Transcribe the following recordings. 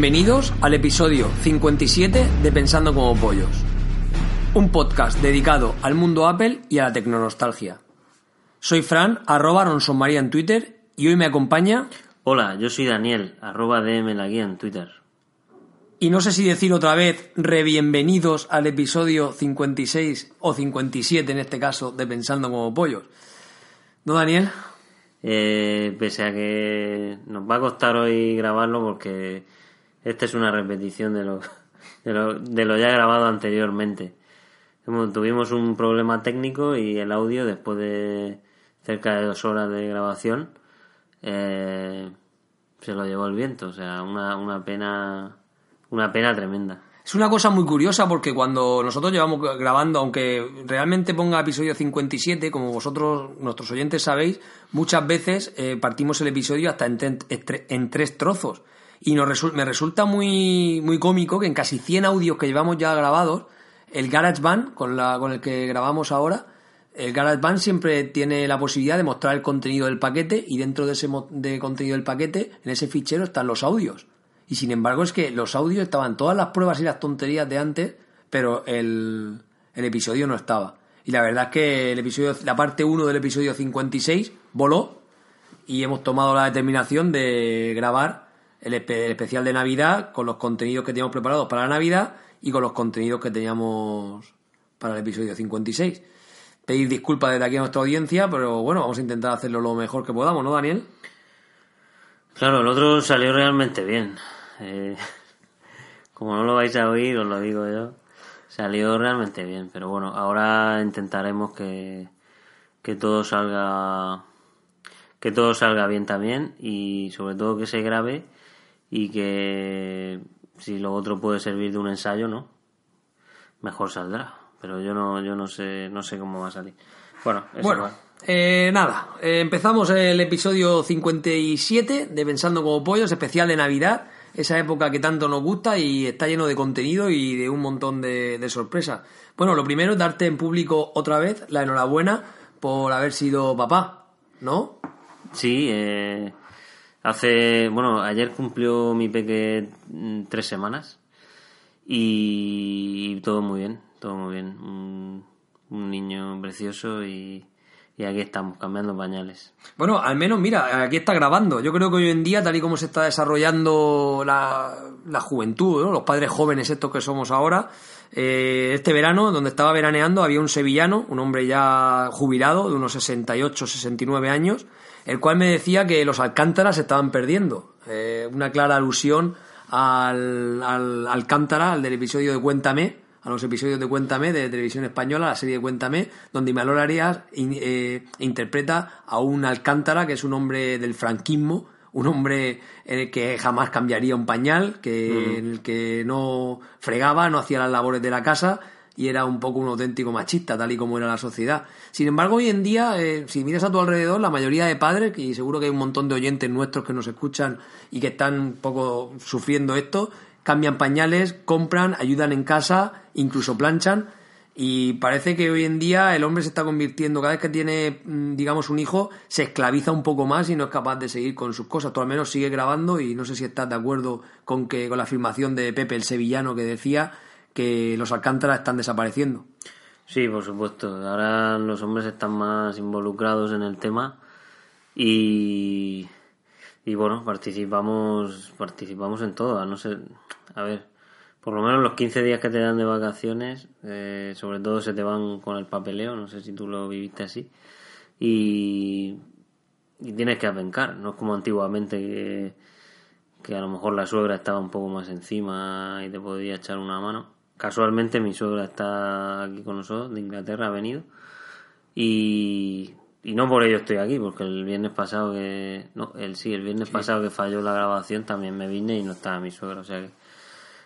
Bienvenidos al episodio 57 de Pensando como Pollos, un podcast dedicado al mundo Apple y a la tecnonostalgia. Soy Fran, arroba Ronson María en Twitter, y hoy me acompaña... Hola, yo soy Daniel, arroba DM la guía en Twitter. Y no sé si decir otra vez, rebienvenidos al episodio 56 o 57 en este caso de Pensando como Pollos. ¿No, Daniel? Eh, pese a que nos va a costar hoy grabarlo porque esta es una repetición de lo, de lo, de lo ya grabado anteriormente. Tuvimos un problema técnico y el audio, después de cerca de dos horas de grabación, eh, se lo llevó el viento. O sea, una, una pena, una pena tremenda. Es una cosa muy curiosa porque cuando nosotros llevamos grabando, aunque realmente ponga episodio 57, como vosotros, nuestros oyentes sabéis, muchas veces eh, partimos el episodio hasta en, en tres trozos. Y nos me resulta muy, muy cómico que en casi 100 audios que llevamos ya grabados, el GarageBand, con, la, con el que grabamos ahora, el GarageBand siempre tiene la posibilidad de mostrar el contenido del paquete y dentro de ese de contenido del paquete, en ese fichero están los audios. Y sin embargo es que los audios estaban todas las pruebas y las tonterías de antes, pero el, el episodio no estaba. Y la verdad es que el episodio, la parte 1 del episodio 56 voló y hemos tomado la determinación de grabar el, especial de Navidad con los contenidos que teníamos preparados para la Navidad y con los contenidos que teníamos para el episodio 56. Pedir disculpas desde aquí a nuestra audiencia, pero bueno, vamos a intentar hacerlo lo mejor que podamos, ¿no, Daniel? Claro, el otro salió realmente bien. Eh, como no lo vais a oír, os lo digo yo. Salió realmente bien, pero bueno, ahora intentaremos que, que todo salga que todo salga bien también y sobre todo que se grabe y que si lo otro puede servir de un ensayo, ¿no? Mejor saldrá, pero yo no yo no sé no sé cómo va a salir. Bueno, eso bueno eh, nada, eh, empezamos el episodio 57 de Pensando como Pollos, especial de Navidad, esa época que tanto nos gusta y está lleno de contenido y de un montón de, de sorpresas. Bueno, lo primero es darte en público otra vez la enhorabuena por haber sido papá, ¿no? Sí, eh, Hace, bueno, ayer cumplió mi peque mm, tres semanas y todo muy bien, todo muy bien. Un, niño precioso y, aquí estamos, cambiando pañales. Bueno, al menos, mira, aquí está grabando. Yo creo que hoy en día, tal y como se está desarrollando la, la juventud, los padres jóvenes estos que somos ahora, eh, este verano, donde estaba veraneando, había un sevillano, un hombre ya jubilado, de unos 68, 69 años, el cual me decía que los Alcántaras se estaban perdiendo. Eh, una clara alusión al, al Alcántara, al del episodio de Cuéntame, a los episodios de Cuéntame de televisión española, la serie de Cuéntame, donde Imanol Arias eh, interpreta a un Alcántara que es un hombre del franquismo, un hombre en el que jamás cambiaría un pañal, que, en el que no fregaba, no hacía las labores de la casa y era un poco un auténtico machista, tal y como era la sociedad. Sin embargo, hoy en día, eh, si miras a tu alrededor, la mayoría de padres, y seguro que hay un montón de oyentes nuestros que nos escuchan y que están un poco sufriendo esto, cambian pañales, compran, ayudan en casa, incluso planchan. Y parece que hoy en día el hombre se está convirtiendo, cada vez que tiene, mm, digamos, un hijo, se esclaviza un poco más y no es capaz de seguir con sus cosas. Tú al menos sigue grabando y no sé si estás de acuerdo con que con la afirmación de Pepe el sevillano que decía que los Alcántaras están desapareciendo. Sí, por supuesto. Ahora los hombres están más involucrados en el tema y, y bueno, participamos participamos en todo. A no ser, a ver, por lo menos los 15 días que te dan de vacaciones, eh, sobre todo se te van con el papeleo, no sé si tú lo viviste así, y, tienes que apencar, no es como antiguamente que, que a lo mejor la suegra estaba un poco más encima y te podía echar una mano casualmente mi suegra está aquí con nosotros, de Inglaterra ha venido. Y, y no por ello estoy aquí, porque el viernes pasado que. No, el sí, el viernes pasado que falló la grabación también me vine y no estaba mi suegra. O sea que.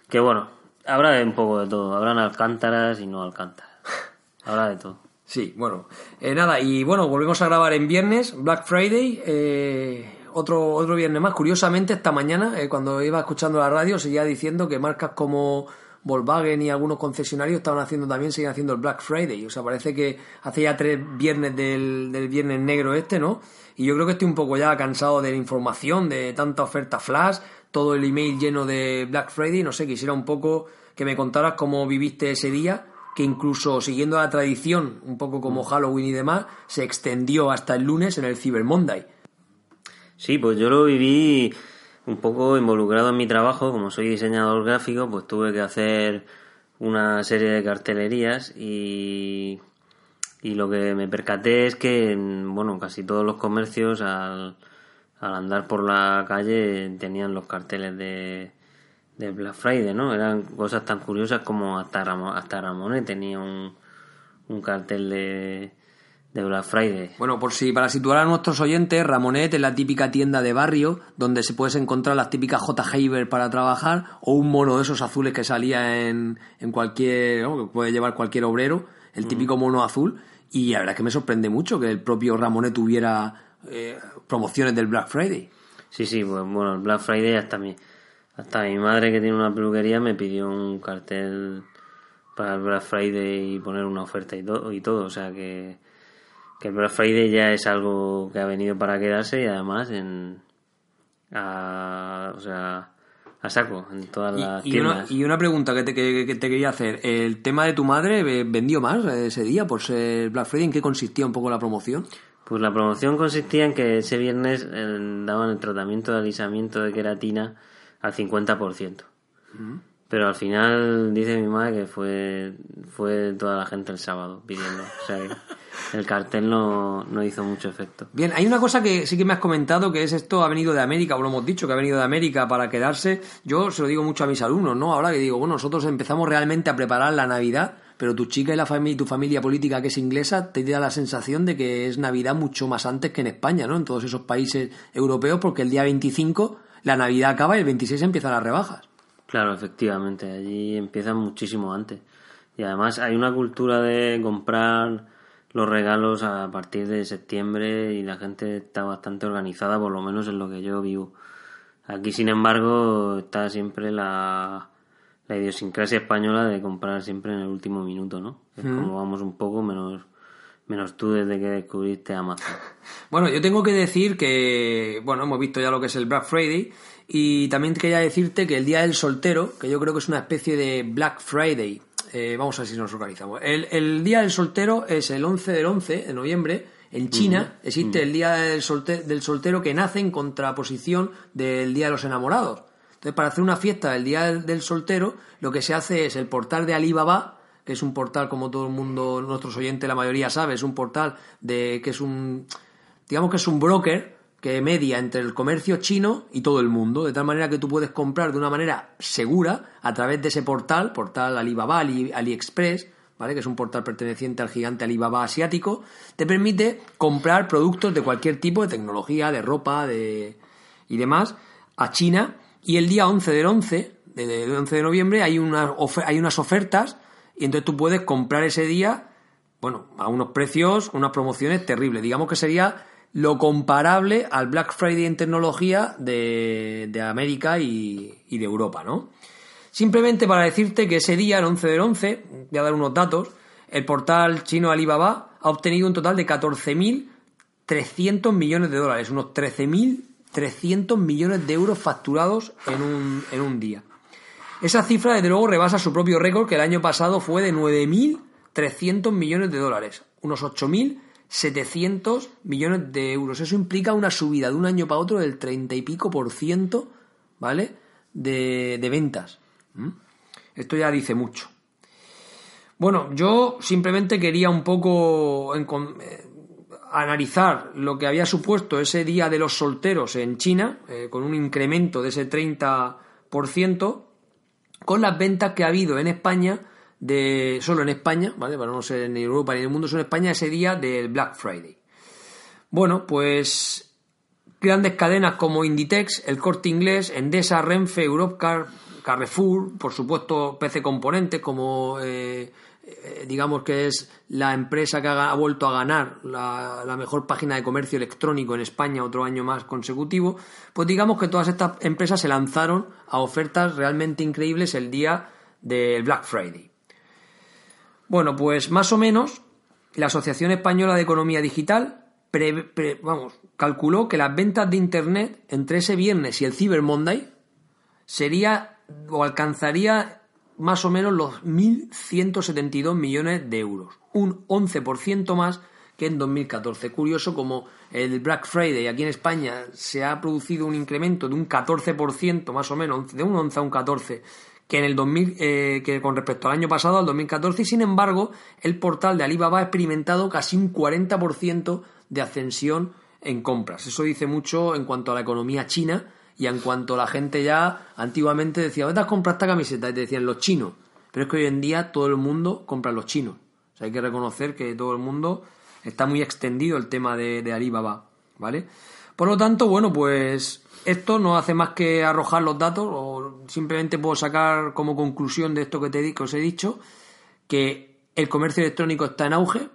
Que bueno, habrá un poco de todo. Habrán alcántaras y no alcántaras. Habrá de todo. Sí, bueno. Eh, nada, y bueno, volvemos a grabar en viernes, Black Friday. Eh, otro, otro viernes más. Curiosamente, esta mañana, eh, cuando iba escuchando la radio, seguía diciendo que marcas como Volkswagen y algunos concesionarios estaban haciendo también, siguen haciendo el Black Friday. O sea, parece que hace ya tres viernes del, del viernes negro este, ¿no? Y yo creo que estoy un poco ya cansado de la información, de tanta oferta flash, todo el email lleno de Black Friday. No sé, quisiera un poco que me contaras cómo viviste ese día, que incluso siguiendo la tradición, un poco como Halloween y demás, se extendió hasta el lunes en el Cyber Monday. Sí, pues yo lo viví un poco involucrado en mi trabajo, como soy diseñador gráfico, pues tuve que hacer una serie de cartelerías y, y lo que me percaté es que, bueno, casi todos los comercios al, andar por la calle tenían los carteles de, de Black Friday, ¿no? Eran cosas tan curiosas como hasta, Ramón, hasta Ramonet tenía un, un cartel de, de Black Friday. Bueno, por si para situar a nuestros oyentes, Ramonet es la típica tienda de barrio donde se puedes encontrar las típicas J. Haber para trabajar o un mono de esos azules que salía en, en cualquier, ¿no? que puede llevar cualquier obrero, el típico mono azul. Y la verdad es que me sorprende mucho que el propio Ramonet tuviera eh, promociones del Black Friday. Sí, sí, pues bueno, el Black Friday hasta mi, hasta mi madre que tiene una peluquería me pidió un cartel para el Black Friday y poner una oferta y todo, y todo o sea que que el Black Friday ya es algo que ha venido para quedarse y además en a, o sea a saco en todas las Y tiendas. una, y una pregunta que te, que- que te quería hacer. ¿El tema de tu madre vendió más ese día por ser Black Friday? ¿En qué consistía un poco la promoción? Pues la promoción consistía en que ese viernes eh, daban el tratamiento de alisamiento de queratina al 50%. Pero al final dice mi madre que fue fue toda la gente el sábado pidiendo. O sea que el cartel no, no hizo mucho efecto. Bien, hay una cosa que sí que me has comentado, que es esto ha venido de América, o lo hemos dicho, que ha venido de América para quedarse. Yo se lo digo mucho a mis alumnos, ¿no? Ahora que digo, bueno, nosotros empezamos realmente a preparar la Navidad, pero tu chica y la familia, tu familia política que es inglesa te da la sensación de que es Navidad mucho más antes que en España, ¿no? En todos esos países europeos, porque el día 25 la Navidad acaba y el 26 empiezan las rebajas. Claro, efectivamente, allí empiezan muchísimo antes. Y además hay una cultura de comprar los regalos a partir de septiembre y la gente está bastante organizada, por lo menos en lo que yo vivo. Aquí, sin embargo, está siempre la, la idiosincrasia española de comprar siempre en el último minuto, ¿no? Es como vamos un poco, menos, menos tú desde que descubriste Amazon. Bueno, yo tengo que decir que, bueno, hemos visto ya lo que es el Black Friday y también quería decirte que el Día del Soltero, que yo creo que es una especie de Black Friday, eh, vamos a ver si nos organizamos. El, el Día del Soltero es el 11 del 11 de noviembre. En China existe el Día del, solte- del Soltero que nace en contraposición del Día de los Enamorados. Entonces, para hacer una fiesta del Día del, del Soltero, lo que se hace es el portal de Alibaba, que es un portal, como todo el mundo, nuestros oyentes, la mayoría sabe, es un portal de que es un, digamos que es un broker que media entre el comercio chino y todo el mundo, de tal manera que tú puedes comprar de una manera segura a través de ese portal, portal Alibaba, Ali- AliExpress, ¿vale? que es un portal perteneciente al gigante Alibaba asiático, te permite comprar productos de cualquier tipo de tecnología, de ropa, de y demás a China y el día 11 del 11, de, de 11 de noviembre, hay unas, ofe- hay unas ofertas y entonces tú puedes comprar ese día bueno, a unos precios, unas promociones terribles. Digamos que sería lo comparable al Black Friday en tecnología de, América y, y de Europa, ¿no? Simplemente para decirte que ese día, el 11 del 11, voy a dar unos datos, el portal chino Alibaba ha obtenido un total de 14.300 millones de dólares, unos 13.300 millones de euros facturados en un, en un día. Esa cifra, desde luego, rebasa su propio récord, que el año pasado fue de 9.300 millones de dólares, unos 8.700 millones de euros. Eso implica una subida de un año para otro del 30 y pico por ciento, ¿vale? De, de ventas. Esto ya dice mucho. Bueno, yo simplemente quería un poco eh, analizar lo que había supuesto ese día de los solteros en China, eh, con un incremento de ese 30%, con las ventas que ha habido en España, de solo en España, ¿vale? Para no ser ni Europa ni en el mundo, solo en España, ese día del Black Friday. Bueno, pues grandes cadenas como Inditex, El Corte Inglés, Endesa, Renfe, Europcar, Carrefour, por supuesto PC Componentes como eh, eh, digamos que es la empresa que ha, ha vuelto a ganar la, la mejor página de comercio electrónico en España otro año más consecutivo, pues digamos que todas estas empresas se lanzaron a ofertas realmente increíbles el día del Black Friday. Bueno, pues más o menos la Asociación Española de Economía Digital vamos, calculó que las ventas de Internet entre ese viernes y el Cyber Monday, sería o alcanzaría más o menos los 1.172 millones de euros, un 11% más que en 2014. Curioso como el Black Friday aquí en España se ha producido un incremento de un 14% más o menos, de un 11 a un 14 que en el 2000 eh, que con respecto al año pasado al 2014 y sin embargo el portal de Alibaba ha experimentado casi un 40% de ascensión en compras. Eso dice mucho en cuanto a la economía china y en cuanto a la gente ya antiguamente decía, vete a comprar esta camiseta y te decían los chinos. Pero es que hoy en día todo el mundo compra los chinos. Hay que reconocer que todo el mundo está muy extendido el tema de, de Alibaba, ¿vale? Por lo tanto, bueno, pues esto no hace más que arrojar los datos o simplemente puedo sacar como conclusión de esto que, te, que os he dicho que el comercio electrónico está en auge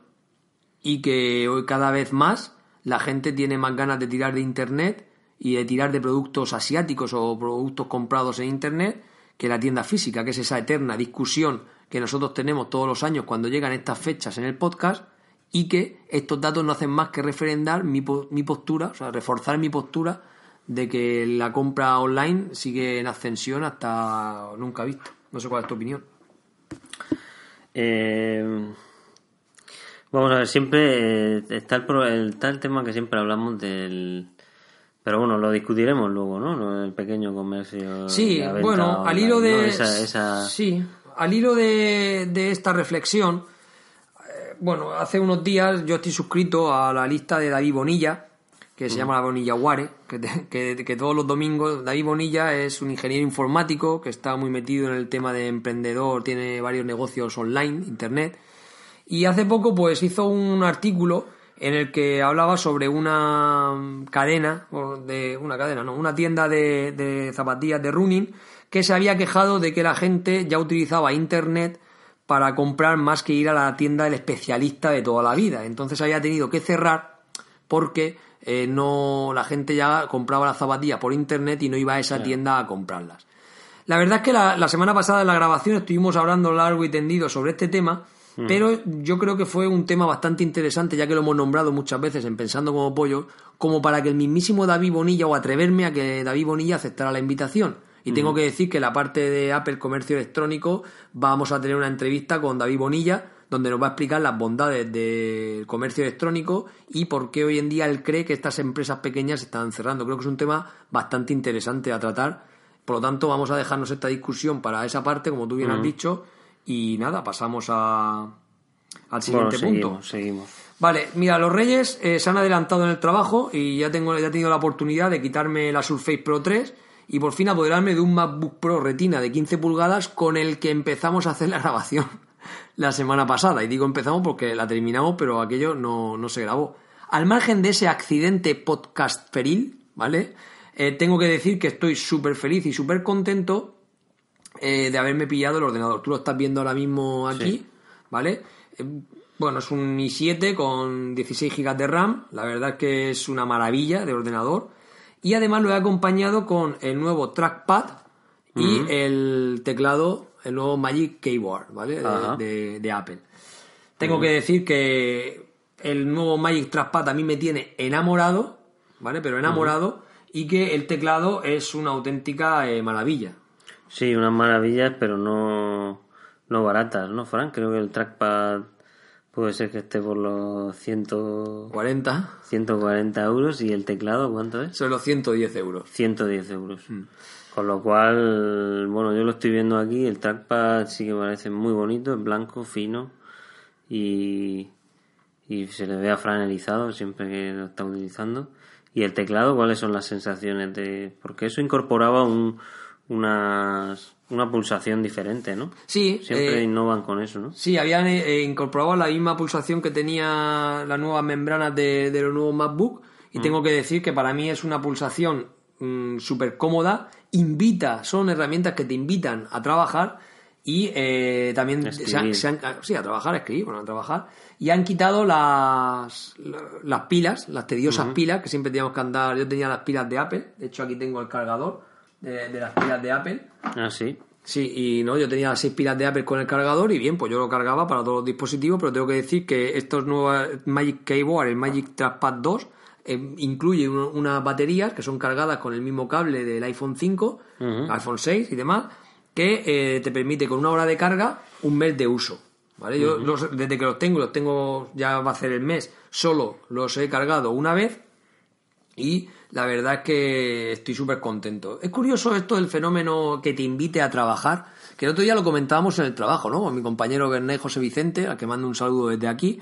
y que hoy cada vez más la gente tiene más ganas de tirar de internet y de tirar de productos asiáticos o productos comprados en internet que la tienda física, que es esa eterna discusión que nosotros tenemos todos los años cuando llegan estas fechas en el podcast y que estos datos no hacen más que referendar mi, mi postura, o sea, reforzar mi postura de que la compra online sigue en ascensión hasta nunca visto. No sé cuál es tu opinión. Eh, vamos a ver, siempre eh, está, el, está el tema que siempre hablamos del... Pero bueno, lo discutiremos luego, ¿no? El pequeño comercio. Sí, bueno, al hilo de... Sí, al hilo de, de esta reflexión, eh, bueno, hace unos días yo estoy suscrito a la lista de David Bonilla, que se llama la Bonilla Ware, que, que, todos los domingos, David Bonilla es un ingeniero informático que está muy metido en el tema de emprendedor, tiene varios negocios online, internet, y hace poco pues hizo un artículo en el que hablaba sobre una cadena, de una cadena, no, una tienda de, de zapatillas de running que se había quejado de que la gente ya utilizaba internet para comprar más que ir a la tienda del especialista de toda la vida. Entonces había tenido que cerrar porque eh, no la gente ya compraba las zapatillas por internet y no iba a esa tienda a comprarlas. La verdad es que la, semana pasada en la grabación estuvimos hablando largo y tendido sobre este tema, mm. pero yo creo que fue un tema bastante interesante, ya que lo hemos nombrado muchas veces en Pensando como Pollo, como para que el mismísimo David Bonilla o atreverme a que David Bonilla aceptara la invitación. Y tengo mm. que decir que la parte de Apple Comercio Electrónico vamos a tener una entrevista con David Bonilla, donde nos va a explicar las bondades del comercio electrónico y por qué hoy en día él cree que estas empresas pequeñas se están cerrando. Creo que es un tema bastante interesante a tratar. Por lo tanto, vamos a dejarnos esta discusión para esa parte, como tú bien has dicho, y nada, pasamos a, al siguiente punto. Seguimos. Vale, mira, los Reyes eh, se han adelantado en el trabajo y ya tengo ya he tenido la oportunidad de quitarme la Surface Pro 3 y por fin apoderarme de un MacBook Pro Retina de 15 pulgadas con el que empezamos a hacer la grabación la semana pasada. Y digo empezamos porque la terminamos, pero aquello no, no se grabó. Al margen de ese accidente podcast peril, ¿vale? Eh, tengo que decir que estoy súper feliz y súper contento eh, de haberme pillado el ordenador. Tú lo estás viendo ahora mismo aquí, ¿vale? Eh, bueno, es un i7 con 16 GB de RAM. La verdad es que es una maravilla de ordenador. Y además lo he acompañado con el nuevo trackpad y el teclado el nuevo Magic Keyboard, ¿vale? De, Apple. Tengo que decir que el nuevo Magic Trackpad a mí me tiene enamorado, ¿vale? Pero enamorado, y que el teclado es una auténtica eh, maravilla. Sí, unas maravillas, pero no, no baratas, ¿no, Frank? Creo que el trackpad puede ser que esté por los 140. 140 euros y el teclado, ¿cuánto es? Son los 110 euros. 110 euros. Mm. Con lo cual, bueno, yo lo estoy viendo aquí, el trackpad sí que parece muy bonito, es blanco, fino y, y se le ve afranelizado siempre que lo está utilizando. Y el teclado, ¿cuáles son las sensaciones de...? Porque eso incorporaba un, una pulsación diferente, ¿no? Sí. Siempre eh, innovan con eso, ¿no? Sí, habían eh, incorporado la misma pulsación que tenía las nuevas membranas de, los nuevos MacBook y mm. tengo que decir que para mí es una pulsación mm, súper cómoda invita, son herramientas que te invitan a trabajar y eh, también se han, sí, a trabajar, a escribir, bueno, a trabajar, y han quitado las, las pilas, las tediosas pilas que siempre teníamos que andar. Yo tenía las pilas de Apple, de hecho aquí tengo el cargador de, las pilas de Apple. Ah, sí. Sí, y no, yo tenía las seis pilas de Apple con el cargador y bien, pues yo lo cargaba para todos los dispositivos, pero tengo que decir que estos nuevos Magic Keyboard, el Magic Trackpad 2, eh, incluye un- unas baterías que son cargadas con el mismo cable del iPhone 5, iPhone 6 y demás, que eh, te permite con una hora de carga un mes de uso. ¿vale? Yo los- desde que los tengo, los tengo, ya va a hacer el mes, solo los he cargado una vez y la verdad es que estoy súper contento. Es curioso esto del fenómeno que te invite a trabajar, que el otro día lo comentábamos en el trabajo, ¿no? Con mi compañero Bernay José Vicente, al que mando un saludo desde aquí,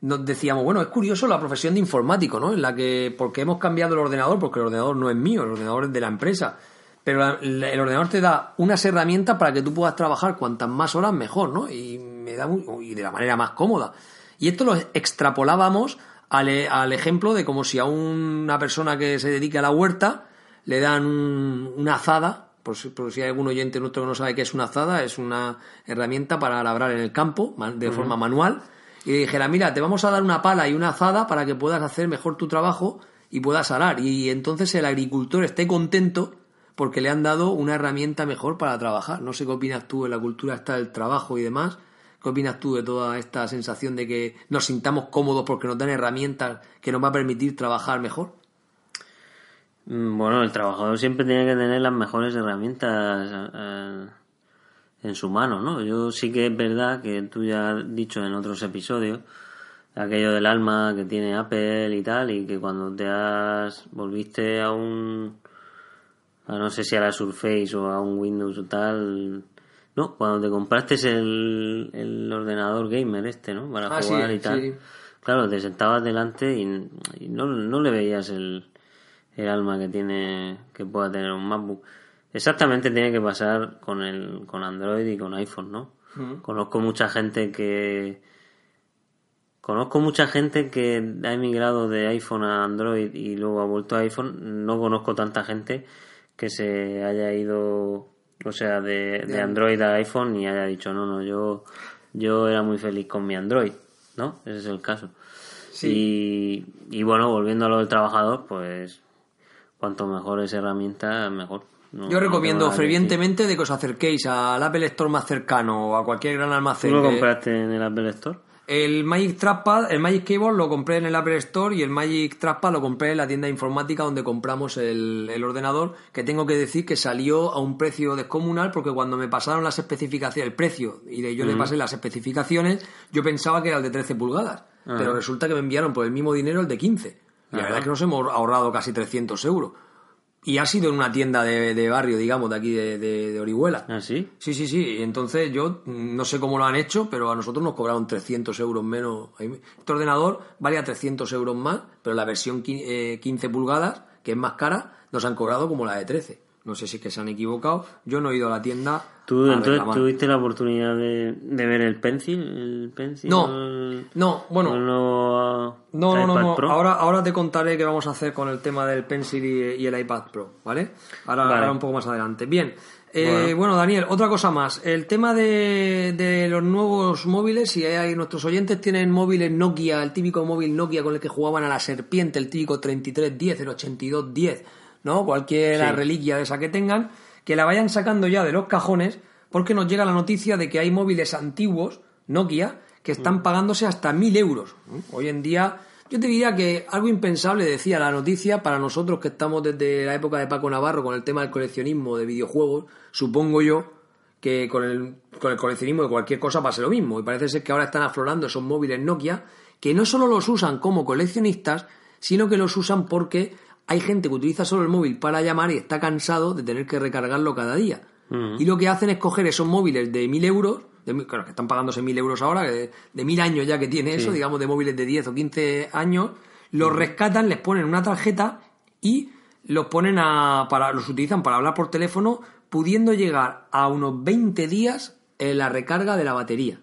nos decíamos, bueno, es curioso la profesión de informático, ¿no? En la que, porque hemos cambiado el ordenador, porque el ordenador no es mío, el ordenador es de la empresa. Pero la- la- el ordenador te da unas herramientas para que tú puedas trabajar cuantas más horas mejor, ¿no? Y me da muy- y de la manera más cómoda. Y esto lo extrapolábamos al, al ejemplo de como si a una persona que se dedique a la huerta le dan un- una azada, por si, por si hay algún oyente nuestro que no sabe qué es una azada, es una herramienta para labrar en el campo de forma manual. Y le dijera, mira, te vamos a dar una pala y una azada para que puedas hacer mejor tu trabajo y puedas arar. Y entonces el agricultor esté contento porque le han dado una herramienta mejor para trabajar. No sé qué opinas tú de la cultura esta del trabajo y demás. ¿Qué opinas tú de toda esta sensación de que nos sintamos cómodos porque nos dan herramientas que nos va a permitir trabajar mejor? Mm, Bueno, el trabajador siempre tiene que tener las mejores herramientas eh, en su mano, ¿no? Yo sí que es verdad que tú ya has dicho en otros episodios aquello del alma que tiene Apple y tal, y que cuando te has volviste a un a no sé si a la Surface o a un Windows o tal, no, cuando te compraste el, el ordenador gamer este, ¿no? Para Ah, sí, jugar y tal. sí. Claro, te sentabas delante y, y no, no le veías el, el alma que tiene que pueda tener un MacBook. Exactamente tiene que pasar con el con Android y con iPhone, ¿no? Conozco mucha gente que conozco mucha gente que ha emigrado de iPhone a Android y luego ha vuelto a iPhone. No conozco tanta gente que se haya ido, o sea, de, de Android a iPhone y haya dicho, no, no, yo yo era muy feliz con mi Android, ¿no? Ese es el caso. Y, y bueno, volviendo a lo del trabajador, pues cuanto mejor es herramienta, mejor. No- Yo no recomiendo decir. fervientemente de que os acerquéis al Apple Store más cercano o a cualquier gran ¿Tú almacén. lo que- compraste en el Apple Store? El Magic Trackpad, el Magic Keyboard lo compré en el Apple Store y el Magic Trackpad lo compré en la tienda informática donde compramos el, el ordenador, que tengo que decir que salió a un precio descomunal porque cuando me pasaron las especificaciones, el precio, y de- yo le pasé las especificaciones, yo pensaba que era el de 13 pulgadas, pero resulta que me enviaron por el mismo dinero el de 15. Y la verdad es que nos hemos ahorrado casi 300 euros. Y ha sido en una tienda de, de barrio, digamos, de aquí de, de- de Orihuela. ¿Ah, sí? Sí, sí, sí. Entonces yo no sé cómo lo han hecho, pero a nosotros nos cobraron 300 euros menos. Este ordenador vale a 300 euros más, pero la versión qui- eh, 15 pulgadas, que es más cara, nos han cobrado como la de 13. No sé si es que se han equivocado. Yo no he ido a la tienda. ¿Tú a entonces tuviste la oportunidad de, de ver el Pencil? ¿El Pencil? No, el- no, bueno. No, no, no, iPad no. Pro? Ahora, ahora te contaré qué vamos a hacer con el tema del Pencil y, y el iPad Pro, ¿vale? Ahora, Vale. ahora un poco más adelante. Bien. Eh, bueno. Daniel, otra cosa más. El tema de, de los nuevos móviles, si hay nuestros oyentes tienen móviles Nokia, el típico móvil Nokia con el que jugaban a la serpiente, el típico 3310, el 8210, ¿no? Cualquier Sí. reliquia de esa que tengan, que la vayan sacando ya de los cajones, porque nos llega la noticia de que hay móviles antiguos, Nokia, que están pagándose hasta mil euros. Hoy en día, yo te diría que algo impensable, decía la noticia, para nosotros que estamos desde la época de Paco Navarro con el tema del coleccionismo de videojuegos, supongo yo que con el, con el coleccionismo de cualquier cosa pase lo mismo. Y parece ser que ahora están aflorando esos móviles Nokia, que no solo los usan como coleccionistas, sino que los usan porque hay gente que utiliza solo el móvil para llamar y está cansado de tener que recargarlo cada día. Y lo que hacen es coger esos móviles de mil euros, de, mil- claro, que están pagándose mil euros ahora, de, de mil años ya que tiene eso, digamos de móviles de 10 o 15 años, los rescatan, les ponen una tarjeta y los ponen a, para, los utilizan para hablar por teléfono, pudiendo llegar a unos 20 días en la recarga de la batería.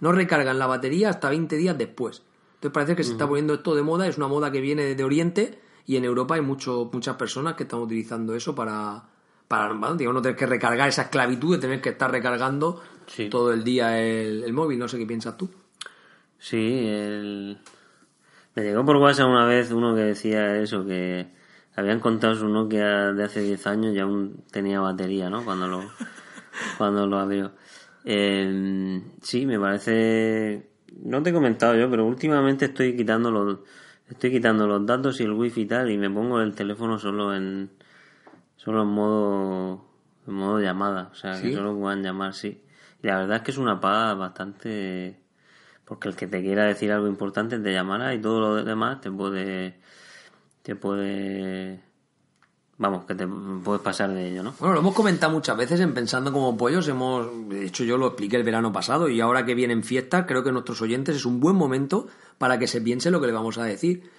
No recargan la batería hasta 20 días después. Entonces parece que se está poniendo esto de moda, es una moda que viene desde Oriente y en Europa hay mucho, muchas personas que están utilizando eso para, para bueno, digamos, no tener que recargar esa esclavitud de tener que estar recargando Sí. todo el día el, el móvil. No sé qué piensas tú. Sí, el... me llegó por WhatsApp una vez uno que decía eso, que habían contado su Nokia de hace 10 años y aún tenía batería, ¿no? Cuando lo, cuando lo abrió. Eh, sí, me parece... No te he comentado yo, pero últimamente estoy quitando los... Estoy quitando los datos y el wifi y tal y me pongo el teléfono solo en solo en modo en modo llamada, o sea, que solo puedan llamar, sí. Y la verdad es que es una paga bastante porque el que te quiera decir algo importante te llamará y todo lo demás te puede te puede vamos, que te puedes pasar de ello, ¿no? Bueno, lo hemos comentado muchas veces en Pensando como Pollos, hemos, de hecho yo lo expliqué el verano pasado y ahora que vienen fiestas, creo que nuestros oyentes es un buen momento para que se piense lo que le vamos a decir.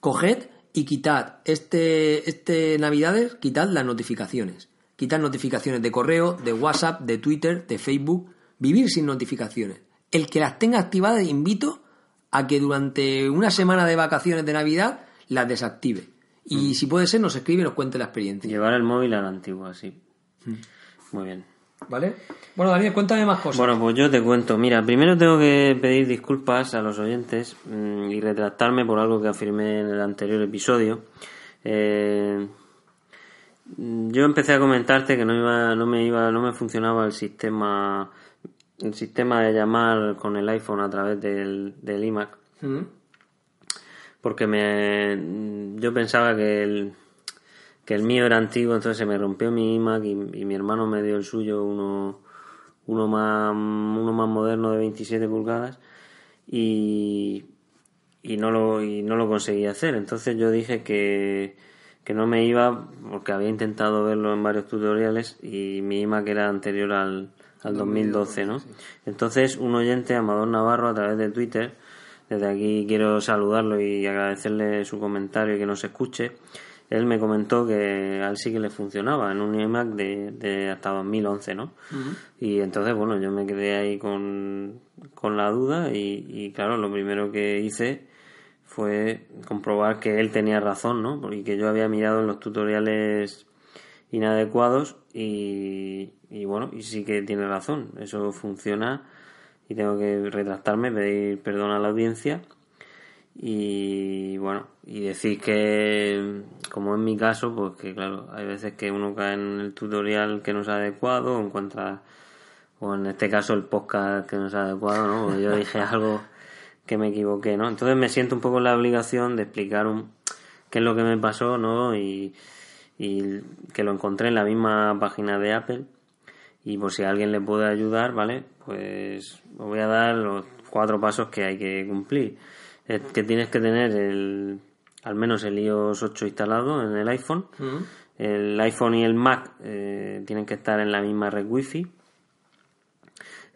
Coged y quitad este, este Navidades, quitad las notificaciones. Quitad notificaciones de correo, de WhatsApp, de Twitter, de Facebook. Vivir sin notificaciones. El que las tenga activadas, invito a que durante una semana de vacaciones de Navidad las desactive y mm. si puede ser, nos escribe y nos cuente la experiencia. Llevar el móvil a la antigua, sí. Mm. Muy bien. ¿Vale? Bueno, Daniel, cuéntame más cosas. Bueno, pues yo te cuento. Mira, primero tengo que pedir disculpas a los oyentes mm, y retractarme por algo que afirmé en el anterior episodio. Eh, yo empecé a comentarte que no iba, no me iba, no me funcionaba el sistema, el sistema de llamar con el iPhone a través del, del iMac porque me yo pensaba que el, que el mío era antiguo, entonces se me rompió mi iMac y, mi hermano me dio el suyo, uno, uno, más, uno más moderno de 27 pulgadas y, y, no lo, y no lo conseguí hacer. Entonces yo dije que, que no me iba porque había intentado verlo en varios tutoriales y mi iMac era anterior al, al 2012, ¿no? Entonces un oyente, Amador Navarro, a través de Twitter, desde aquí quiero saludarlo y agradecerle su comentario y que nos escuche. Él me comentó que a él sí que le funcionaba en un iMac de, de hasta 2011, ¿no? Y entonces, bueno, yo me quedé ahí con, con la duda y, y, claro, lo primero que hice fue comprobar que él tenía razón, ¿no? Porque que yo había mirado en los tutoriales inadecuados y, y bueno, y sí que tiene razón. Eso funciona y tengo que retractarme, pedir perdón a la audiencia y bueno, y decir que como en mi caso, pues que claro, hay veces que uno cae en el tutorial que no es adecuado o encuentra, o en este caso el podcast que no es adecuado, ¿no? Porque yo dije algo que me equivoqué, ¿no? Entonces me siento un poco en la obligación de explicar un, qué es lo que me pasó, ¿no? Y, y que lo encontré en la misma página de Apple y por si alguien le puede ayudar, ¿vale? Pues os voy a dar los cuatro pasos que hay que cumplir. que tienes que tener el, al menos el iOS 8 instalado en el iPhone. El iPhone y el Mac eh, tienen que estar en la misma red Wi-Fi.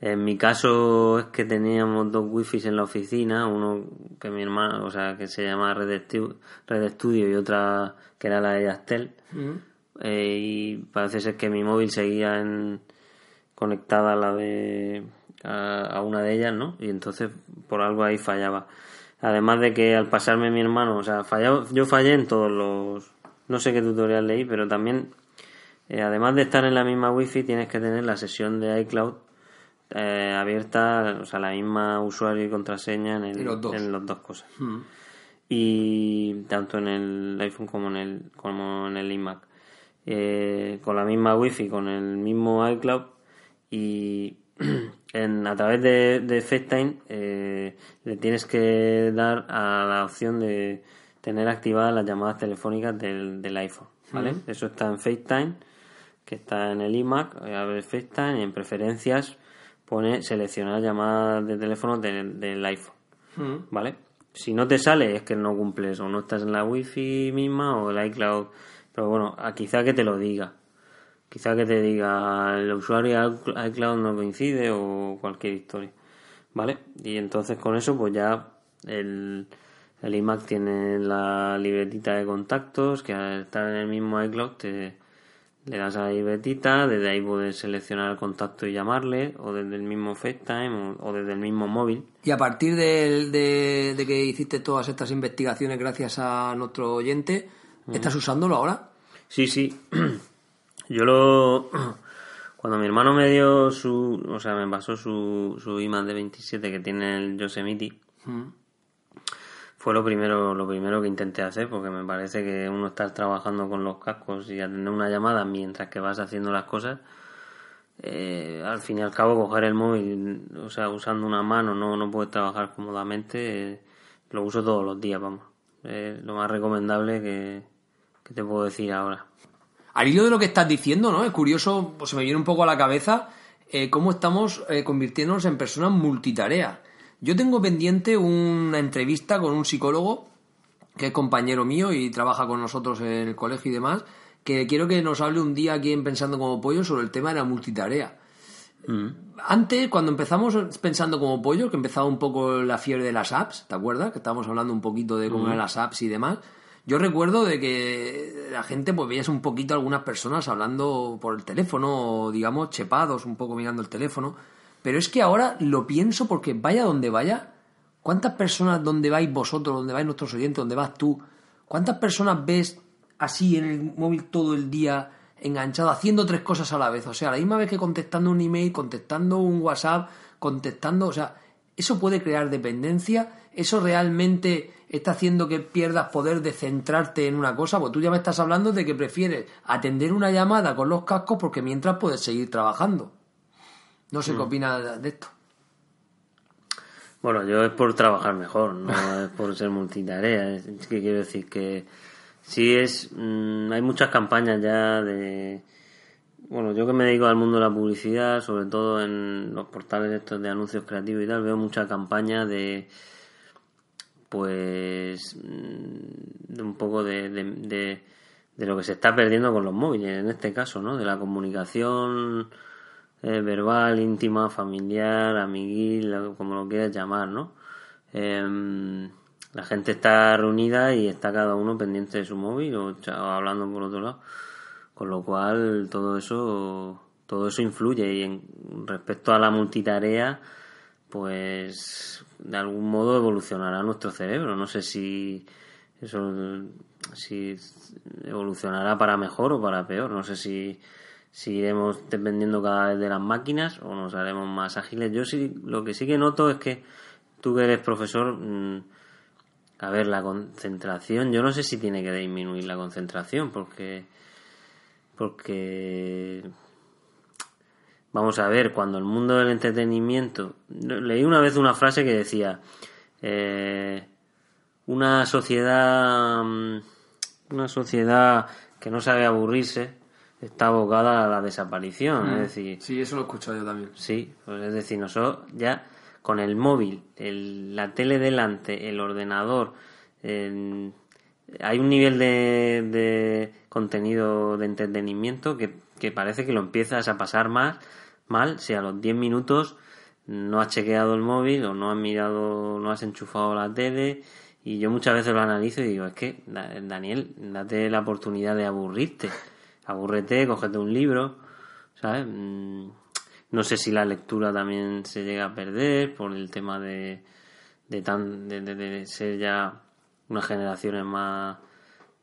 En mi caso es que teníamos dos Wi-Fi en la oficina, uno que mi hermano, o sea, que se llama Red, Studio y otra que era la de Yastel. Eh, y parece ser que mi móvil seguía en, conectada a la de a, una de ellas, ¿no? Y entonces por algo ahí fallaba. Además de que al pasarme mi hermano, o sea, fallaba, yo fallé en todos los no sé qué tutorial leí, pero también eh, además de estar en la misma wifi tienes que tener la sesión de iCloud eh, abierta, o sea, la misma usuario y contraseña en, el, los dos. en las dos cosas. Hmm. Y tanto en el iPhone como en el como en el iMac. Eh, con la misma wifi, con el mismo iCloud y en, a través de, de FaceTime eh, le tienes que dar a la opción de tener activadas las llamadas telefónicas del, del iPhone, ¿vale? Eso está en FaceTime, que está en el iMac, eh, abre FaceTime y en preferencias pone seleccionar llamadas de teléfono del iPhone, ¿vale? Si no te sale es que no cumples o no estás en la Wi-Fi misma o el iCloud, pero bueno, quizá que te lo diga, Quizá que te diga el usuario iCloud no coincide o cualquier historia. ¿Vale? Y entonces con eso pues ya el, el iMac tiene la libretita de contactos que al estar en el mismo iCloud te le das a la libretita, desde ahí puedes seleccionar el contacto y llamarle, o desde el mismo FaceTime, o, desde el mismo móvil. Y a partir de, de, que hiciste todas estas investigaciones gracias a nuestro oyente, ¿estás usándolo ahora? Sí, sí. Yo lo... Cuando mi hermano me dio su... O sea, me pasó su, su iMac de 27 que tiene el Yosemite, mm. fue lo primero, lo primero que intenté hacer porque me parece que uno estar trabajando con los cascos y atender una llamada mientras que vas haciendo las cosas... Eh, al fin y al cabo coger el móvil, o sea, usando una mano no, no puedes trabajar cómodamente, lo uso todos los días, vamos. es lo más recomendable que, que te puedo decir ahora. Al hilo de lo que estás diciendo, ¿no? Es curioso, pues se me viene un poco a la cabeza eh, cómo estamos eh, convirtiéndonos en personas multitarea. Yo tengo pendiente una entrevista con un psicólogo que es compañero mío y trabaja con nosotros en el colegio y demás, que quiero que nos hable un día aquí en Pensando como Pollo sobre el tema de la multitarea. Mm. Antes, cuando empezamos pensando como pollo, que empezaba un poco la fiebre de las apps, ¿te acuerdas? Que estábamos hablando un poquito de cómo eran las apps y demás. Yo recuerdo de que la gente, pues veías un poquito algunas personas hablando por el teléfono, o digamos, chepados, un poco mirando el teléfono. Pero es que ahora lo pienso porque vaya donde vaya, ¿cuántas personas donde vais vosotros, donde vais nuestros oyentes, donde vas tú? ¿Cuántas personas ves así en el móvil todo el día enganchado, haciendo tres cosas a la vez? O sea, la misma vez que contestando un email, contestando un WhatsApp, contestando, o sea, eso puede crear dependencia, eso realmente está haciendo que pierdas poder de centrarte en una cosa, pues tú ya me estás hablando de que prefieres atender una llamada con los cascos porque mientras puedes seguir trabajando. No sé qué opinas de esto. Bueno, yo es por trabajar mejor, no es por ser multitarea. Es que quiero decir que sí es. mm, hay muchas campañas ya de. Bueno, yo que me dedico al mundo de la publicidad, sobre todo en los portales estos de anuncios creativos y tal, veo muchas campañas de. Pues. mm, de un poco de, de, lo que se está perdiendo con los móviles, en este caso, ¿no? De la comunicación eh, verbal, íntima, familiar, amiguil, como lo quieras llamar, ¿no? Em, la gente está reunida y está cada uno pendiente de su móvil o hablando por otro lado, con lo cual todo eso todo eso influye. Y en respecto a la multitarea pues de algún modo evolucionará nuestro cerebro. No sé si eso si evolucionará para mejor o para peor. No sé si si iremos dependiendo cada vez de las máquinas o nos haremos más ágiles. Yo sí lo que sí que noto es que tú que eres profesor mm, a ver la concentración yo no sé si tiene que disminuir la concentración porque porque vamos a ver cuando el mundo del entretenimiento leí una vez una frase que decía eh, una sociedad mm, una sociedad que no sabe aburrirse está abocada a la desaparición es decir Sí, eso lo he escuchado yo también. Sí, pues es decir, nosotros ya con el móvil, el- la tele delante, el ordenador, en- hay un nivel de, de contenido de entretenimiento que, que parece que lo empiezas a pasar más mal si a los 10 minutos no has chequeado el móvil o no has mirado, no has enchufado la tele y yo muchas veces lo analizo y digo, es que Da- Daniel, date la oportunidad de aburrirte, abúrrete, cógete un libro, ¿sabes? Mm, No sé si la lectura también se llega a perder por el tema de, de, tan, de ser ya unas generaciones más,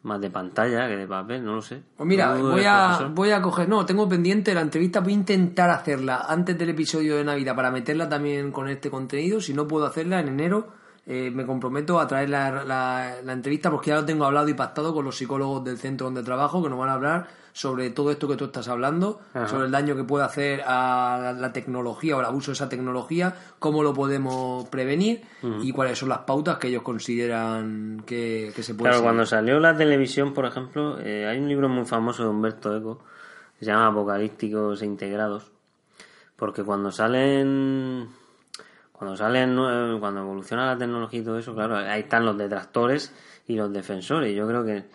más de pantalla que de papel, no lo sé. Pues mira, voy a, profesor. voy a coger, no, tengo pendiente la entrevista, voy a intentar hacerla antes del episodio de Navidad para meterla también con este contenido. Si no puedo hacerla en enero, eh, me comprometo a traer la, la- la entrevista porque ya lo tengo hablado y pactado con los psicólogos del centro donde trabajo que nos van a hablar sobre todo esto que tú estás hablando, Ajá. sobre el daño que puede hacer a la, la tecnología o el abuso de esa tecnología, cómo lo podemos prevenir y cuáles son las pautas que ellos consideran que, que se pueden Claro, cuando salió la televisión, por ejemplo, eh, hay un libro muy famoso de Humberto Eco que se llama Apocalípticos e Integrados, porque cuando salen, cuando salen, cuando evoluciona la tecnología y todo eso, claro, ahí están los detractores y los defensores. Yo creo que,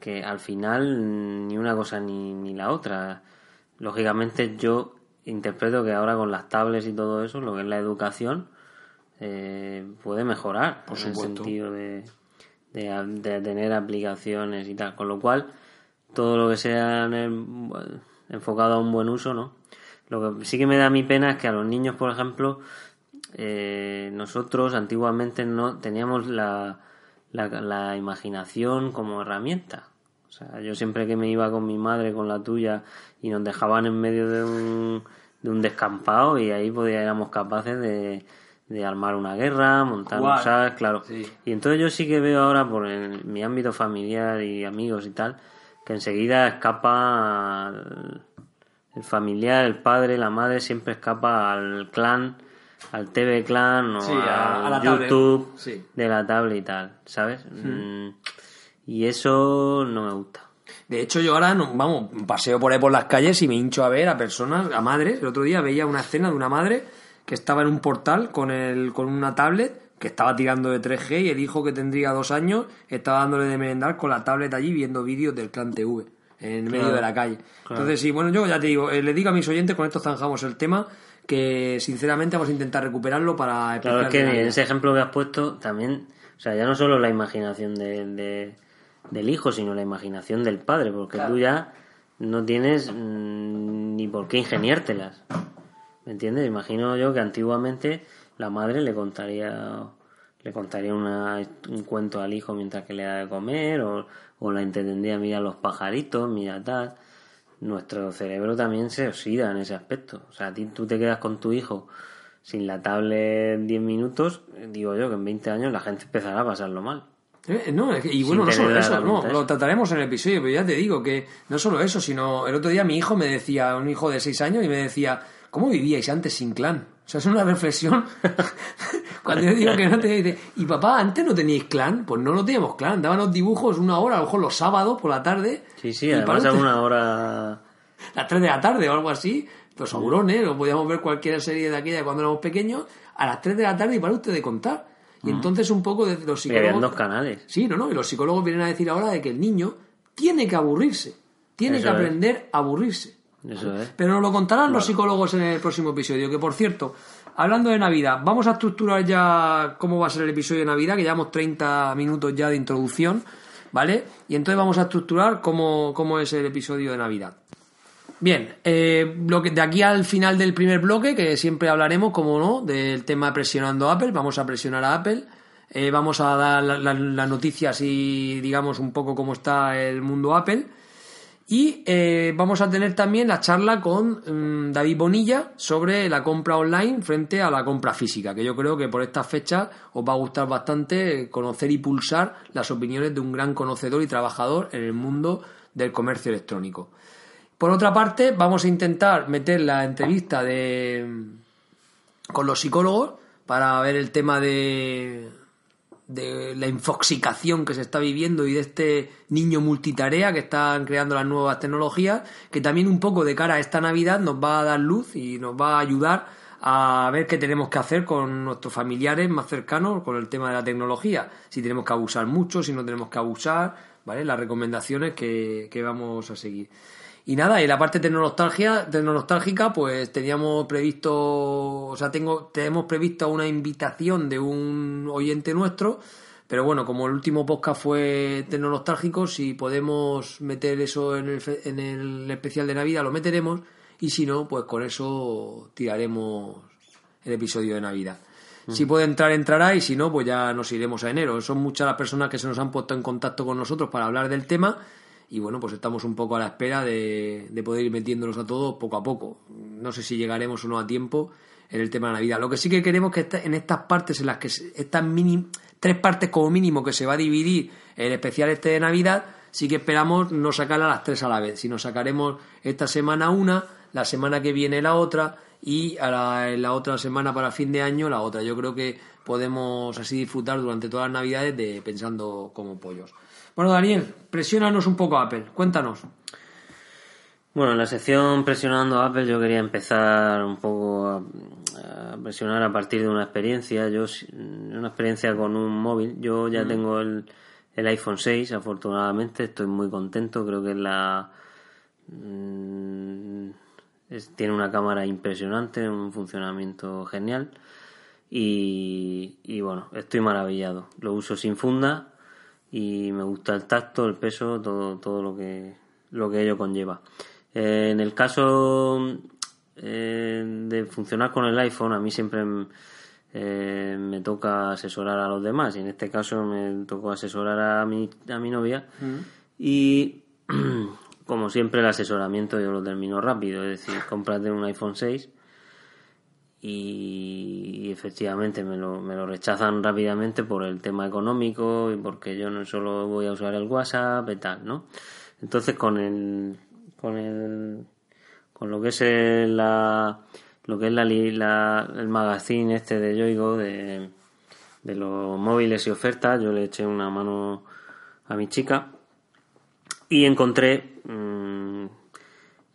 que al final ni una cosa ni, ni la otra. Lógicamente yo interpreto que ahora con las tablets y todo eso, lo que es la educación, eh, puede mejorar Por en el sentido de, de, de tener aplicaciones y tal. Con lo cual, todo lo que sea en el- enfocado a un buen uso, ¿no? Lo que sí que me da mi pena es que a los niños, por ejemplo, eh, nosotros antiguamente no teníamos la, la, la imaginación como herramienta. O sea, yo siempre que me iba con mi madre, con la tuya, y nos dejaban en medio de un, de un descampado y ahí podía, éramos capaces de, de armar una guerra, montar. ¿sabes? Claro. Sí. Y entonces yo sí que veo ahora por el- mi ámbito familiar y amigos y tal, que enseguida escapa el familiar, el padre, la madre siempre escapa al clan al TV Clan o Sí, a- la. YouTube Sí. de la tablet y tal, ¿sabes? Mm, Y eso no me gusta. De hecho, yo ahora, no- vamos, paseo por ahí por las calles y me hincho a ver a personas, a madres. El otro día veía una escena de una madre que estaba en un portal con, el, con una tablet que estaba tirando de 3G y el hijo que tendría dos años estaba dándole de merendar con la tablet allí viendo vídeos del Clan TV en medio de la calle. Entonces, sí, bueno, yo ya te digo, eh, le digo a mis oyentes, con esto zanjamos el tema, que sinceramente vamos a intentar recuperarlo para... Claro, es que ese ejemplo que has puesto también, o sea, ya no solo la imaginación de, de- del hijo, sino la imaginación del padre, porque tú ya no tienes mm, ni por qué ingeniártelas. ¿Me entiendes? Imagino yo que antiguamente la madre le contaría le contaría una- un cuento al hijo mientras que le da de comer o, o la entendía, mira los pajaritos, mira tal. Nuestro cerebro también se oxida en ese aspecto. O sea, a ti tú te quedas con tu hijo sin la tablet 10 minutos, digo yo que en 20 años la gente empezará a pasarlo mal. Eh, No, es que- y bueno, no solo eso, no, lo trataremos en el episodio, pero ya te digo que no solo eso, sino el otro día mi hijo me decía, un hijo de 6 años, y me decía, ¿cómo vivíais antes sin clan? O sea, es una reflexión. Cuando yo digo que no te dice, y papá, antes no teníais clan, pues no lo teníamos clan, daban los dibujos una hora, a lo mejor los sábados por la tarde. Sí, sí, además a una hora... las 3 de la tarde o algo así, los saurones, o podíamos ver cualquier serie de aquella cuando éramos pequeños, a las 3 de la tarde y para usted de contar. Y entonces un poco de los psicólogos... dos canales. Sí, no, no, y los psicólogos vienen a decir ahora de que el niño tiene que aburrirse, tiene Eso que es. aprender a aburrirse. Eso es. Pero nos lo contarán los psicólogos en el próximo episodio, que por cierto, hablando de Navidad, vamos a estructurar ya cómo va a ser el episodio de Navidad, que llevamos 30 minutos ya de introducción, ¿vale? Y entonces vamos a estructurar cómo, cómo es el episodio de Navidad. Bien, eh, lo que, de aquí al final del primer bloque, que siempre hablaremos, como no, del tema presionando a Apple, vamos a presionar a Apple, eh, vamos a dar la- la- las noticias y digamos un poco cómo está el mundo Apple. Y eh, vamos a tener también la charla con mm, David Bonilla sobre la compra online frente a la compra física, que yo creo que por estas fechas os va a gustar bastante conocer y pulsar las opiniones de un gran conocedor y trabajador en el mundo del comercio electrónico. Por otra parte, vamos a intentar meter la entrevista de con los psicólogos para ver el tema de de la infoxicación que se está viviendo y de este niño multitarea que están creando las nuevas tecnologías, que también un poco de cara a esta Navidad nos va a dar luz y nos va a ayudar a ver qué tenemos que hacer con nuestros familiares más cercanos con el tema de la tecnología, si tenemos que abusar mucho, si no tenemos que abusar, ¿vale? Las recomendaciones que, que vamos a seguir. Y nada, y la parte tecnonostalgica, pues teníamos previsto, o sea, tengo, tenemos previsto una invitación de un oyente nuestro, pero bueno, como el último podcast fue tecnonostalgico, si podemos meter eso en el, en el especial de Navidad, lo meteremos, y si no, pues con eso tiraremos el episodio de Navidad. Si puede entrar, entrará, y si no, pues ya nos iremos a enero. Son muchas las personas que se nos han puesto en contacto con nosotros para hablar del tema, y bueno, pues estamos un poco a la espera de, de poder ir metiéndolos a todos poco a poco. No sé si llegaremos o no a tiempo en el tema de Navidad. Lo que sí que queremos que en estas partes, en las que estas mini, tres partes como mínimo que se va a dividir el especial este de Navidad, sí que esperamos no sacarla a las tres a la vez, sino sacaremos esta semana una, la semana que viene la otra y a la, la otra semana para fin de año la otra. Yo creo que podemos así disfrutar durante todas las Navidades de pensando como pollos. Bueno, Daniel, presiónanos un poco Apple, cuéntanos. Bueno, en la sección presionando a Apple yo quería empezar un poco a, a presionar a partir de una experiencia. Yo una experiencia con un móvil. Yo ya tengo el, el iPhone 6, afortunadamente, estoy muy contento. Creo que es la mm, es- tiene una cámara impresionante, un funcionamiento genial. Y, y bueno, estoy maravillado. Lo uso sin funda y me gusta el tacto, el peso, todo, todo lo que lo que ello conlleva. Eh, en el caso eh, de funcionar con el iPhone, a mí siempre eh, me toca asesorar a los demás y en este caso me tocó asesorar a mi, a mi novia y como siempre el asesoramiento yo lo termino rápido, es decir, cómprate un iPhone 6 y, efectivamente me lo, me lo rechazan rápidamente por el tema económico y porque yo no solo voy a usar el WhatsApp y tal, ¿no? Entonces con el con el con lo que es el- la, lo que es la, la- el magazine este de Yoigo de, de los móviles y ofertas. Yo le eché una mano a mi chica y encontré mm,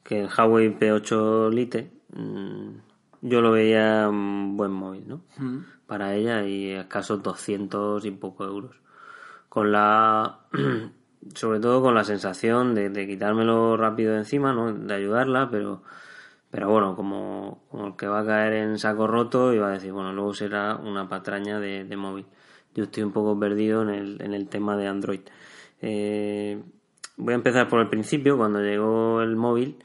que el Huawei P8 Lite mm, yo lo veía un buen móvil, ¿no? Para ella y a escasos 200 y poco euros. Con la sobre todo con la sensación de, de quitármelo rápido de encima, ¿no? De ayudarla, pero pero bueno, como, como el que va a caer en saco roto, iba a decir, bueno, luego será una patraña de, de móvil. Yo estoy un poco perdido en el, en el tema de Android. Eh, voy a empezar por el principio, cuando llegó el móvil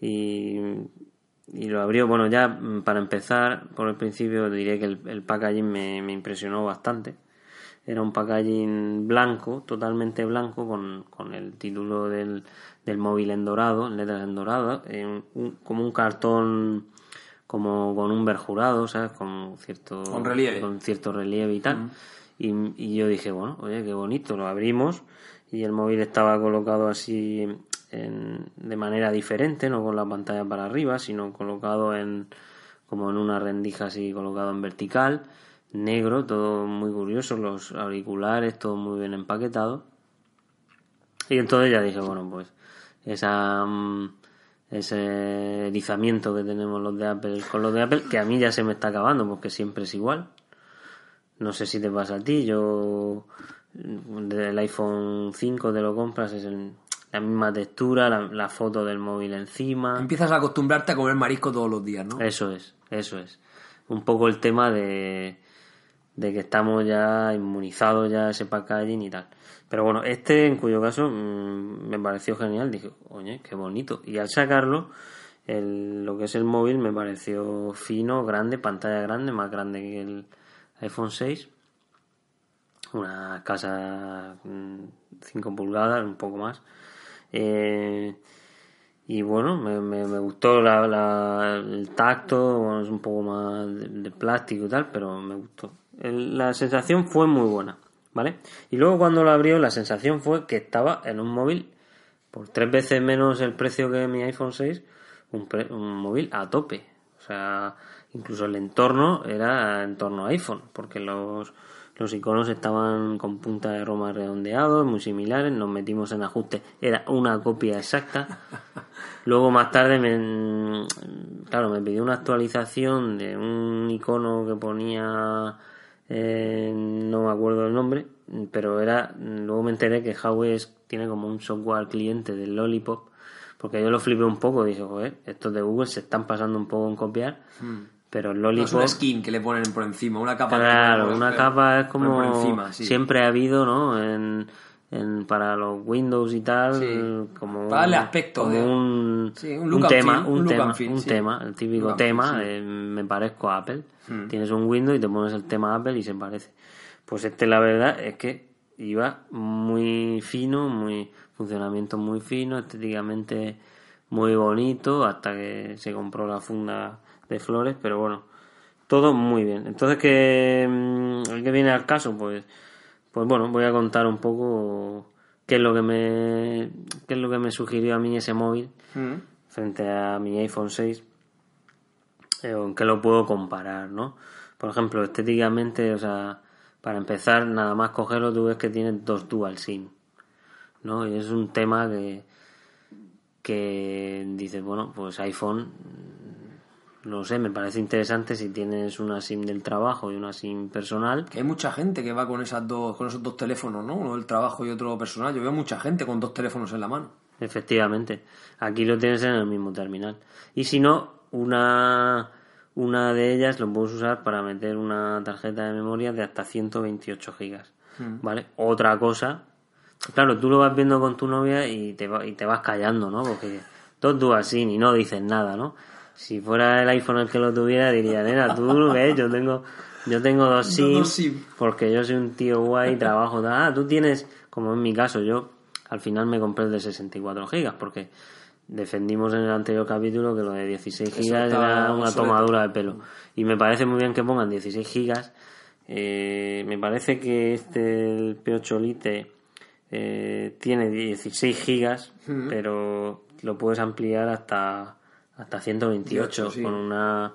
y, y lo abrió. Bueno, ya mm, para empezar por el principio diré que el, el packaging me, me impresionó bastante. Era un packaging blanco, totalmente blanco, con, con el título del, del móvil en dorado, en letras en dorado, en un- como un cartón como con un verjurado, ¿sabes? Con cierto Con relieve. con cierto relieve y tal. y, y yo dije, bueno, oye, qué bonito, lo abrimos y el móvil estaba colocado así en- de manera diferente, no con la pantalla para arriba, sino colocado en como en una rendija así colocado en vertical, negro, todo muy curioso, los auriculares, todo muy bien empaquetado. Y entonces ya dije, bueno, pues esa mm, ese erizamiento que tenemos los de Apple con los de Apple, que a mí ya se me está acabando porque siempre es igual. No sé si te pasa a ti, yo del iPhone 5 te lo compras, es el- la misma textura, la, la foto del móvil encima. Empiezas a acostumbrarte a comer marisco todos los días, ¿no? Eso es, eso es. Un poco el tema de, de que estamos ya inmunizados ya a ese packaging y tal. Pero bueno, este en cuyo caso mm, me pareció genial. Dije, oye, qué bonito. Y al sacarlo, el- lo que es el móvil me pareció fino, grande, pantalla grande, más grande que el iPhone 6. Una casa 5 pulgadas, un poco más. Eh, y bueno, me, me, gustó la, la- el tacto, es un poco más de, plástico y tal, pero me gustó. La sensación fue muy buena, ¿vale? Y luego cuando lo abrió, la sensación fue que estaba en un móvil por tres veces menos el precio que mi iPhone 6, un, pre- un móvil a tope. O sea, incluso el entorno era entorno iPhone, porque los, los iconos estaban con punta de Roma redondeados, muy similares, nos metimos en ajuste, era una copia exacta. Luego más tarde me, claro, me pidió una actualización de un icono que ponía, eh, no me acuerdo el nombre, pero era, luego me enteré que Huawei tiene como un software cliente del Lollipop, porque yo lo flipé un poco, dije, joder, estos de Google se están pasando un poco en copiar, pero el No es Lollipop... una skin que le ponen por encima, una capa. Claro, una capa es como por encima, sí. siempre ha habido, ¿no? En, en- para los Windows y tal, Sí. como Para darle aspecto como de- un, Sí, un look tema, feel, un, look tema, feel, un tema, el típico feel, tema. Hmm. eh, me parezco a Apple. Tienes un Windows y te pones el tema Apple y se parece. Pues este la verdad es que iba muy fino, muy funcionamiento muy fino, estéticamente muy bonito, hasta que se compró la funda de flores, pero bueno, todo muy bien. Entonces, que el que viene al caso? Pues, pues bueno, voy a contar un poco qué es lo que me, qué es lo que me sugirió a mí ese móvil Mm. frente a mi iPhone 6, eh, qué lo puedo comparar, ¿no? Por ejemplo, estéticamente, o sea, para empezar, nada más cogerlo, tú ves que tiene dos dual SIM, ¿no? Y es un tema que, que dices, bueno, pues iPhone, mm, no sé, me parece interesante si tienes una SIM del trabajo y una SIM personal. Que hay mucha gente que va con esas dos, con esos dos teléfonos, ¿no? Uno del trabajo y otro personal. Yo veo mucha gente con dos teléfonos en la mano. Efectivamente, aquí lo tienes en el mismo terminal. Y si no, una, una de ellas lo puedes usar para meter una tarjeta de memoria de hasta 128 gigas. ¿Vale? Otra cosa, claro, tú lo vas viendo con tu novia y te, va- y te vas callando, ¿no? Porque dos dual SIM y no dices nada, ¿no? Si fuera el iPhone el que lo tuviera, diría, nena, tú lo ves, yo tengo, yo tengo dos SIM, porque yo soy un tío guay, trabajo, ah, tú tienes, como en mi caso, yo al final me compré el de 64 gigas, porque defendimos en el anterior capítulo que lo de 16 gigas era una tomadura de pelo. Y me parece muy bien que pongan 16 gigas. Eh, me parece que este, el P8 Lite, eh, tiene 16 gigas, pero lo puedes ampliar hasta hasta 128 sí. con una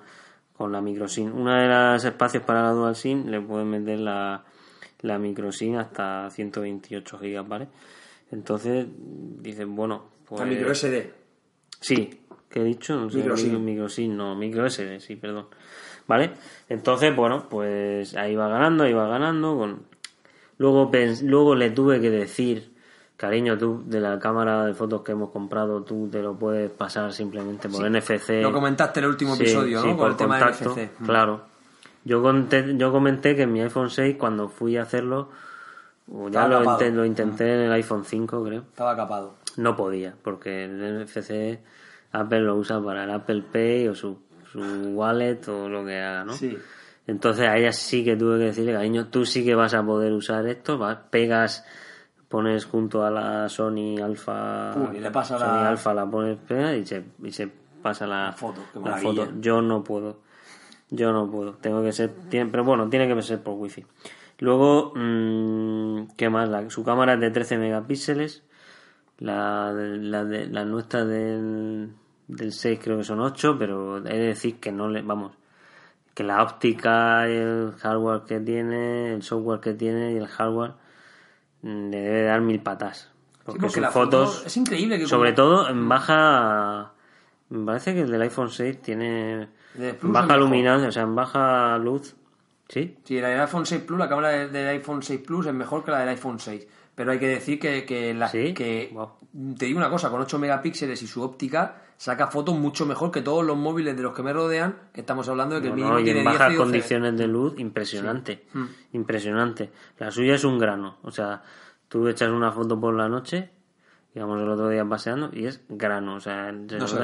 con la microSIM. Una de las espacios para la dual SIM le puedes meter la, la microSIM hasta 128 gigas, ¿vale? Entonces dices, bueno, pues La micro SD. Sí, ¿qué he dicho? No sé, Micro SIM. micro, no, micro SD, sí, perdón. ¿Vale? Entonces, bueno, pues ahí va ganando, ahí va ganando. Con... Luego, luego le tuve que decir, cariño, tú de la cámara de fotos que hemos comprado, tú te lo puedes pasar simplemente por NFC. Lo comentaste en el último Sí, episodio, sí, ¿no? por el tema de NFC. Mm. Claro. Yo, conté, yo comenté que en mi iPhone 6, cuando fui a hacerlo, o ya lo, lo intenté en el iPhone 5, creo. Estaba capado. No podía, porque el NFC Apple lo usa para el Apple Pay o su, su wallet o lo que haga, ¿no? Sí. Entonces a ella sí que tuve que decirle, cariño, tú sí que vas a poder usar esto, vas, pegas, pones junto a la Sony Alpha, Pum, y le pasa Sony la- Alpha la pones pega y se, y se pasa la, foto, la. Yo no puedo, yo no puedo, tengo que ser, tiene- pero bueno, tiene que ser por wifi. Luego, mm, ¿qué más? La- su cámara es de 13 megapíxeles, la, la, de, la nuestra del, del 6 creo que son 8, pero he de decir que no le, vamos, que la óptica, el hardware que tiene, el software que tiene y el hardware le debe dar mil patas. Porque, porque sus la foto- fotos, es increíble que sobre como- todo en baja, me parece que el del iPhone 6 tiene baja luminancia, o sea, en baja luz, ¿sí? Sí, la del iPhone 6 Plus, la cámara de- del iPhone 6 Plus es mejor que la del iPhone 6. Pero hay que decir que, que, la, ¿Sí? que Wow. te digo una cosa, con 8 megapíxeles y su óptica saca fotos mucho mejor que todos los móviles de los que me rodean, que estamos hablando de que el No, mínimo no, y tiene en 10 bajas 12. condiciones de luz, impresionante. Mm. Impresionante. La suya es un grano. O sea, tú echas una foto por la noche, digamos el otro día paseando, y es grano. O sea, No se.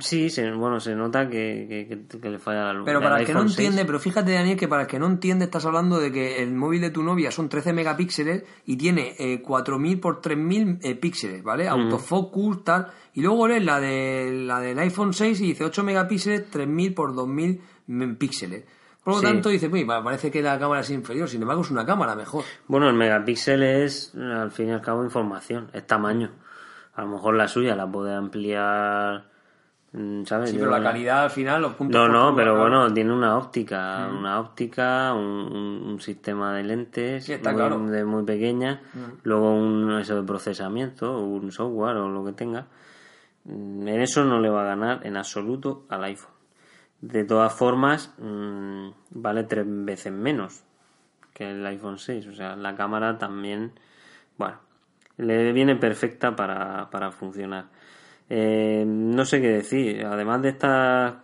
Sí, se, bueno, se nota que, que, que- que le falla la luz. Pero para el que no iPhone 6, entiende, pero fíjate Daniel que para el que no entiende estás hablando de que el móvil de tu novia son 13 megapíxeles y tiene eh, 4000 por 3000 eh, píxeles, ¿vale? Autofocus, tal. Y luego lees la, de, la del iPhone 6 y dice 8 megapíxeles, 3000 por 2000 mm, píxeles. Por lo Sí. tanto, dice, "Uy, pa- parece que la cámara es inferior, sin embargo es una cámara mejor. Bueno, el megapíxel es, al fin y al cabo, información, es tamaño. A lo mejor la suya la puede ampliar, ¿sabes? Sí, Yo pero la calidad al final, los puntos... No, no, pero claro. bueno, tiene una óptica, una óptica, un, un- un sistema de lentes Sí, está muy, claro. de muy pequeña, luego un eso de procesamiento, un software o lo que tenga. Mm, En eso no le va a ganar en absoluto al iPhone. De todas formas, mm, vale tres veces menos que el iPhone 6, o sea, la cámara también, bueno, le viene perfecta para, para funcionar. Eh, no sé qué decir, además de estas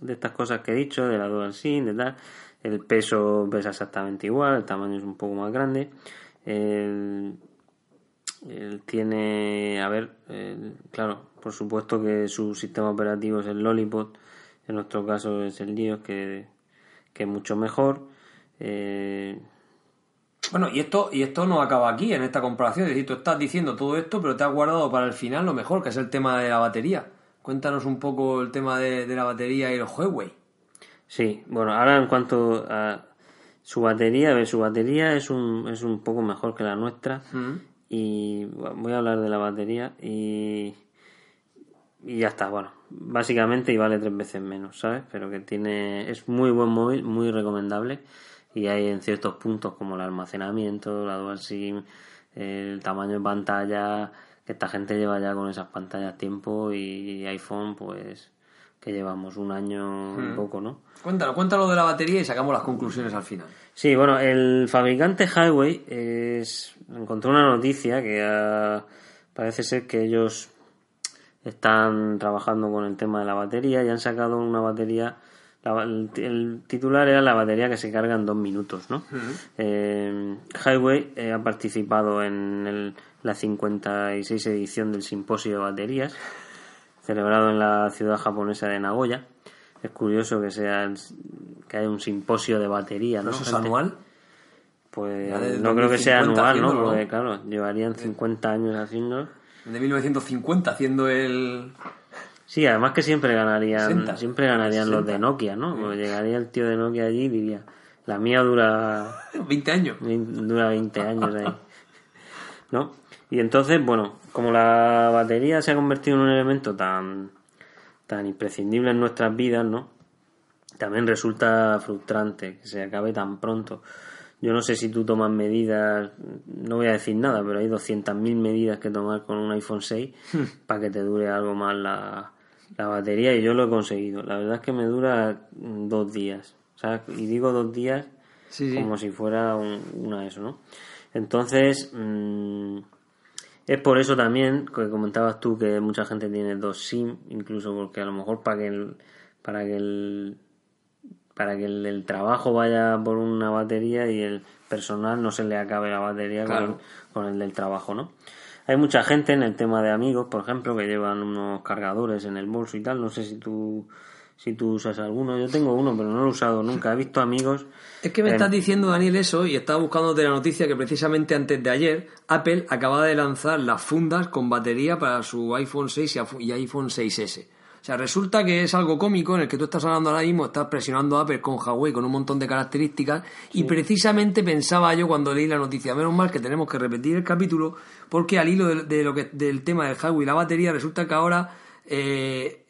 de estas cosas que he dicho, de la dual de tal, el peso pesa exactamente igual, el tamaño es un poco más grande, el, tiene, a ver, claro, por supuesto que su sistema operativo es el Lollipop, en nuestro caso es el Dios, que, que es mucho mejor. Eh, Bueno, y esto, y esto no acaba aquí, en esta comparación. Es decir, tú estás diciendo todo esto, pero te has guardado para el final lo mejor, que es el tema de la batería. Cuéntanos un poco el tema de, de la batería y los Huawei. Sí, bueno, ahora en cuanto a su batería, a ver, su batería es un, es un poco mejor que la nuestra. Y bueno, voy a hablar de la batería y, y ya está, bueno, básicamente y vale tres veces menos, ¿sabes? Pero que tiene, es muy buen móvil, muy recomendable y hay en ciertos puntos como el almacenamiento, la dual SIM, el tamaño de pantalla, que esta gente lleva ya con esas pantallas tiempo y iPhone pues que llevamos un año un poco, ¿no? Cuéntalo, cuéntalo de la batería y sacamos las conclusiones al final. Sí, bueno, el fabricante Highway es, encontró una noticia que ah, parece ser que ellos están trabajando con el tema de la batería y han sacado una batería. La- el, el titular era la batería que se carga en dos minutos, ¿no? Eh, Highway eh, ha participado en el- la 56 edición del simposio de baterías celebrado en la ciudad japonesa de Nagoya. Es curioso que sea el- que haya un simposio de batería, ¿no? ¿Eso es anual? Pues no creo que sea 2050 anual, ¿no? Porque claro, llevarían 50 años haciendo. De 1950, haciendo el... Sí, además que siempre ganarían, 60. siempre ganarían los de 60. Nokia, ¿no? Porque llegaría el tío de Nokia allí y diría, la mía dura 20 años. dura 20 años ahí. ¿No? Y entonces, bueno, como la batería se ha convertido en un elemento tan tan imprescindible en nuestras vidas, ¿no? También resulta frustrante que se acabe tan pronto. Yo no sé si tú tomas medidas, no voy a decir nada, pero hay 200.000 medidas que tomar con un iPhone 6 para que te dure algo más la, la batería y yo lo he conseguido. La verdad es que me dura dos días. O sea, y digo dos días Sí, sí. como si fuera un- una eso, ¿no? Entonces, mm, es por eso también que comentabas tú que mucha gente tiene dos SIM, incluso porque a lo mejor para que el, para que el, para que el, el trabajo vaya por una batería y el personal no se le acabe la batería con- con, el del trabajo, ¿no? Hay mucha gente en el tema de amigos, por ejemplo, que llevan unos cargadores en el bolso y tal. No sé si tú si tú usas alguno. Yo tengo uno, pero no lo he usado nunca. He visto amigos Es que me Eh, estás diciendo, Daniel, eso, y estaba buscándote la noticia que precisamente antes de ayer, Apple acaba de lanzar las fundas con batería para su iPhone 6 y afu- y iPhone 6S. O sea, resulta que es algo cómico en el que tú estás hablando ahora mismo, estás presionando a Apple con Huawei con un montón de características, y precisamente pensaba yo cuando leí la noticia, menos mal que tenemos que repetir el capítulo, porque al hilo de, lo que, del tema del Huawei y la batería, resulta que ahora eh,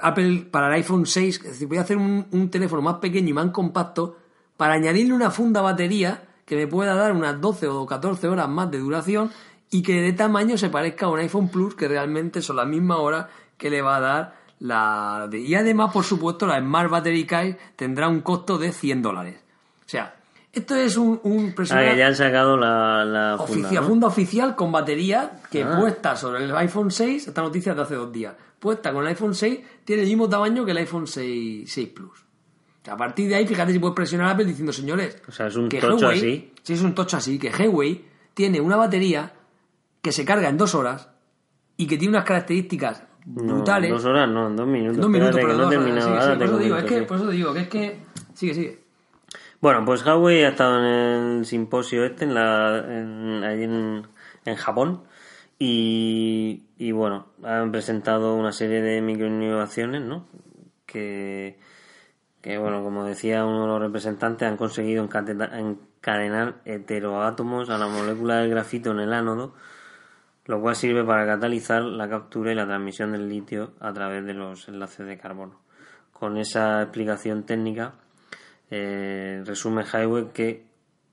Apple para el iPhone 6, es decir, voy a hacer un, teléfono más pequeño y más compacto para añadirle una funda batería que me pueda dar unas 12 o 14 horas más de duración y que de tamaño se parezca a un iPhone Plus que realmente son las mismas horas que le va a dar la... Y además, por supuesto, la Smart Battery Case tendrá un costo de 100 dólares. O sea, esto es un... un Ah, personal- que ya han sacado la, la funda, Oficial, ¿no? funda oficial con batería que Ah. puesta sobre el iPhone 6, esta noticia es de hace dos días, puesta con el iPhone 6, tiene el mismo tamaño que el iPhone 6, 6 Plus. O sea, a partir de ahí, fíjate si puedes presionar a Apple diciendo, señores, O sea, es un que tocho Huawei- así. Sí, es un tocho así, que Huawei tiene una batería que se carga en dos horas y que tiene unas características No, brutales. dos horas, no, en dos minutos. dos minutos, pero no he terminado. Sí, sí, te por, eso digo, es comento, que, sí. por eso digo que es que... Sigue, sigue. Bueno, pues Huawei ha estado en el simposio este, en la, en, allí en, en Japón, y, y bueno, han presentado una serie de microinnovaciones, ¿no? Que, que, bueno, como decía uno de los representantes, han conseguido encadenar heteroátomos a la molécula del grafito en el ánodo, lo cual sirve para catalizar la captura y la transmisión del litio a través de los enlaces de carbono. Con esa explicación técnica, eh, resume Highway que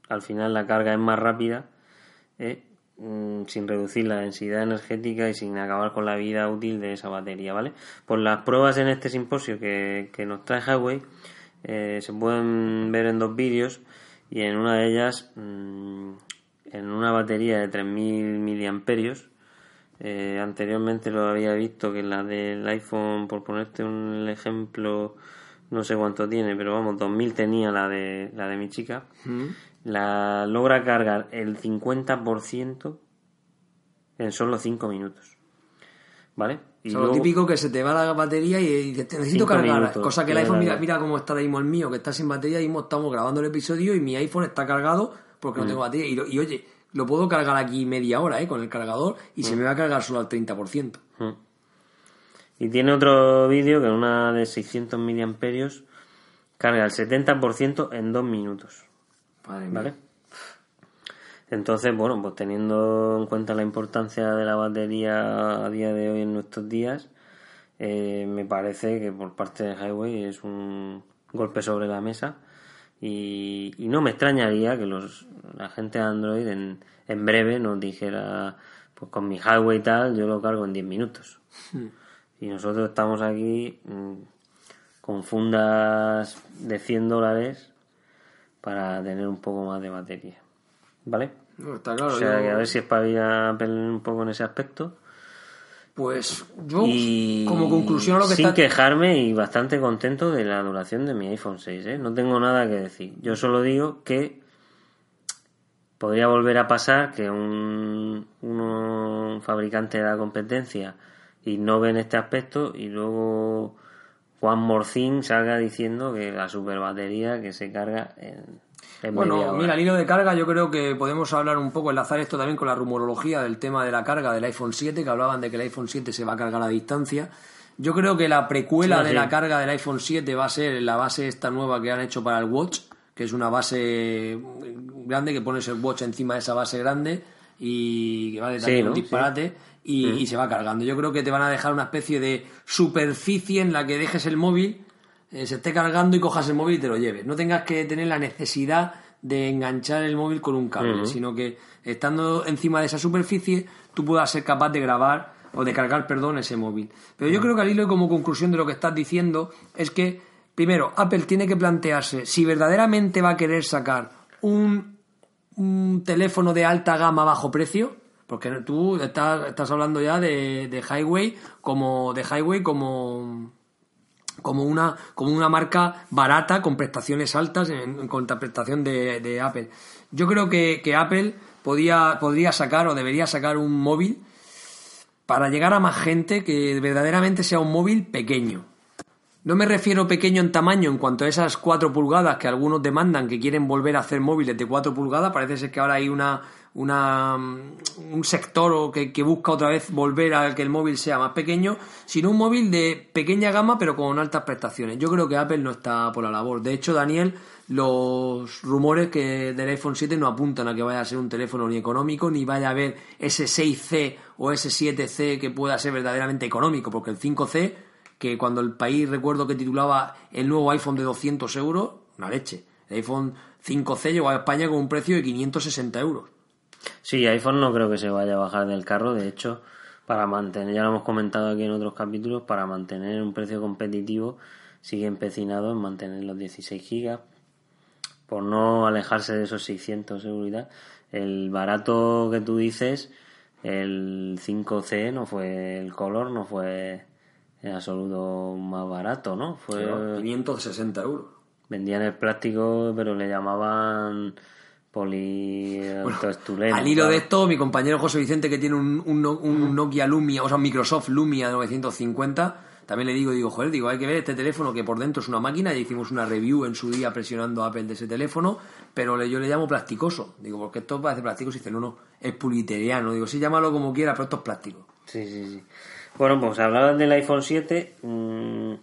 al final la carga es más rápida eh, mm, sin reducir la densidad energética y sin acabar con la vida útil de esa batería, ¿vale? Pues las pruebas en este simposio que, que nos trae Highway eh, se pueden ver en dos vídeos y en una de ellas mm, en una batería de 3000 miliamperios eh, anteriormente lo había visto que la del iPhone, por ponerte un ejemplo, no sé cuánto tiene, pero vamos, 2000 tenía la de, la de mi chica. La logra cargar el 50% en solo 5 minutos. ¿Vale? Y O sea, luego- lo típico que se te va la batería y dices, "Te necesito cargar. minutos, cosa que el iPhone, mira, mira cómo está ahora mismo el mío, que está sin batería, mismo estamos grabando el episodio y mi iPhone está cargado porque no Mm. tengo batería. Y, lo- y, oye, lo puedo cargar aquí media hora ¿eh? con el cargador y Mm. se me va a cargar solo al 30%. Y tiene otro vídeo que en una de 600 miliamperios carga el 70% en 2 minutos. Madre mía. ¿Vale? Entonces, bueno, pues teniendo en cuenta la importancia de la batería a día de hoy en nuestros días, eh, me parece que por parte de Highway es un golpe sobre la mesa y, y no me extrañaría que los, la gente de Android en, en breve nos dijera, pues con mi Highway y tal, yo lo cargo en 10 minutos. Y nosotros estamos aquí mm, con fundas de 100 dólares para tener un poco más de batería. ¿Vale? No, está claro. o sea, yo- que a ver si espabila Apple un poco en ese aspecto. Pues yo, Y como conclusión a lo que sin está... quejarme y bastante contento de la duración de mi iPhone 6. ¿eh? No tengo nada que decir. Yo solo digo que podría volver a pasar que un, un fabricante de la competencia innove en este aspecto y luego More Thing salga diciendo que la super batería que se carga en, en Bueno, mira, el hilo de carga, yo creo que podemos hablar un poco, enlazar esto también con la rumorología del tema de la carga del iPhone 7, que hablaban de que el iPhone 7 se va a cargar a distancia. Yo creo que la precuela Sí, de sí. la carga del iPhone 7 va a ser la base esta nueva que han hecho para el Watch, que es una base grande que pones el Watch encima de esa base grande y que vale también ¿no? un disparate. Y, y se va cargando. Yo creo que te van a dejar una especie de superficie en la que dejes el móvil, eh, se esté cargando y cojas el móvil y te lo lleves. No tengas que tener la necesidad de enganchar el móvil con un cable, sino que estando encima de esa superficie tú puedas ser capaz de grabar o de cargar, perdón, ese móvil. Pero yo creo que al hilo y como conclusión de lo que estás diciendo es que, primero, Apple tiene que plantearse si verdaderamente va a querer sacar un, un teléfono de alta gama a bajo precio, porque tú estás, estás hablando ya de, de Highway como de Highway como como una, como una marca barata con prestaciones altas en, en contraprestación de, de Apple. Yo creo que, que Apple podía, podría sacar o debería sacar un móvil para llegar a más gente que verdaderamente sea un móvil pequeño. No me refiero pequeño en tamaño en cuanto a esas 4 pulgadas que algunos demandan que quieren volver a hacer móviles de 4 pulgadas. Parece ser que ahora hay una, una, un sector que, que, busca otra vez volver a que el móvil sea más pequeño, sino un móvil de pequeña gama pero con altas prestaciones. Yo creo que Apple no está por la labor. De hecho, Daniel, los rumores que del iPhone 7 no apuntan a que vaya a ser un teléfono ni económico, ni vaya a haber ese 6C o ese 7C que pueda ser verdaderamente económico, porque el 5C, que cuando el país recuerdo que titulaba el nuevo iPhone de 200 euros, una leche. El iPhone 5C llegó a España con un precio de 560 euros. Sí, iPhone no creo que se vaya a bajar del carro, de hecho, para mantener, ya lo hemos comentado aquí en otros capítulos, para mantener un precio competitivo sigue empecinado en mantener los 16 gigas, por no alejarse de esos 600 seguridad. El barato que tú dices, el 5C no fue el color, no fue en absoluto más barato, ¿no? Fue 560 euros. Vendían el plástico, pero le llamaban poli bueno, al hilo de esto, mi compañero José Vicente, que tiene un, un, un, Nokia Lumia, o sea, un Microsoft Lumia 950, también le digo, digo, joder, digo, hay que ver este teléfono que por dentro es una máquina, y hicimos una review en su día presionando a Apple de ese teléfono, pero yo le llamo plasticoso. Digo, porque esto parece plasticoso, y dice, no, no, es puliteriano. Digo, sí, llámalo como quiera, pero esto es plástico. Sí, sí, sí. Bueno, pues hablaban del iPhone 7, mmm,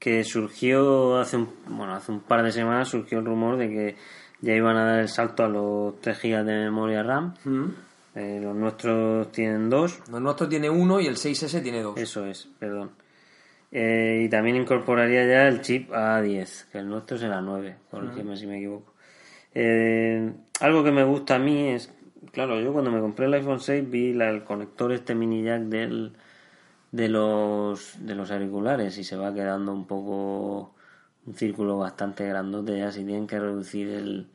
que surgió hace un, bueno, hace un par de semanas, surgió el rumor de que ya iban a dar el salto a los 3 GB de memoria RAM. Mm. Eh, los nuestros tienen 2. Los nuestros tiene 1 y el 6S tiene 2. Eso es, perdón. Eh, y también incorporaría ya el chip A10, que el nuestro será 9, corrígeme mm. si me equivoco. Eh, algo que me gusta a mí es, claro, yo cuando me compré el iPhone 6 vi la, el conector este mini jack del, de, los, de los auriculares y se va quedando un poco un círculo bastante grandote ya si tienen que reducir el,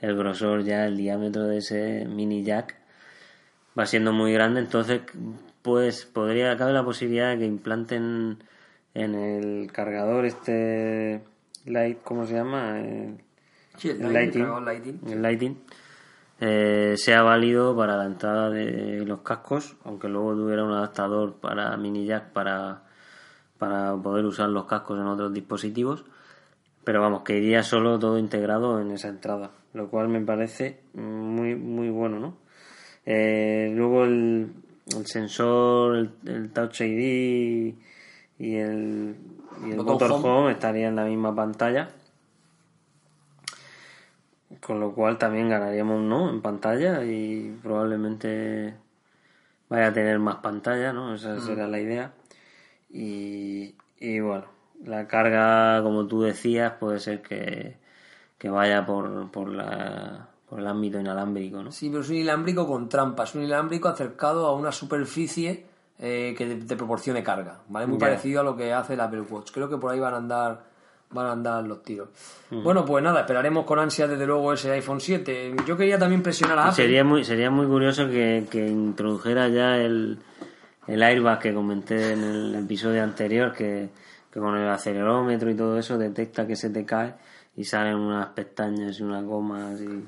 el grosor ya el diámetro de ese mini jack. Va siendo muy grande entonces pues podría cabe la posibilidad de que implanten en el cargador este light cómo se llama el, sí, el, el lighting, lighting, el lighting. Eh, sea válido para la entrada de los cascos aunque luego tuviera un adaptador para mini jack para para poder usar los cascos en otros dispositivos pero vamos, que iría solo todo integrado en esa entrada, lo cual me parece muy, muy bueno, ¿no? Eh, luego el, el sensor, el, el, Touch ID y el, y el Motorhome home estaría en la misma pantalla, con lo cual también ganaríamos no en pantalla y probablemente vaya a tener más pantalla, ¿no? Esa será la idea. Y, y bueno, la carga, como tú decías, puede ser que, que vaya por, por, la, por el ámbito inalámbrico, ¿no? Sí, pero es un inalámbrico con trampas, un inalámbrico acercado a una superficie eh, que te, proporcione carga, ¿vale? Muy parecido a lo que hace el Apple Watch. Creo que por ahí van a andar van a andar los tiros. Bueno, pues nada, esperaremos con ansia desde luego ese iPhone 7. Yo quería también presionar a Apple. Sería muy, sería muy curioso que, que introdujera ya el, el airbag que comenté en el episodio anterior, que, que con el acelerómetro y todo eso detecta que se te cae y salen unas pestañas y unas gomas y...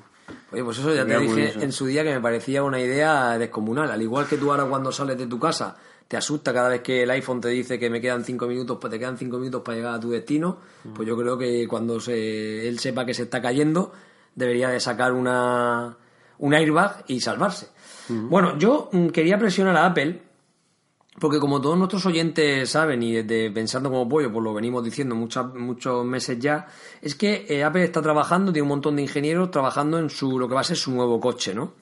Oye, pues eso ya te dije curioso. en su día que me parecía una idea descomunal. Al igual que tú ahora cuando sales de tu casa te asusta cada vez que el iPhone te dice que me quedan cinco minutos, pues te quedan cinco minutos para llegar a tu destino. Pues yo creo que cuando se, él sepa que se está cayendo, debería de sacar una, un airbag y salvarse. Bueno, yo mm, quería presionar a Apple porque como todos nuestros oyentes saben y desde pensando como pollo, pues lo venimos diciendo muchos meses ya, es que eh, Apple está trabajando, tiene un montón de ingenieros trabajando en su lo que va a ser su nuevo coche, ¿no?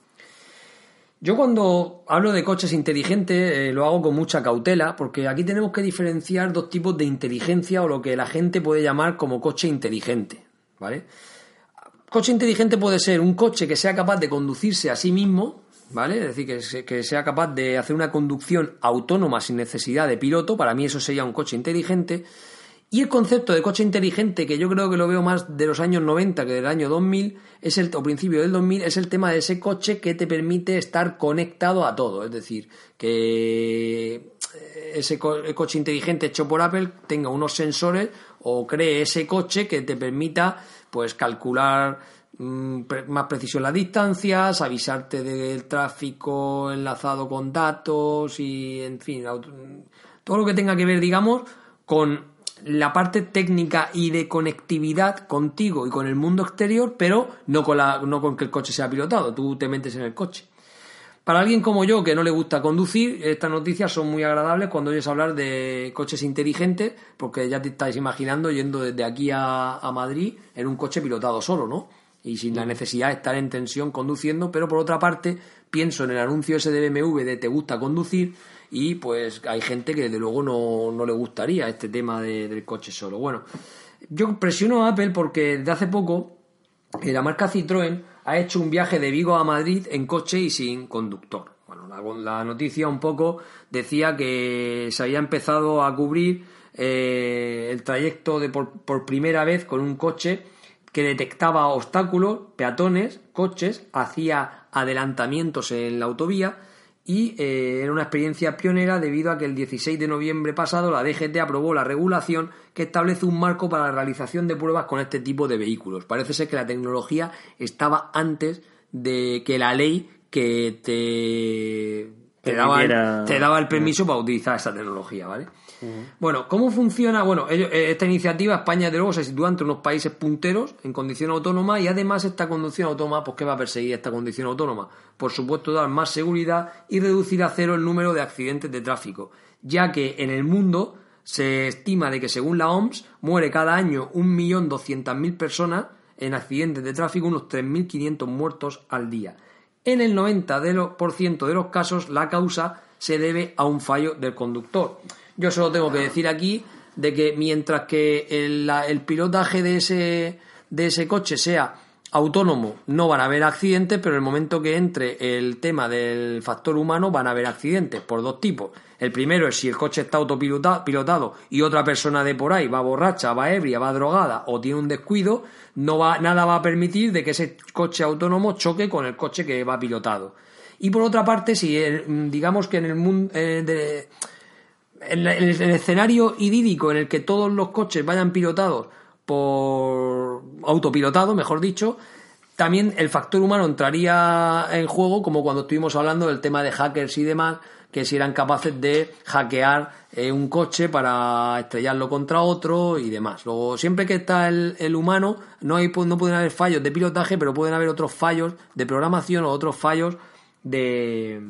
Yo cuando hablo de coches inteligentes eh, lo hago con mucha cautela porque aquí tenemos que diferenciar dos tipos de inteligencia o lo que la gente puede llamar como coche inteligente, ¿vale? Coche inteligente puede ser un coche que sea capaz de conducirse a sí mismo, ¿vale? Es decir, que, que sea capaz de hacer una conducción autónoma sin necesidad de piloto, para mí eso sería un coche inteligente. Y el concepto de coche inteligente, que yo creo que lo veo más de los años 90 que del año 2000, es el, o principio del 2000, es el tema de ese coche que te permite estar conectado a todo. Es decir, que ese co- el coche inteligente hecho por Apple tenga unos sensores o cree ese coche que te permita pues calcular más precisión las distancias, avisarte del tráfico enlazado con datos y en fin, todo lo que tenga que ver, digamos, con la parte técnica y de conectividad contigo y con el mundo exterior, pero no con, la, no con que el coche sea pilotado, tú te metes en el coche. Para alguien como yo que no le gusta conducir, estas noticias son muy agradables cuando oyes hablar de coches inteligentes, porque ya te estáis imaginando yendo desde aquí a Madrid en un coche pilotado solo, ¿no? Y sin la necesidad de estar en tensión conduciendo, pero por otra parte pienso en el anuncio ese de BMW de te gusta conducir y pues hay gente que desde luego no, no le gustaría este tema de- del coche solo. Bueno, yo presiono a Apple porque desde hace poco eh, la marca Citroën ha hecho un viaje de Vigo a Madrid en coche y sin conductor. Bueno, la, noticia un poco decía que se había empezado a cubrir eh, el trayecto de por, por primera vez con un coche que detectaba obstáculos, peatones, coches, hacía adelantamientos en la autovía y eh, era una experiencia pionera debido a que el 16 de noviembre pasado la DGT aprobó la regulación que establece un marco para la realización de pruebas con este tipo de vehículos. Parece ser que la tecnología estaba antes de que la ley que te, te, daba, te daba el permiso para utilizar esa tecnología, ¿vale? Bueno, ¿cómo funciona? Bueno, eh, esta iniciativa, España, de luego, se sitúa entre unos países punteros en condición autónoma y además esta conducción autónoma, pues ¿qué va a perseguir esta condición autónoma? Por supuesto, dar más seguridad y reducir a cero el número de accidentes de tráfico, ya que en el mundo se estima de que según la OMS muere cada año 1.200.000 personas en accidentes de tráfico, unos 3.500 muertos al día. En el 90% de los, por ciento de los casos la causa se debe a un fallo del conductor. Yo solo tengo que decir aquí de que mientras que el, el pilotaje de ese, de ese coche sea autónomo no van a haber accidentes, pero en el momento que entre el tema del factor humano van a haber accidentes por dos tipos. El primero es si el coche está autopilotado pilotado y otra persona de por ahí va borracha, va ebria, va drogada o tiene un descuido, no va, nada va a permitir de que ese coche autónomo choque con el coche que va pilotado. Y por otra parte, si el- digamos que en el mundo de, en, el, en el escenario idílico en el que todos los coches vayan pilotados por autopilotado, mejor dicho, también el factor humano entraría en juego, como cuando estuvimos hablando del tema de hackers y demás, que si eran capaces de hackear eh, un coche para estrellarlo contra otro y demás. Luego, siempre que está el, humano, no, hay, no pueden haber fallos de pilotaje, pero pueden haber otros fallos de programación o otros fallos de,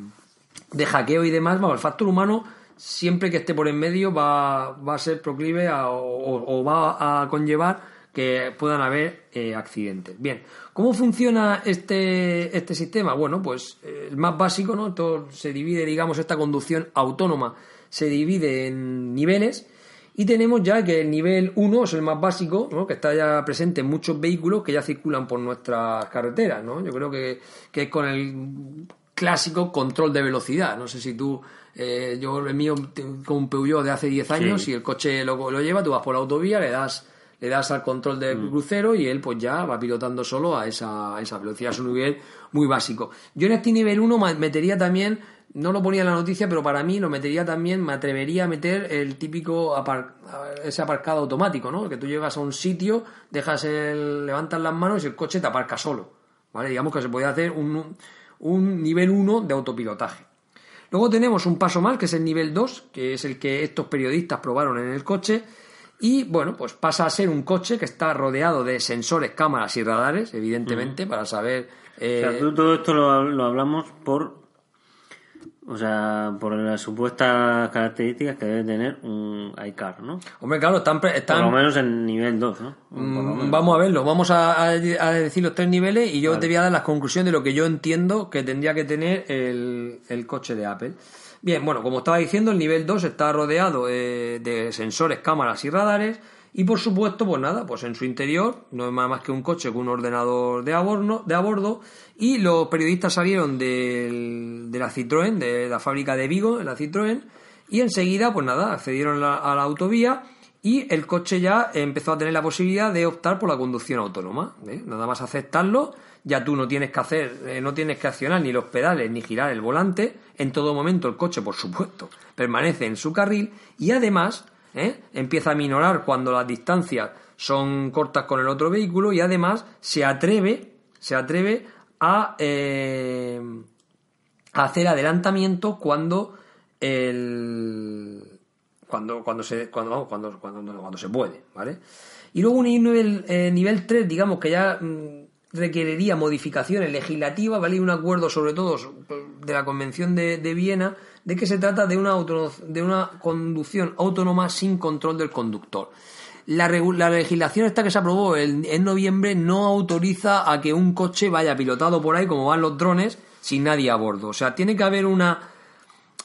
de hackeo y demás, vamos, el factor humano siempre que esté por en medio va, va a ser proclive o va a conllevar que puedan haber eh, accidentes. Bien, ¿cómo funciona este, este sistema? Bueno, pues eh, el más básico, ¿no? Todo se divide, digamos, esta conducción autónoma se divide en niveles y tenemos ya que el nivel 1 es el más básico, ¿no? que está ya presente en muchos vehículos que ya circulan por nuestras carreteras. ¿no? Yo creo que, que es con el clásico control de velocidad. No sé si tú, eh, yo el mío con un Peugeot de hace 10 años Sí. y el coche lo, lo lleva, tú vas por la autovía, le das le das al control del crucero y él pues ya va pilotando solo a esa, a esa velocidad. Es un nivel muy básico. Yo en este nivel 1 ma- metería también, no lo ponía en la noticia, pero para mí lo metería también, me atrevería a meter el típico apar- ese aparcado automático, ¿no? Que tú llegas a un sitio, dejas el, levantas las manos y el coche te aparca solo. ¿Vale? Digamos que se puede hacer un, un nivel 1 de autopilotaje. Luego tenemos un paso más, que es el nivel 2, que es el que estos periodistas probaron en el coche. Y bueno, pues pasa a ser un coche que está rodeado de sensores, cámaras y radares, evidentemente, para saber. O eh, sea, tú todo esto lo, lo hablamos por O sea, por las supuestas características que debe tener un iCar, ¿no? Hombre, claro, están, pre- Por están lo menos en nivel 2, ¿no? Mm. Vamos a verlo, vamos a, decir los tres niveles y yo te voy a dar las conclusiones de lo que yo entiendo que tendría que tener el, el coche de Apple. Bien, bueno, como estaba diciendo, el nivel 2 está rodeado eh, de sensores, cámaras y radares y por supuesto, pues nada, pues en su interior no es nada más que un coche con un ordenador de a bordo, de a bordo y los periodistas salieron del- de la Citroën, de la fábrica de Vigo, de la Citroën, y enseguida, pues nada, accedieron a la autovía y el coche ya empezó a tener la posibilidad de optar por la conducción autónoma. ¿eh? Nada más aceptarlo, ya tú no tienes que hacer, eh, no tienes que accionar ni los pedales ni girar el volante. En todo momento el coche, por supuesto, permanece en su carril y además ¿eh? empieza a minorar cuando las distancias son cortas con el otro vehículo y además se atreve, se atreve a, eh, hacer adelantamiento cuando el cuando cuando se cuando cuando, cuando, cuando se puede vale y luego un nivel eh, nivel 3 digamos que ya mm, requeriría modificaciones legislativas vale y un acuerdo sobre todo de la convención de, de Viena de que se trata de una auto- de una conducción autónoma sin control del conductor. La, la legislación esta que se aprobó en, en noviembre no autoriza a que un coche vaya pilotado por ahí como van los drones sin nadie a bordo. O sea tiene que haber una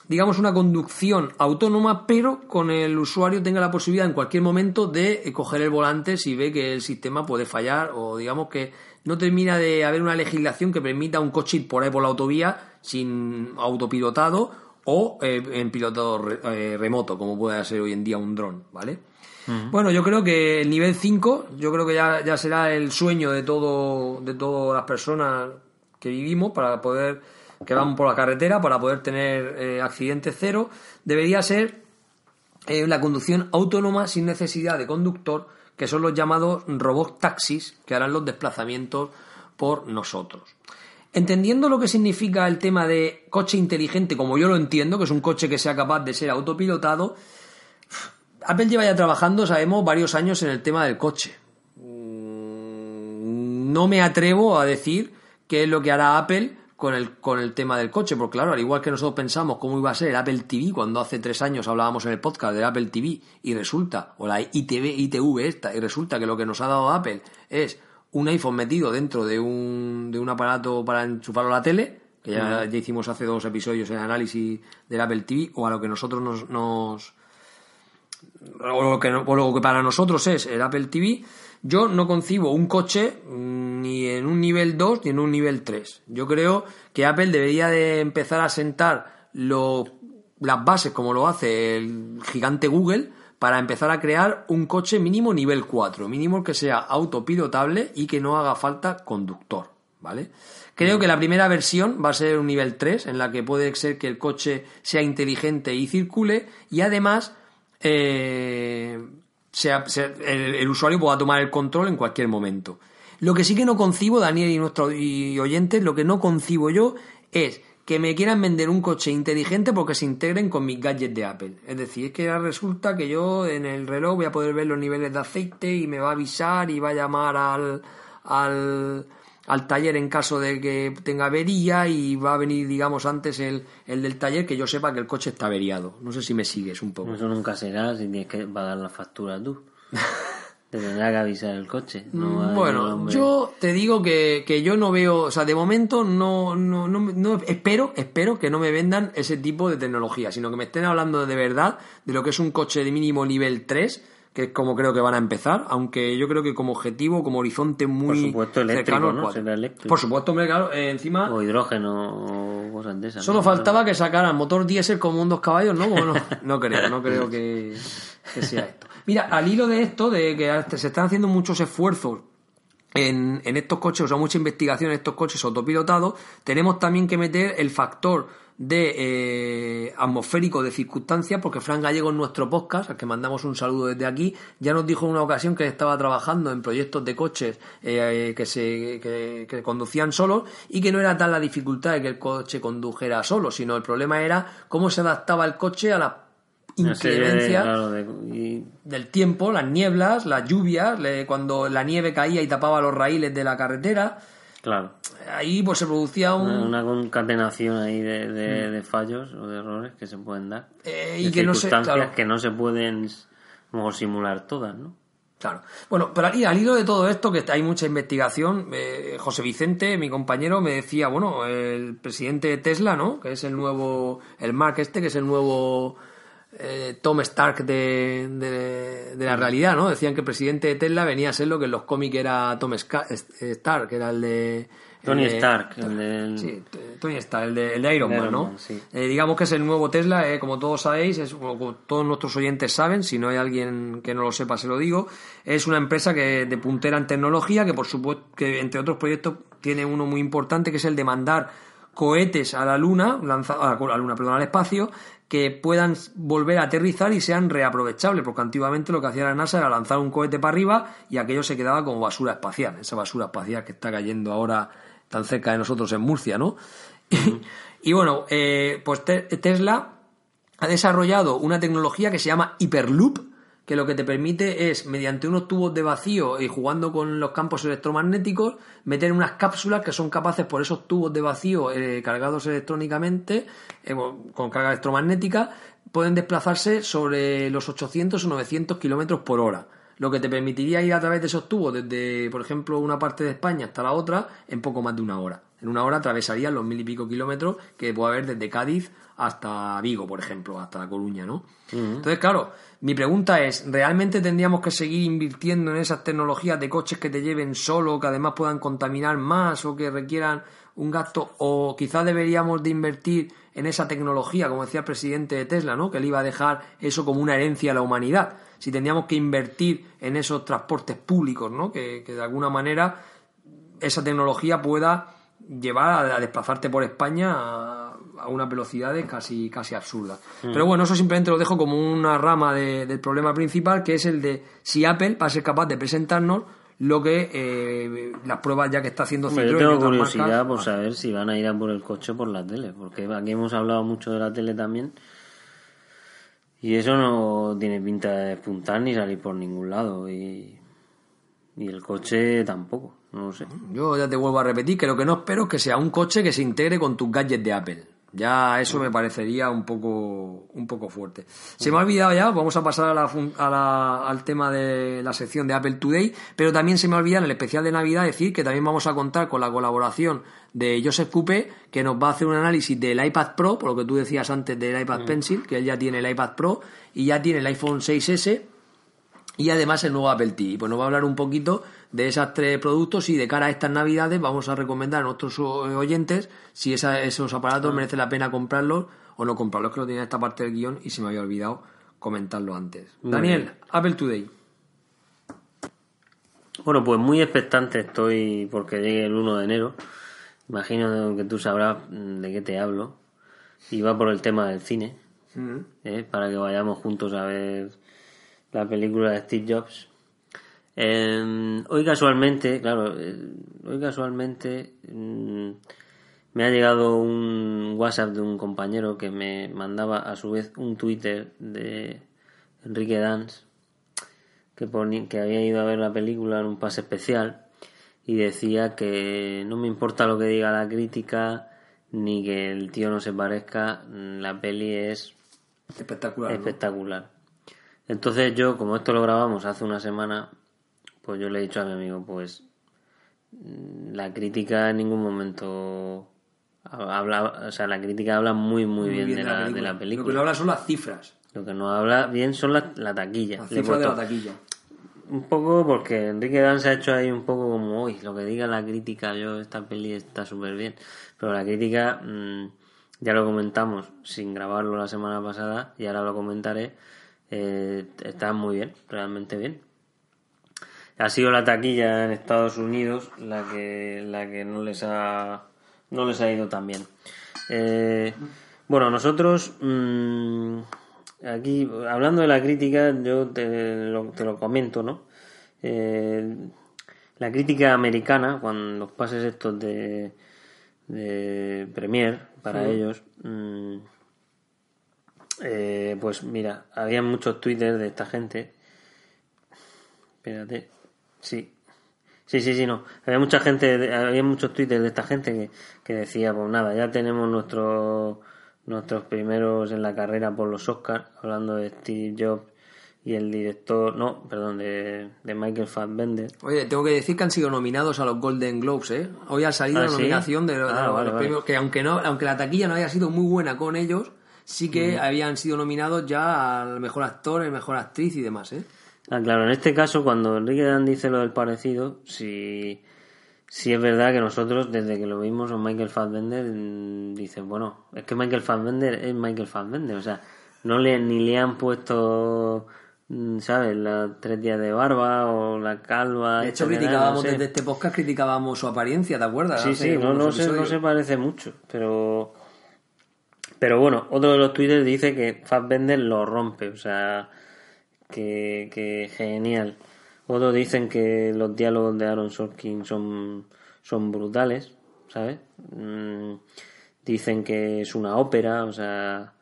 digamos, una conducción autónoma, pero con el usuario tenga la posibilidad en cualquier momento de coger el volante si ve que el sistema puede fallar o digamos que no termina de haber una legislación que permita un coche ir por ahí por la autovía sin autopilotado o eh, en pilotado re- eh, remoto, como puede ser hoy en día un dron, ¿vale? Bueno, yo creo que el nivel 5, yo creo que ya, ya será el sueño de todo, de todas las personas que vivimos para poder, que vamos por la carretera, para poder tener eh, accidentes cero, debería ser eh, la conducción autónoma sin necesidad de conductor, que son los llamados robots taxis, que harán los desplazamientos por nosotros. Entendiendo lo que significa el tema de coche inteligente, como yo lo entiendo, que es un coche que sea capaz de ser autopilotado, Apple lleva ya trabajando, sabemos, varios años en el tema del coche. Mm, No me atrevo a decir qué es lo que hará Apple con el, con el tema del coche, porque claro, al igual que nosotros pensamos cómo iba a ser el Apple TV cuando hace tres años hablábamos en el podcast del Apple TV y resulta, o la ITV, ITV esta, y resulta que lo que nos ha dado Apple es un iPhone metido dentro de un, de un aparato para enchufarlo a la tele, que ya, ya hicimos hace dos episodios el análisis del Apple TV, o a lo que nosotros nos, nos o lo, que, o lo que para nosotros es el Apple TV, yo no concibo un coche mm, ni en un nivel 2 ni en un nivel 3. Yo creo que Apple debería de empezar a sentar las bases como lo hace el gigante Google para empezar a crear un coche mínimo nivel 4, mínimo que sea autopilotable y que no haga falta conductor, ¿vale? Creo que la primera versión va a ser un nivel 3 en la que puede ser que el coche sea inteligente y circule y además eh, sea, el, el usuario pueda tomar el control en cualquier momento. Lo que sí que no concibo, Daniel y nuestros oyentes, lo que no concibo yo es que me quieran vender un coche inteligente porque se integren con mis gadgets de Apple. Es decir, es que ahora resulta que yo en el reloj voy a poder ver los niveles de aceite y me va a avisar y va a llamar al, al, al taller en caso de que tenga avería y va a venir, digamos, antes el, el del taller que yo sepa que el coche está averiado. No sé si me sigues un poco. Eso nunca será si tienes que pagar la factura tú. Te tendrá que avisar el coche. No el Bueno, yo te digo que, que yo no veo, o sea, de momento no, no, no, no- espero, espero que no me vendan ese tipo de tecnología, sino que me estén hablando de verdad de lo que es un coche de mínimo nivel 3, que es como creo que van a empezar, aunque yo creo que como objetivo, como horizonte muy Por supuesto, eléctrico, cercano ¿no? Será eléctrico. Por supuesto, hombre, claro, eh, encima O hidrógeno o cosas de esas. Solo ¿no? faltaba que sacaran motor diésel como un dos caballos, ¿no? Como no, no creo, no creo que, que sea esto. Mira, al hilo de esto, de que se están haciendo muchos esfuerzos en, estos coches, o sea, mucha investigación en estos coches autopilotados, tenemos también que meter el factor de eh, atmosférico de circunstancias, porque Fran Gallego en nuestro podcast, al que mandamos un saludo desde aquí, ya nos dijo en una ocasión que estaba trabajando en proyectos de coches eh, que se que, conducían solos y que no era tal la dificultad de que el coche condujera solo, sino el problema era cómo se adaptaba el coche a la De- inclemencia claro, de- y- del tiempo, las nieblas, las lluvias, le- cuando la nieve caía y tapaba los raíles de la carretera. Claro. Ahí pues se producía un... Una, una concatenación ahí de, de, de fallos o de errores que se pueden dar. Eh, De y que no se... claro. que no se pueden simular todas, ¿no? Claro. Bueno, pero al hilo de todo esto, que hay mucha investigación, eh, José Vicente, mi compañero, me decía, bueno, el presidente de Tesla, ¿no? Que es el nuevo, el Mark este, que es el nuevo eh, Tom Stark de, de, de la realidad, ¿no? Decían que el presidente de Tesla venía a ser lo que en los cómics era Tom Ska- Stark, que era el de... Tony el de- Stark, el del... Sí, Tony Stark, el de, el de Iron De Man, ¿no? Man, sí. Eh, digamos que es el nuevo Tesla, eh, como todos sabéis, es, como como todos nuestros oyentes saben, si no hay alguien que no lo sepa se lo digo, es una empresa que de puntera en tecnología, que por supuesto, que entre otros proyectos tiene uno muy importante, que es el de mandar cohetes a la luna, lanza- a la luna, perdón, al espacio, que puedan volver a aterrizar y sean reaprovechables, porque antiguamente lo que hacía la NASA era lanzar un cohete para arriba y aquello se quedaba como basura espacial, esa basura espacial que está cayendo ahora tan cerca de nosotros en Murcia, ¿no? y bueno, eh, pues Te- Tesla ha desarrollado una tecnología que se llama Hyperloop, que lo que te permite es, mediante unos tubos de vacío y jugando con los campos electromagnéticos, meter unas cápsulas que son capaces por esos tubos de vacío eh, cargados electrónicamente, eh, con carga electromagnética, pueden desplazarse sobre los 800 o 900 kilómetros por hora. Lo que te permitiría ir a través de esos tubos desde, por ejemplo, una parte de España hasta la otra en poco más de una hora. En una hora atravesarías los mil y pico kilómetros que puede haber desde Cádiz hasta Vigo, por ejemplo, hasta La Coruña, ¿no? Entonces, claro, mi pregunta es, ¿realmente tendríamos que seguir invirtiendo en esas tecnologías de coches que te lleven solo, que además puedan contaminar más o que requieran un gasto? ¿O quizás deberíamos de invertir en esa tecnología, como decía el presidente de Tesla, ¿no? Que le iba a dejar eso como una herencia a la humanidad. Si tendríamos que invertir en esos transportes públicos, ¿no? Que, que de alguna manera esa tecnología pueda llevar a, a desplazarte por España a, a unas velocidades casi, casi absurdas. Pero bueno, eso simplemente lo dejo como una rama de- del problema principal, que es el de si Apple va a ser capaz de presentarnos lo que eh, las pruebas ya que está haciendo yo Citroën y tengo curiosidad marcas- por saber si van a ir a por el coche o por la tele, porque aquí hemos hablado mucho de la tele también. Y eso no tiene pinta de despuntar ni salir por ningún lado. Y, y el coche tampoco, no lo sé. Yo ya te vuelvo a repetir que lo que no espero es que sea un coche que se integre con tus gadgets de Apple. Ya eso me parecería un poco, un poco fuerte. Se me ha olvidado ya, vamos a pasar a la a la- al tema de la sección de Apple Today, pero también se me ha olvidado en el especial de Navidad decir que también vamos a contar con la colaboración de Joseph Coupe, que nos va a hacer un análisis del iPad Pro, por lo que tú decías antes del iPad Pencil, que él ya tiene el iPad Pro y ya tiene el iPhone 6S y además el nuevo Apple TV. Pues nos va a hablar un poquito de esos tres productos y de cara a estas navidades vamos a recomendar a nuestros o- oyentes si esa- esos aparatos merece la pena comprarlos o no comprarlos, que lo tenía esta parte del guion y se me había olvidado comentarlo antes. Muy Daniel, bien. Apple Today. Bueno, pues muy expectante estoy porque llegue el 1 de enero. Imagino que tú sabrás mm, de qué te hablo. Y va por el tema del cine, ¿eh? para que vayamos juntos a ver la película de Steve Jobs. Eh, hoy casualmente, claro, eh, hoy casualmente mm, me ha llegado un WhatsApp de un compañero que me mandaba a su vez un Twitter de Enrique Dance que, que había ido a ver la película en un pase especial y decía que no me importa lo que diga la crítica ni que el tío no se parezca, la peli es Espectacular. ¿no? Entonces yo, como esto lo grabamos hace una semana, pues yo le he dicho a mi amigo, pues mm, la crítica en ningún momento habla, o sea, la crítica habla muy muy, Muy bien, de, la, de la Lo película. que no habla son las cifras. Lo que no habla bien son la, la taquilla. Las cifras de la taquilla. un poco porque Enrique Dan se ha hecho ahí un poco como, uy, lo que diga la crítica, yo esta peli está súper bien. Pero la crítica, mm, ya lo comentamos sin grabarlo la semana pasada y ahora lo comentaré, eh, está muy bien, realmente bien. Ha sido la taquilla en Estados Unidos la que, la que no les ha, no les ha ido tan bien. Eh, bueno, nosotros, mm, aquí, hablando de la crítica, yo te lo, te lo comento, ¿no? Eh, la crítica americana, cuando los pases estos de, de Premier para ellos, mm, eh, pues mira, había muchos twitters de esta gente. Espérate, sí. Sí, sí, sí, no. Había mucha gente, había muchos twitters de esta gente que, que decía, pues nada, ya tenemos nuestros nuestros primeros en la carrera por los Oscars, hablando de Steve Jobs y el director, no, perdón, de, de Michael Fassbender. Oye, tengo que decir que han sido nominados a los Golden Globes, ¿eh? Hoy ha salido Ah, la ¿sí? nominación de, los- de Ah, los, vale, los vale. premios, que aunque no, aunque la taquilla no haya sido muy buena con ellos, sí que habían sido nominados ya al mejor actor, el mejor actriz y demás, ¿eh? Ah, claro, en este caso, cuando Enrique Dan dice lo del parecido, si, si es verdad que nosotros, desde que lo vimos con Michael Fassbender, mm, dices, bueno, es que Michael Fassbender es Michael Fassbender, o sea, no le, ni le han puesto, mm, ¿sabes?, las tres días de barba o la calva. De hecho, da, criticábamos no sé. desde este podcast, criticábamos su apariencia, ¿te acuerdas? Sí, sí, no, no, se, no se parece mucho, pero... Pero bueno, otro de los twitters dice que Fassbender lo rompe, o sea, que, que genial. Otros dicen que los diálogos de Aaron Sorkin son, son brutales, ¿sabes? Mm, dicen que es una ópera, o sea,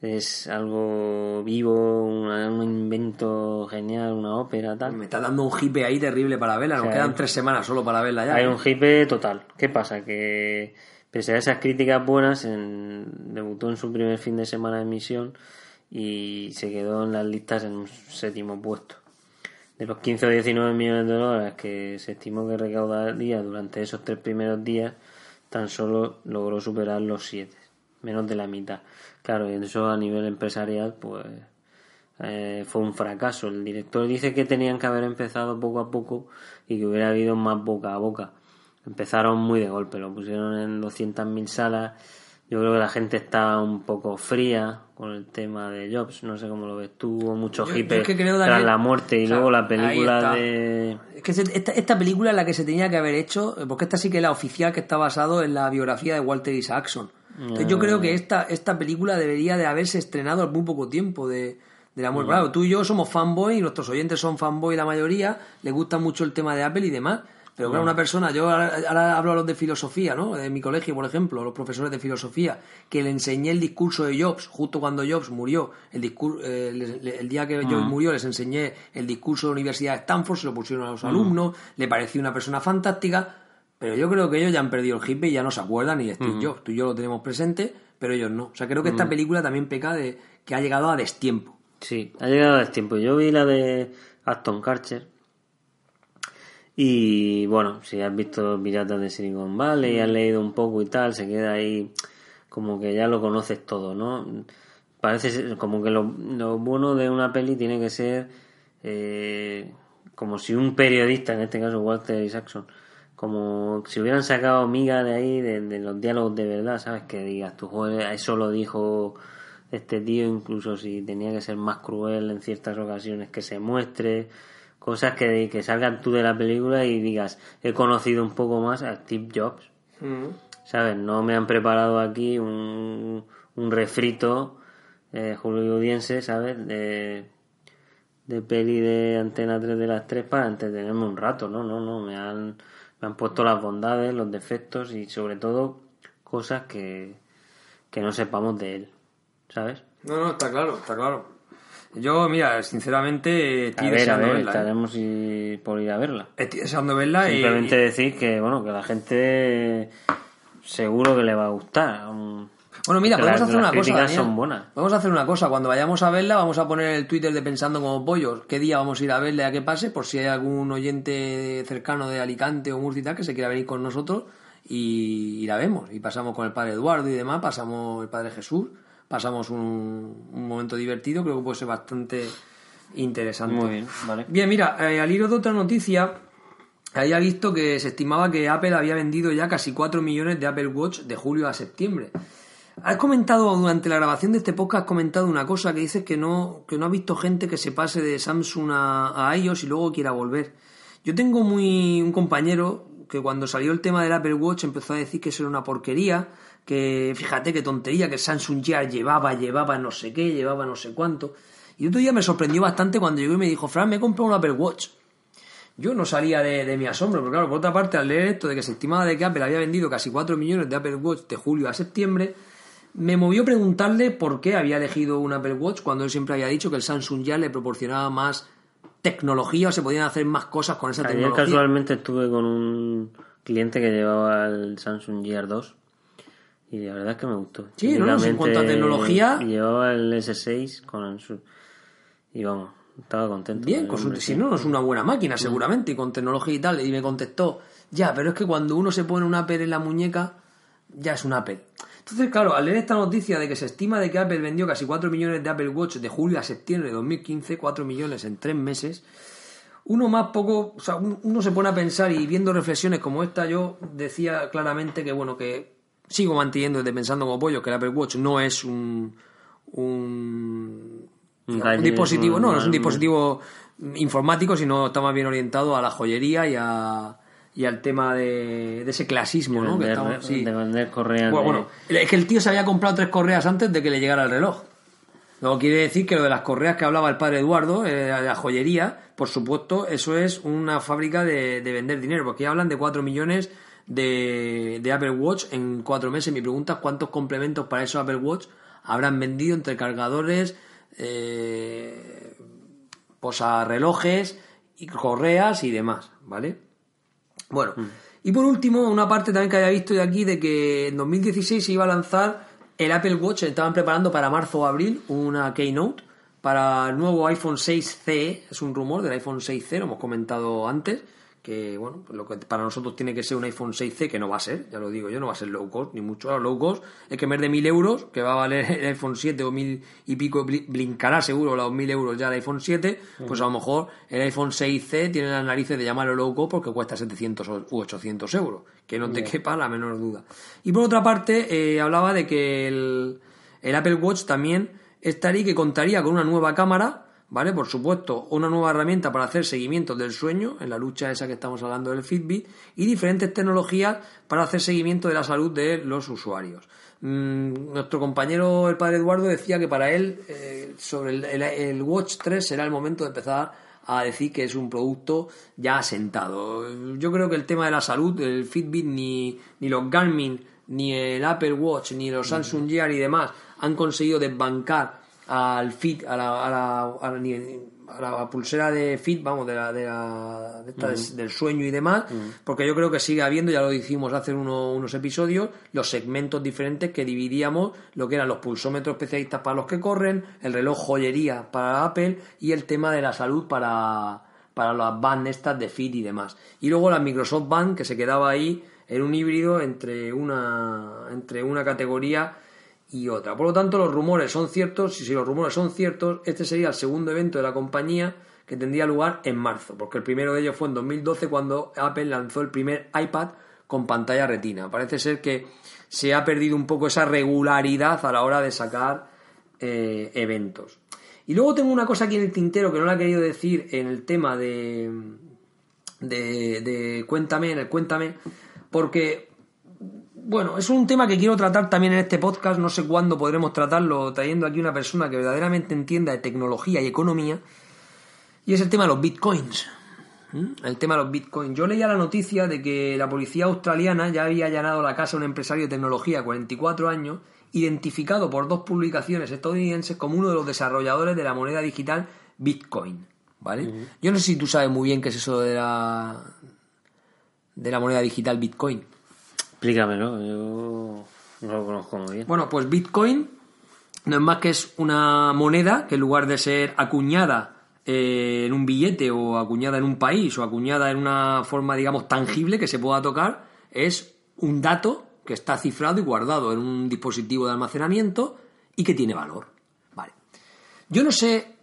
es algo vivo, una- un invento genial, una ópera, tal. Me está dando un hipe ahí terrible para verla, nos O sea, quedan hay- tres semanas solo para verla ya. Hay ¿eh? un hipe total. ¿Qué pasa? Que pese a esas críticas buenas, en- debutó en su primer fin de semana de emisión y se quedó en las listas en un séptimo puesto. De los 15 o 19 millones de dólares que se estimó que recaudaría durante esos tres primeros días, tan solo logró superar los 7, menos de la mitad. Claro, y eso a nivel empresarial, pues eh, fue un fracaso. El director dice que tenían que haber empezado poco a poco y que hubiera habido más boca a boca. Empezaron muy de golpe, lo pusieron en 200.000 salas. Yo creo que la gente está un poco fría con el tema de Jobs. No sé cómo lo ves tú. Hubo mucho Yo- hipe yo es que creo, tras la muerte y luego la película de. Es que esta, esta película es la que se tenía que haber hecho, eh, porque esta sí que es la oficial que está basado en la biografía de Walter Isaacson. Entonces yo creo que esta, esta película debería de haberse estrenado al muy poco tiempo de, de la muerte. Claro, tú y yo somos fanboy y nuestros oyentes son fanboy la mayoría, les gusta mucho el tema de Apple y demás. Pero claro, una persona, yo ahora, ahora hablo a los de filosofía, ¿no? De mi colegio, por ejemplo, los profesores de filosofía, que le enseñé el discurso de Jobs, justo cuando Jobs murió, el, discur- eh, le- le- el día que Jobs murió, les enseñé el discurso de la Universidad de Stanford, se lo pusieron a los alumnos, le pareció una persona fantástica, pero yo creo que ellos ya han perdido el hipe y ya no se acuerdan ni de Steve Jobs. Tú y yo lo tenemos presente, pero ellos no. O sea, creo que esta película también peca de que ha llegado a destiempo. Sí, ha llegado el tiempo. Yo vi la de Aston Karcher. Y bueno, si has visto Piratas de Silicon Valley, has leído un poco y tal, se queda ahí como que ya lo conoces todo, ¿no? Parece como que lo, lo bueno de una peli tiene que ser eh, como si un periodista, en este caso Walter Isaacson, como si hubieran sacado miga de ahí, de, de los diálogos de verdad, ¿sabes? Que digas, tú, joder, eso lo dijo este tío, incluso si tenía que ser más cruel en ciertas ocasiones, que se muestre, cosas que, que salgan tú de la película y digas, he conocido un poco más a Steve Jobs, ¿sabes? No me han preparado aquí un, un refrito eh, hollywoodiense, ¿sabes? De, de peli de Antena 3 de las 3 para entretenerme un rato, ¿no? No, no, me han, me han puesto las bondades, los defectos y sobre todo cosas que, que no sepamos de él, ¿sabes? No, no, está claro, está claro. Yo, mira, sinceramente, estoy A ver, a ver, verla. ¿eh? estaremos y- por ir a verla. Estoy deseando verla y- Simplemente decir que, bueno, que la gente seguro que le va a gustar. Um, Bueno, mira, podemos las- hacer una cosa. Daniel. son buenas. Vamos a hacer una cosa. Cuando vayamos a verla, vamos a poner el Twitter de Pensando como Pollos. ¿Qué día vamos a ir a verla a que pase? Por si hay algún oyente cercano de Alicante o Murcia y tal que se quiera venir con nosotros y, y la vemos. Y pasamos con el padre Eduardo y demás. Pasamos el padre Jesús. Pasamos un, un momento divertido. Creo que puede ser bastante interesante. Muy bien, vale. Bien, mira, eh, al hilo de otra noticia, había visto que se estimaba que Apple había vendido ya casi 4 millones de Apple Watch de julio a septiembre. Has comentado durante la grabación de este podcast, has comentado una cosa que dices que no, que no has visto gente que se pase de Samsung a, a iOS y luego quiera volver. Yo tengo muy un compañero que cuando salió el tema del Apple Watch empezó a decir que eso era una porquería, que fíjate qué tontería, que Samsung Gear llevaba, llevaba no sé qué, llevaba no sé cuánto. Y otro día me sorprendió bastante cuando llegó y me dijo, Fran, me he comprado un Apple Watch. Yo no salía de, de mi asombro, pero claro, por otra parte, al leer esto de que se estimaba de que Apple había vendido casi 4 millones de Apple Watch de julio a septiembre, me movió preguntarle por qué había elegido un Apple Watch cuando él siempre había dicho que el Samsung ya le proporcionaba más tecnología o se podían hacer más cosas con esa Ayer tecnología. casualmente estuve con un cliente que llevaba el Samsung Gear 2 y la verdad es que me gustó. Sí, ¿no? En cuanto a tecnología- Llevaba el S6 con su... Y vamos, estaba contento. Bien, con su- si no, no es una buena máquina, seguramente, y con tecnología y tal. Y me contestó, ya, pero es que cuando uno se pone un Apple en la muñeca, ya es un Apple. Entonces, claro, al leer esta noticia de que se estima de que Apple vendió casi 4 millones de Apple Watch de julio a septiembre de 2015, 4 millones en 3 meses, uno más poco, o sea, un- uno se pone a pensar y viendo reflexiones como esta, yo decía claramente que, bueno, que sigo manteniendo desde pensando como pollo que el Apple Watch no es un, un, Un un gadget, dispositivo, no, no es un dispositivo informático, sino está más bien orientado a la joyería y, a, y al tema de, de ese clasismo, ¿no? Que Vender- estamos- sí. De vender correas Bueno, de- bueno, es que el tío se había comprado tres correas antes de que le llegara el reloj. Luego quiere decir que lo de las correas que hablaba el padre Eduardo, eh, de la joyería, por supuesto, eso es una fábrica de, de vender dinero, porque hablan de 4 millones de, de Apple Watch en cuatro meses. Mi pregunta es cuántos complementos para esos Apple Watch habrán vendido entre cargadores, eh, posarrelojes, y correas y demás, ¿vale? Bueno, y por último, una parte también que había visto de aquí de que en 2016 se iba a lanzar el Apple Watch, estaban preparando para marzo o abril una keynote para el nuevo iPhone 6C, es un rumor del iPhone 6C, lo hemos comentado antes, que bueno, pues lo que para nosotros tiene que ser un iPhone 6C, que no va a ser, ya lo digo yo, no va a ser low cost, ni mucho low cost, es que en vez de 1000 euros, que va a valer el iPhone 7 o 1000 y pico, bli- blincará seguro los 1000 euros ya el iPhone 7, pues a lo mejor el iPhone 6C tiene las narices de llamarlo low cost porque cuesta 700 o- u 800 euros, que no te quepa la menor duda. Y por otra parte, eh, hablaba de que el, el Apple Watch también estaría que contaría con una nueva cámara, ¿vale? Por supuesto, una nueva herramienta para hacer seguimiento del sueño, en la lucha esa que estamos hablando del Fitbit, y diferentes tecnologías para hacer seguimiento de la salud de los usuarios. Mm, nuestro compañero, el padre Eduardo, decía que para él, eh, sobre el, el- el Watch 3 será el momento de empezar a decir que es un producto ya asentado. Yo creo que el tema de la salud, el Fitbit, ni, ni los Garmin, ni el Apple Watch, ni los Samsung Gear y demás han conseguido desbancar al Fit, a la, a la, a la- a la pulsera de Fit, vamos, de la, de la- de esta des- del sueño y demás, porque yo creo que sigue habiendo, ya lo dijimos hace uno- unos episodios, los segmentos diferentes que dividíamos lo que eran los pulsómetros especialistas para los que corren, el reloj joyería para Apple y el tema de la salud para, para las Band estas de Fit y demás. Y luego la Microsoft Band que se quedaba ahí en un híbrido entre una, entre una categoría y otra. Por lo tanto, los rumores son ciertos, y si los rumores son ciertos, este sería el segundo evento de la compañía que tendría lugar en marzo, porque el primero de ellos fue en 2012 cuando Apple lanzó el primer iPad con pantalla retina. Parece ser que se ha perdido un poco esa regularidad a la hora de sacar eh, eventos. Y luego tengo una cosa aquí en el tintero que no la he querido decir en el tema de, de, de Cuéntame, en el Cuéntame, porque bueno, es un tema que quiero tratar también en este podcast, no sé cuándo podremos tratarlo, trayendo aquí una persona que verdaderamente entienda de tecnología y economía, y es el tema de los bitcoins. ¿Mm? El tema de los bitcoins. Yo leía la noticia de que la policía australiana ya había allanado la casa a un empresario de tecnología de 44 años, identificado por dos publicaciones estadounidenses como uno de los desarrolladores de la moneda digital Bitcoin. ¿Vale? Yo no sé si tú sabes muy bien qué es eso de la, de la moneda digital Bitcoin. Explícamelo, yo no lo conozco muy bien. Bueno, pues Bitcoin no es más que es una moneda que en lugar de ser acuñada eh, en un billete o acuñada en un país o acuñada en una forma, digamos, tangible que se pueda tocar, es un dato que está cifrado y guardado en un dispositivo de almacenamiento y que tiene valor. Vale. Yo no sé.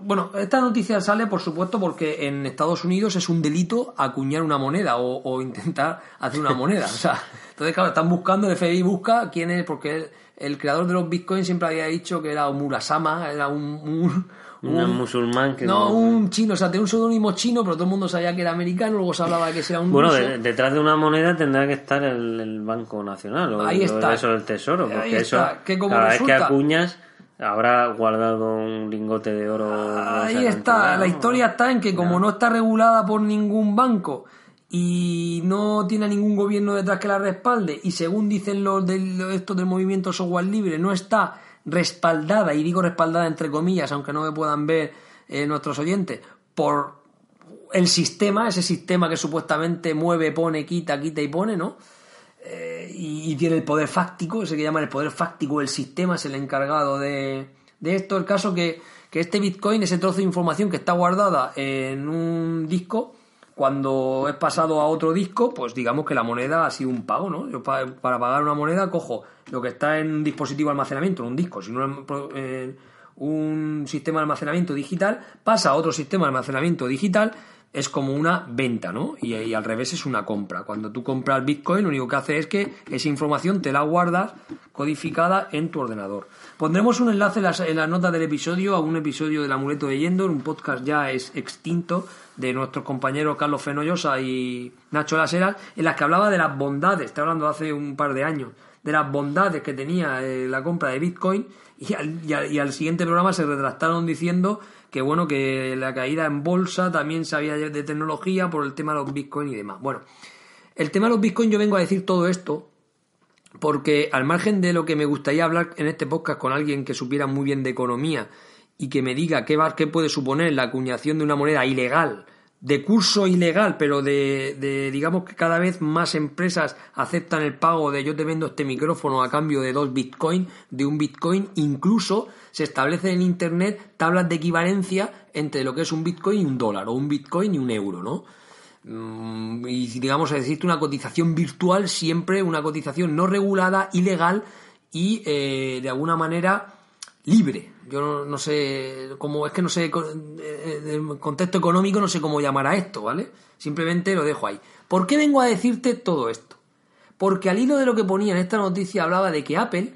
Bueno, esta noticia sale, por supuesto, porque en Estados Unidos es un delito acuñar una moneda o, o intentar hacer una moneda. O sea, entonces, claro, están buscando, el FBI busca quién es, porque el, el creador de los bitcoins siempre había dicho que era un Murasama, era un. un- Un un- musulmán que no, un chino, o sea, tenía un seudónimo chino, pero todo el mundo sabía que era americano, luego se hablaba de que sea un Bueno, de- detrás de una moneda tendrá que estar el, el Banco Nacional o, Ahí o está. eso del Tesoro, Ahí porque eso está, que como cada vez resulta- que acuñas habrá guardado un lingote de oro. de Ahí está, cantidad, la historia está en que como no está regulada por ningún banco y no tiene ningún gobierno detrás que la respalde y según dicen los de estos del movimiento software libre no está respaldada y digo respaldada entre comillas aunque no me puedan ver eh, nuestros oyentes por el sistema, ese sistema que supuestamente mueve, pone, quita, quita y pone, ¿no? Eh, y, tiene el poder fáctico, ese que llaman el poder fáctico del sistema, es el encargado de, de esto. El caso que, que este Bitcoin, ese trozo de información que está guardada en un disco, cuando es pasado a otro disco, pues digamos que la moneda ha sido un pago, ¿no? Yo para, pagar una moneda cojo lo que está en un dispositivo de almacenamiento, en un disco, si no en un sistema de almacenamiento digital, pasa a otro sistema de almacenamiento digital, es como una venta, ¿no? Y, al revés es una compra. Cuando tú compras Bitcoin, lo único que hace es que esa información te la guardas codificada en tu ordenador. Pondremos un enlace en las, en notas del episodio a un episodio del Amuleto de Yendor, un podcast ya es extinto de nuestros compañeros Carlos Fenollosa y Nacho Laseras, en las que hablaba de las bondades, estoy hablando hace un par de años, de las bondades que tenía eh, la compra de Bitcoin y al, siguiente programa se retractaron diciendo que bueno, que la caída en bolsa también sabía de tecnología por el tema de los Bitcoin y demás. Bueno, el tema de los Bitcoin yo vengo a decir todo esto porque al margen de lo que me gustaría hablar en este podcast con alguien que supiera muy bien de economía y que me diga qué, qué puede suponer la acuñación de una moneda ilegal de curso ilegal, pero de, digamos que cada vez más empresas aceptan el pago de yo te vendo este micrófono a cambio de dos bitcoin, de un bitcoin, incluso se establecen en internet tablas de equivalencia entre lo que es un bitcoin y un dólar, o un bitcoin y un euro, ¿no? Mm, y digamos existe una cotización virtual, siempre una cotización no regulada, ilegal y eh, de alguna manera libre. Yo no, sé cómo, es que no sé, eh, en contexto económico no sé cómo llamar a esto, ¿vale? Simplemente lo dejo ahí. ¿Por qué vengo a decirte todo esto? Porque al hilo de lo que ponía en esta noticia hablaba de que Apple,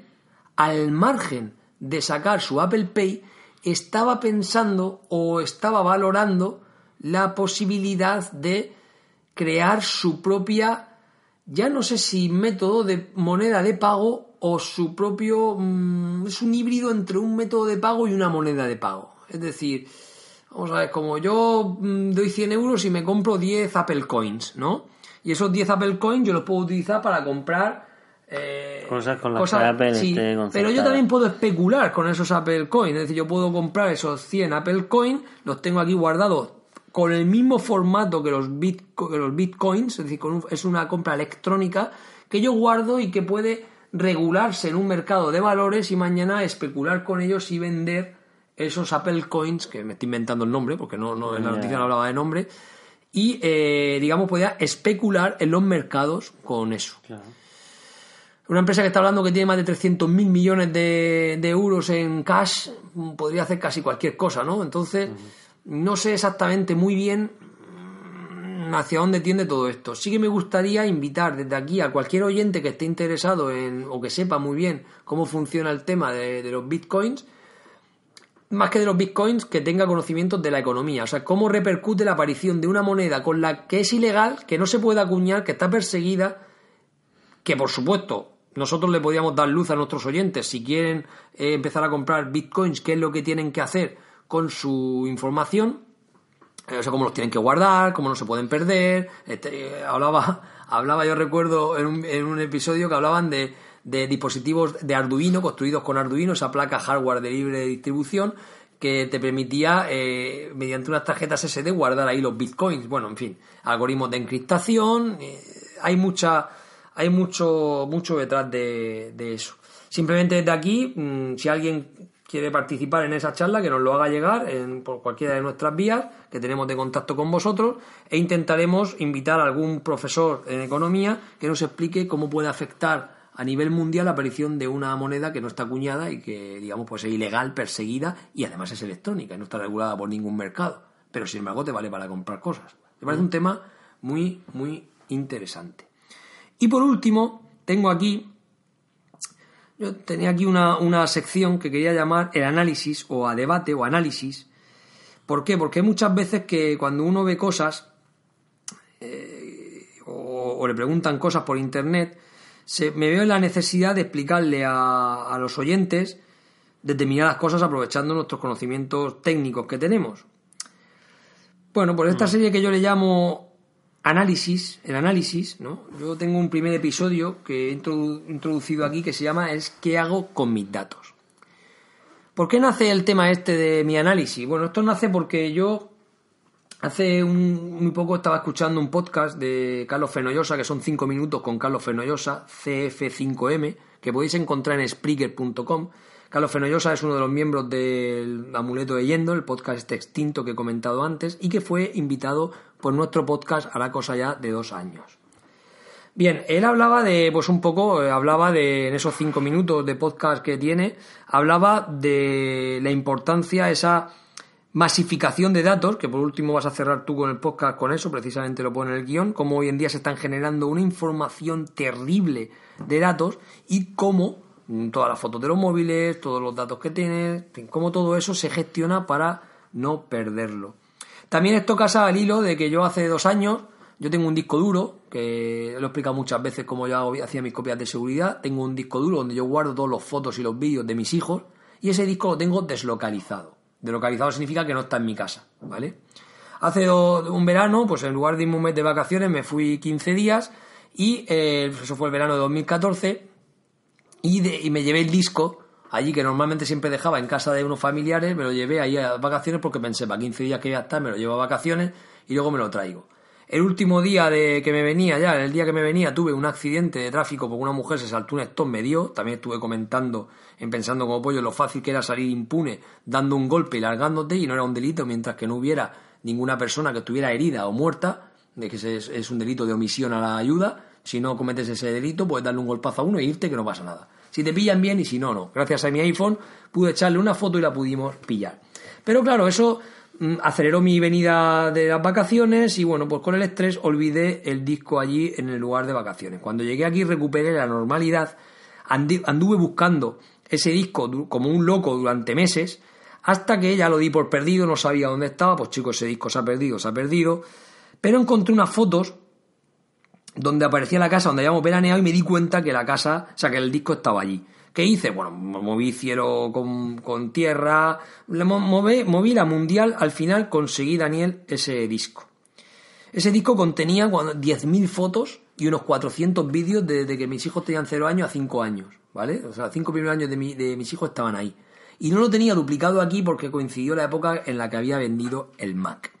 al margen de sacar su Apple Pay, estaba pensando o estaba valorando la posibilidad de crear su propia, ya no sé si método de moneda de pago o su propio... Mm, es un híbrido entre un método de pago y una moneda de pago. Es decir, vamos a ver, como yo mm, doy 100 euros y me compro 10 Apple Coins, ¿no? Y esos 10 Apple Coins yo los puedo utilizar para comprar... Eh, cosas con las que Apple sí, Pero yo también puedo especular con esos Apple Coins. Es decir, yo puedo comprar esos 100 Apple Coins, los tengo aquí guardados con el mismo formato que los, que los Bitcoins, es decir, es una compra electrónica que yo guardo y que puede regularse en un mercado de valores y mañana especular con ellos y vender esos Apple Coins, que me estoy inventando el nombre, porque no, no en la noticia no hablaba de nombre, y eh, digamos podía especular en los mercados con eso. Una empresa que está hablando que tiene más de 300 mil millones de, euros en cash podría hacer casi cualquier cosa, ¿no? Entonces, no sé exactamente muy bien hacia dónde tiende todo esto. Sí que me gustaría invitar desde aquí a cualquier oyente que esté interesado en o que sepa muy bien cómo funciona el tema de, los bitcoins, más que de los bitcoins, que tenga conocimientos de la economía. O sea, cómo repercute la aparición de una moneda con la que es ilegal, que no se puede acuñar, que está perseguida, que por supuesto nosotros le podríamos dar luz a nuestros oyentes si quieren eh, empezar a comprar bitcoins, qué es lo que tienen que hacer con su información o sea, cómo los tienen que guardar, cómo no se pueden perder. Este, hablaba, hablaba, yo recuerdo en un, en un episodio que hablaban de, de dispositivos de Arduino, construidos con Arduino, esa placa hardware de libre distribución, que te permitía, eh, mediante unas tarjetas SD, guardar ahí los bitcoins. Bueno, en fin, algoritmos de encriptación. Eh, hay mucha, hay mucho, mucho detrás de, de eso. Simplemente desde aquí, mm, si alguien quiere participar en esa charla, que nos lo haga llegar en, por cualquiera de nuestras vías que tenemos de contacto con vosotros e intentaremos invitar a algún profesor en economía que nos explique cómo puede afectar a nivel mundial la aparición de una moneda que no está acuñada y que, digamos, pues es ilegal, perseguida y además es electrónica y no está regulada por ningún mercado. Pero sin embargo te vale para comprar cosas. Me parece un tema muy, muy interesante. Y por último, tengo aquí yo tenía aquí una, sección que quería llamar el análisis o a debate o análisis. ¿Por qué? Porque muchas veces que cuando uno ve cosas eh, o, le preguntan cosas por internet, se, me veo en la necesidad de explicarle a, a los oyentes determinadas cosas aprovechando nuestros conocimientos técnicos que tenemos. Bueno, pues esta mm. serie que yo le llamo análisis, el análisis, ¿no? Yo tengo un primer episodio que he introducido aquí que se llama es ¿qué hago con mis datos? ¿Por qué nace el tema este de mi análisis? Bueno, esto nace porque yo Hace un, muy poco estaba escuchando un podcast de Carlos Fenollosa, que son 5 minutos con Carlos Fenollosa, CF5M, que podéis encontrar en Spreaker.com. Carlos Fenollosa es uno de los miembros del Amuleto de Yendo, el podcast este extinto que he comentado antes, y que fue invitado por nuestro podcast hará cosa ya de dos años. Bien, él hablaba de, pues un poco, eh, hablaba de, en esos cinco minutos de podcast que tiene, hablaba de la importancia, esa masificación de datos, que por último vas a cerrar tú con el podcast con eso, precisamente lo pone en el guion, cómo hoy en día se están generando una información terrible de datos y cómo todas las fotos de los móviles, todos los datos que tienes, cómo todo eso se gestiona para no perderlo. También esto casa al hilo de que yo hace dos años, yo tengo un disco duro, que lo he explicado muchas veces cómo yo hacía mis copias de seguridad, tengo un disco duro donde yo guardo todas las fotos y los vídeos de mis hijos y ese disco lo tengo deslocalizado. Delocalizado significa que no está en mi casa, ¿vale? Hace un verano, pues en lugar de irme un mes de vacaciones, me fui 15 días y eh, eso fue el verano de 2014 y, y me llevé el disco allí que normalmente siempre dejaba en casa de unos familiares, me lo llevé ahí a vacaciones porque pensé, para 15 días que voy a estar, me lo llevo a vacaciones y luego me lo traigo. El último día de que me venía ya, el día que me venía, tuve un accidente de tráfico porque una mujer se saltó un stop, me dio. También estuve comentando, en pensando como pollo, lo fácil que era salir impune dando un golpe y largándote y no era un delito mientras que no hubiera ninguna persona que estuviera herida o muerta, de que es, un delito de omisión a la ayuda. Si no cometes ese delito, puedes darle un golpazo a uno e irte que no pasa nada. Si te pillan bien y si no, no. Gracias a mi iPhone pude echarle una foto y la pudimos pillar. Pero claro, eso Mm, aceleró mi venida de las vacaciones y bueno, pues con el estrés olvidé el disco allí en el lugar de vacaciones. Cuando llegué aquí recuperé la normalidad, anduve buscando ese disco como un loco durante meses, hasta que ya lo di por perdido, no sabía dónde estaba, pues chicos, ese disco se ha perdido, se ha perdido, pero encontré unas fotos donde aparecía la casa donde habíamos veraneado y me di cuenta que la casa, o sea, que el disco estaba allí. ¿Qué hice? Bueno, moví cielo con, tierra, moví, moví la mundial, al final conseguí, Daniel, ese disco. Ese disco contenía 10.000 fotos y unos 400 vídeos desde que mis hijos tenían 0 años a 5 años, ¿vale? O sea, 5 primeros años de, de mis hijos estaban ahí. Y no lo tenía duplicado aquí porque coincidió la época en la que había vendido el Mac.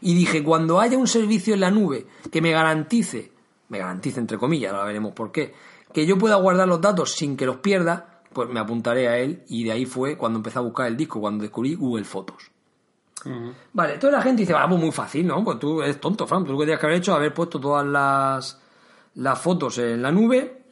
Y dije, cuando haya un servicio en la nube que me garantice, me garantice entre comillas, ahora veremos por qué, que yo pueda guardar los datos sin que los pierda, pues me apuntaré a él y de ahí fue cuando empecé a buscar el disco, cuando descubrí Google Fotos. Vale, toda la gente dice, vamos, pues muy fácil, ¿no? Pues tú eres tonto, Fran, tú lo que tienes que haber hecho es haber puesto todas las, las fotos en la nube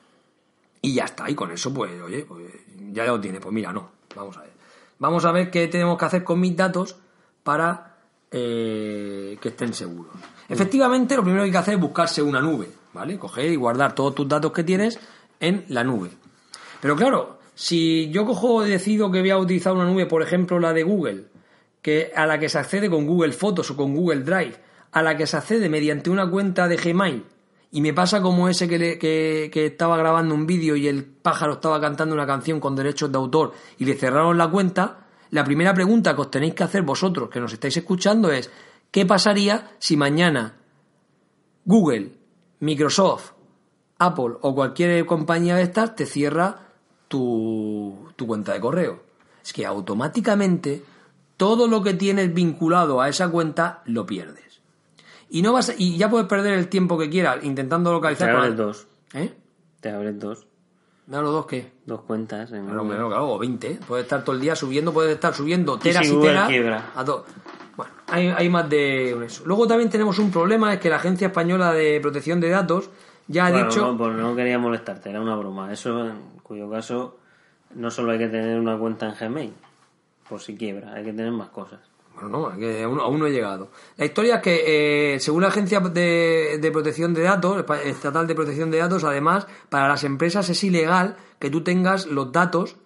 y ya está, y con eso, pues, oye, pues, ya lo tiene, pues mira, no, vamos a ver. Vamos a ver qué tenemos que hacer con mis datos para eh, que estén seguros. Efectivamente, lo primero que hay que hacer es buscarse una nube. ¿Vale? Coger y guardar todos tus datos que tienes en la nube. Pero claro, si yo cojo y decido que voy a utilizar una nube, por ejemplo, la de Google, que a la que se accede con Google Fotos o con Google Drive, a la que se accede mediante una cuenta de Gmail, y me pasa como ese que, que estaba grabando un vídeo y el pájaro estaba cantando una canción con derechos de autor y le cerraron la cuenta, la primera pregunta que os tenéis que hacer vosotros que nos estáis escuchando es, ¿qué pasaría si mañana Google Microsoft, Apple o cualquier compañía de estas te cierra tu, cuenta de correo. Es que automáticamente todo lo que tienes vinculado a esa cuenta lo pierdes. Y no vas y ya puedes perder el tiempo que quieras intentando localizar. Te abres dos. ¿Eh? Te abres dos. ¿No los dos qué? Dos cuentas. En claro, claro, o 20. Puedes estar todo el día subiendo, puedes estar subiendo teras y, teras a hay, más de eso. Luego también tenemos un problema, es que la Agencia Española de Protección de Datos ya ha dicho... No, pues no quería molestarte, era una broma. Eso, en cuyo caso, no solo hay que tener una cuenta en Gmail, por si quiebra, hay que tener más cosas. Bueno, no, aún, no he llegado. La historia es que, eh, según la Agencia de, de, Protección de Datos, Estatal de Protección de Datos, además, para las empresas es ilegal que tú tengas los datos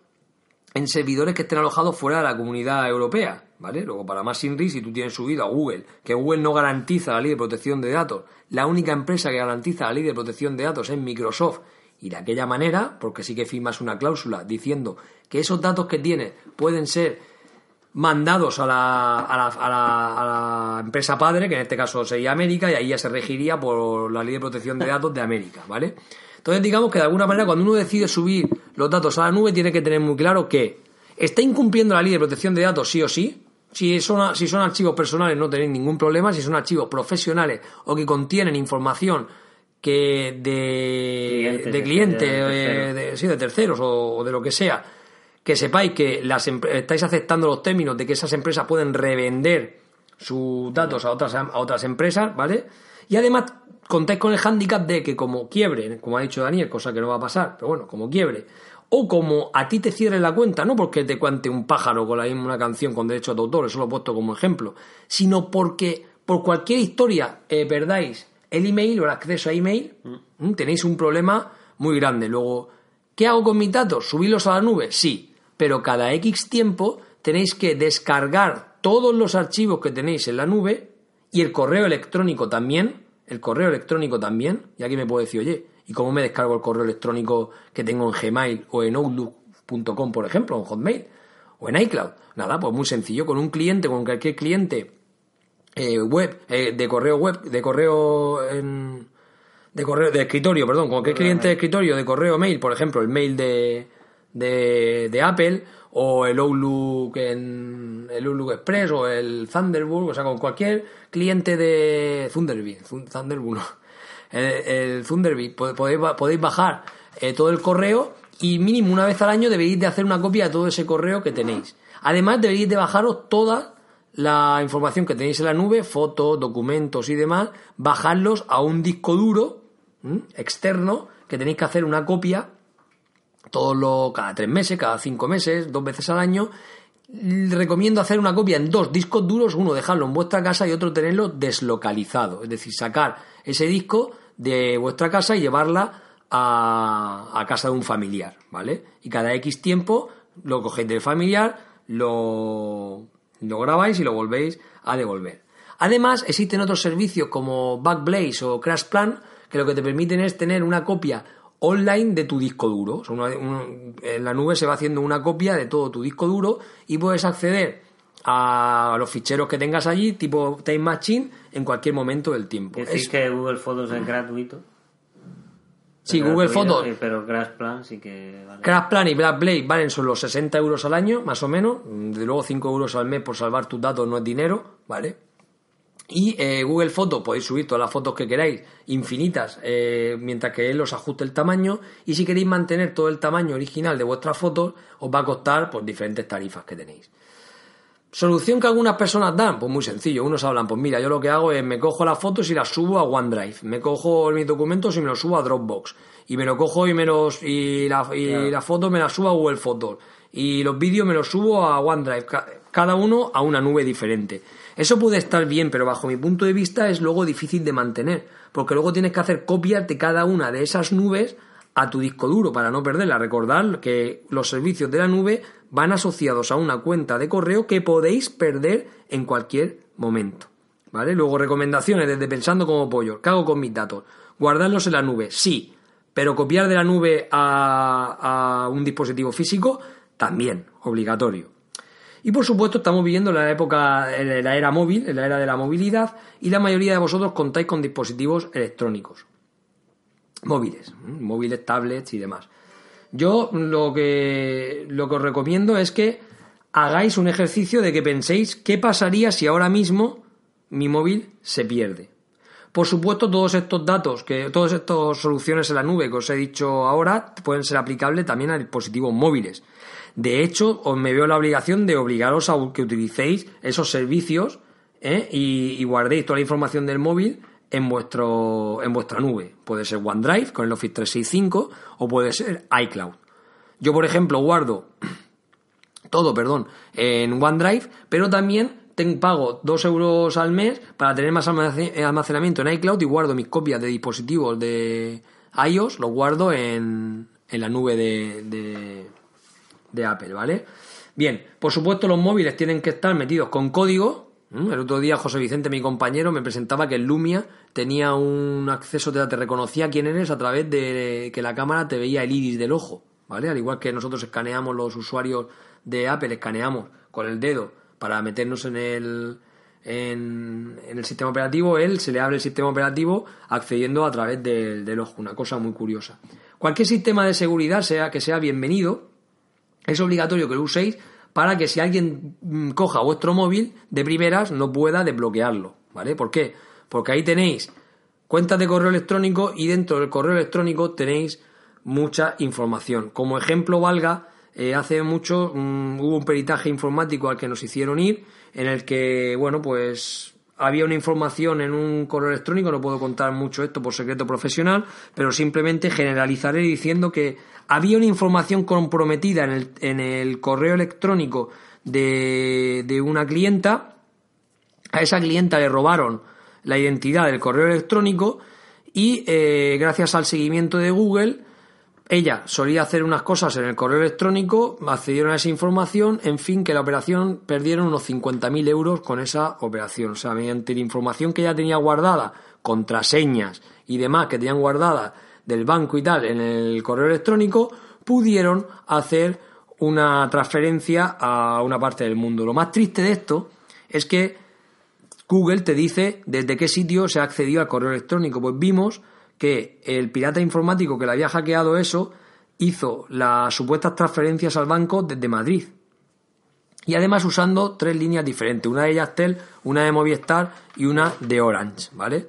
en servidores que estén alojados fuera de la comunidad europea. ¿Vale? Luego, para más sin si tú tienes subido a Google, que Google no garantiza la ley de protección de datos, la única empresa que garantiza la ley de protección de datos es Microsoft, y de aquella manera, porque sí que firmas una cláusula diciendo que esos datos que tienes pueden ser mandados a la, a la, a la, a la empresa padre, que en este caso sería América, y ahí ya se regiría por la ley de protección de datos de América, ¿vale? Entonces digamos que de alguna manera cuando uno decide subir los datos a la nube tiene que tener muy claro que está incumpliendo la ley de protección de datos sí o sí, Si son, si son archivos personales no tenéis ningún problema, si son archivos profesionales o que contienen información que de Clientes, de clientes, de eh, de, sí, de terceros o, o de lo que sea, que sepáis que las estáis aceptando los términos de que esas empresas pueden revender sus datos a otras, a otras empresas, ¿vale? Y además contáis con el hándicap de que como quiebre, como ha dicho Daniel, cosa que no va a pasar, pero bueno, como quiebre, o como a ti te cierren la cuenta, no porque te cuente un pájaro con la misma una canción con derecho de autor, eso lo he puesto como ejemplo, sino porque por cualquier historia eh, perdáis el email o el acceso a email, ¿m? tenéis un problema muy grande. Luego, ¿qué hago con mis datos? ¿Subirlos a la nube? Sí, pero cada X tiempo tenéis que descargar todos los archivos que tenéis en la nube y el correo electrónico también, el correo electrónico también, y aquí me puedo decir, oye, ¿y cómo me descargo el correo electrónico que tengo en Gmail o en Outlook.com, por ejemplo, o en Hotmail o en iCloud? Nada, pues muy sencillo, con un cliente, con cualquier cliente eh, web, eh, de correo web, de correo en, de correo de escritorio, perdón, con cualquier cliente de escritorio de correo mail, por ejemplo, el mail de, de, Apple o el Outlook en el Outlook Express o el Thunderbird, o sea, con cualquier cliente de Thunderbird, Thun- Thunderbird, no. El, el Thunderbird, po- podéis, podéis bajar eh, todo el correo y mínimo una vez al año debéis de hacer una copia de todo ese correo que tenéis. Además deberéis de bajaros toda la información que tenéis en la nube, fotos, documentos y demás, bajarlos a un disco duro externo que tenéis que hacer una copia todos los cada tres meses, cada cinco meses, dos veces al año. Recomiendo hacer una copia en dos discos duros, uno dejarlo en vuestra casa y otro tenerlo deslocalizado, es decir, sacar ese disco de vuestra casa y llevarla a, a casa de un familiar, ¿vale? Y cada X tiempo lo cogéis del familiar, lo, lo grabáis y lo volvéis a devolver. Además, existen otros servicios como Backblaze o CrashPlan que lo que te permiten es tener una copia online de tu disco duro. En la nube se va haciendo una copia de todo tu disco duro y puedes acceder a los ficheros que tengas allí, tipo Time Machine, en cualquier momento del tiempo. Decís Es- que Google Fotos es gratuito. sí, Google gratuito, Fotos, sí, Pero Crash Plan sí que vale. CrashPlan y BlackBlade valen solo los 60 euros al año, más o menos. De luego 5 euros al mes por salvar tus datos no es dinero, ¿vale? Y eh, Google Fotos podéis subir todas las fotos que queráis, infinitas, eh, mientras que él os ajuste el tamaño. Y si queréis mantener todo el tamaño original de vuestras fotos, os va a costar pues, diferentes tarifas que tenéis. Solución que algunas personas dan, pues muy sencillo. Unos hablan, pues mira, yo lo que hago es me cojo las fotos y las subo a OneDrive, me cojo mis documentos y me los subo a Dropbox, y me lo cojo y me los y, la- y Claro. las fotos me las subo a Google Fotos, y los vídeos me los subo a OneDrive, ca- cada uno a una nube diferente. Eso puede estar bien, pero bajo mi punto de vista es luego difícil de mantener, porque luego tienes que hacer copias de cada una de esas nubes a tu disco duro para no perderla. Recordad que los servicios de la nube van asociados a una cuenta de correo que podéis perder en cualquier momento. ¿Vale? Luego, recomendaciones desde pensando como pollo. ¿Qué hago con mis datos? ¿Guardarlos en la nube? Sí. Pero copiar de la nube a, a un dispositivo físico, también, obligatorio. Y por supuesto estamos viviendo la época, en la era móvil, en la era de la movilidad, y la mayoría de vosotros contáis con dispositivos electrónicos móviles, ¿m? móviles, tablets y demás. Yo lo que, lo que os recomiendo es que hagáis un ejercicio de que penséis qué pasaría si ahora mismo mi móvil se pierde. Por supuesto, todos estos datos, que todas estas soluciones en la nube que os he dicho ahora, pueden ser aplicables también a dispositivos móviles. De hecho, os me veo la obligación de obligaros a que utilicéis esos servicios ¿eh? y, y guardéis toda la información del móvil en vuestro en vuestra nube. Puede ser OneDrive con el Office 365 o puede ser iCloud. Yo, por ejemplo, guardo todo, perdón, en OneDrive, pero también ten- pago 2 euros al mes para tener más almace- almacenamiento en iCloud y guardo mis copias de dispositivos de iOS, los guardo en, en la nube de, de, de Apple, ¿vale? Bien, por supuesto los móviles tienen que estar metidos con código. ¿M? El otro día José Vicente, mi compañero, me presentaba que el Lumia tenía un acceso, te, te reconocía quién eres a través de que la cámara te veía el iris del ojo, ¿vale? Al igual que nosotros escaneamos los usuarios de Apple, escaneamos con el dedo para meternos en el, en, en el sistema operativo, él se le abre el sistema operativo accediendo a través del, del ojo, una cosa muy curiosa. Cualquier sistema de seguridad sea que sea bienvenido, es obligatorio que lo uséis para que si alguien mm, coja vuestro móvil de primeras no pueda desbloquearlo, ¿vale? ¿Por qué? Porque ahí tenéis cuentas de correo electrónico y dentro del correo electrónico tenéis mucha información. Como ejemplo valga, eh, hace mucho mm, hubo un peritaje informático al que nos hicieron ir, en el que, bueno, pues había una información en un correo electrónico, no puedo contar mucho esto por secreto profesional, pero simplemente generalizaré diciendo que había una información comprometida en el, en el correo electrónico de, de una clienta, a esa clienta le robaron la identidad del correo electrónico y eh, gracias al seguimiento de Google, ella solía hacer unas cosas en el correo electrónico, accedieron a esa información, en fin, que la operación perdieron unos 50.000 euros con esa operación. O sea, mediante la información que ella tenía guardada, contraseñas y demás que tenían guardada del banco y tal en el correo electrónico, pudieron hacer una transferencia a una parte del mundo. Lo más triste de esto es que Google te dice desde qué sitio se ha accedido al correo electrónico. Pues vimos que el pirata informático que le había hackeado eso hizo las supuestas transferencias al banco desde Madrid. Y además usando tres líneas diferentes, una de Yastel, una de Movistar y una de Orange, ¿vale?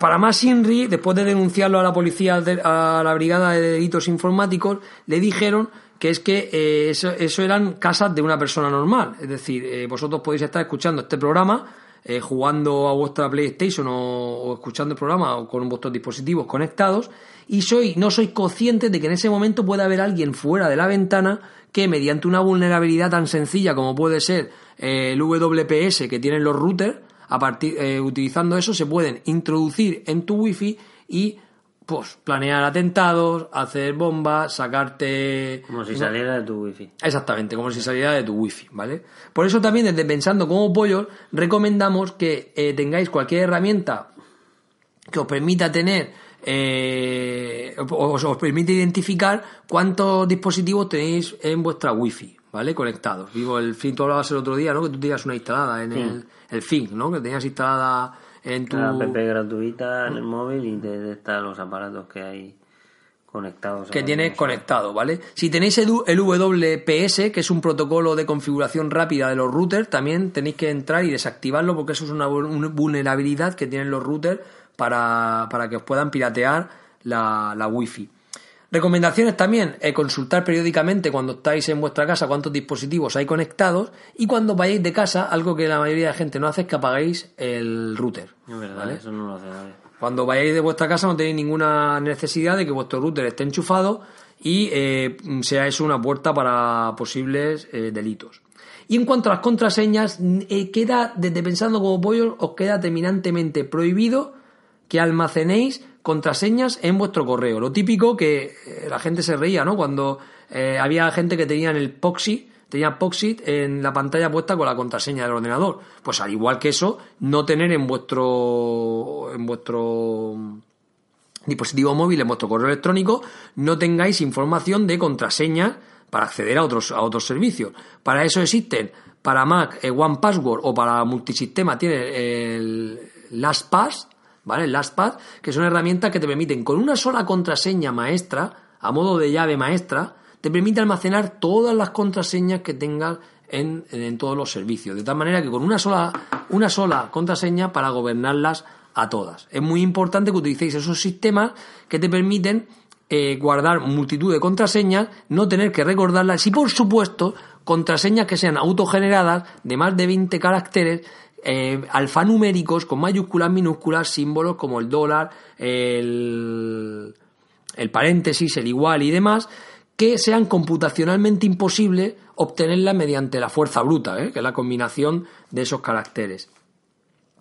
Para más Inri, después de denunciarlo a la policía, a la Brigada de Delitos Informáticos, le dijeron que es que eh, eso, eran casas de una persona normal. Es decir, eh, vosotros podéis estar escuchando este programa eh, jugando a vuestra PlayStation o, escuchando el programa o con vuestros dispositivos conectados. Y soy, no sois conscientes de que en ese momento puede haber alguien fuera de la ventana que mediante una vulnerabilidad tan sencilla como puede ser eh, el WPS que tienen los routers, a partir, eh, utilizando eso se pueden introducir en tu wifi y pues planear atentados, hacer bombas, sacarte... Como si saliera de tu wifi. Exactamente, como si saliera de tu wifi, ¿vale? Por eso también desde Pensando como Pollos recomendamos que eh, tengáis cualquier herramienta que os permita tener eh, os, os permite identificar cuántos dispositivos tenéis en vuestra wifi, ¿vale? Conectados. Vivo el fin, tú hablabas el otro día, ¿no? Que tú tenías una instalada en el, el fin, ¿no? Que tenías instalada en tu... La app gratuita en el móvil y te detecta los aparatos que hay conectados. Que tienes conectado, ¿vale? Si tenéis el, WPS, que es un protocolo de configuración rápida de los routers, también tenéis que entrar y desactivarlo porque eso es una, vulnerabilidad que tienen los routers para, para que os puedan piratear la, la Wi-Fi. Recomendaciones también, eh, consultar periódicamente cuando estáis en vuestra casa cuántos dispositivos hay conectados y cuando vayáis de casa, algo que la mayoría de la gente no hace es que apagáis el router. Es verdad, eso no lo hace nadie. Cuando vayáis de vuestra casa no tenéis ninguna necesidad de que vuestro router esté enchufado y eh, sea eso una puerta para posibles eh, delitos. Y en cuanto a las contraseñas, eh, queda, desde pensando como pollo, os queda terminantemente prohibido que almacenéis contraseñas en vuestro correo. Lo típico que eh, la gente se reía, ¿no? Cuando eh, había gente que tenía en el Poxy, tenía en la pantalla puesta con la contraseña del ordenador. Pues al igual que eso, no tener en vuestro en vuestro dispositivo móvil, en vuestro correo electrónico, no tengáis información de contraseñas para acceder a otros a otros servicios. Para eso existen para Mac eh, One Password o para multisistema tiene el LastPass ¿vale? LastPass, que son herramientas que te permiten con una sola contraseña maestra, a modo de llave maestra, te permite almacenar todas las contraseñas que tengas en, en, todos los servicios. De tal manera que con una sola, una sola contraseña para gobernarlas a todas. Es muy importante que utilicéis esos sistemas que te permiten eh, guardar multitud de contraseñas, no tener que recordarlas y por supuesto contraseñas que sean autogeneradas de más de 20 caracteres eh, alfanuméricos con mayúsculas, minúsculas, símbolos como el dólar, el, el paréntesis, el igual y demás, que sean computacionalmente imposibles obtenerlas mediante la fuerza bruta, ¿eh? que es la combinación de esos caracteres.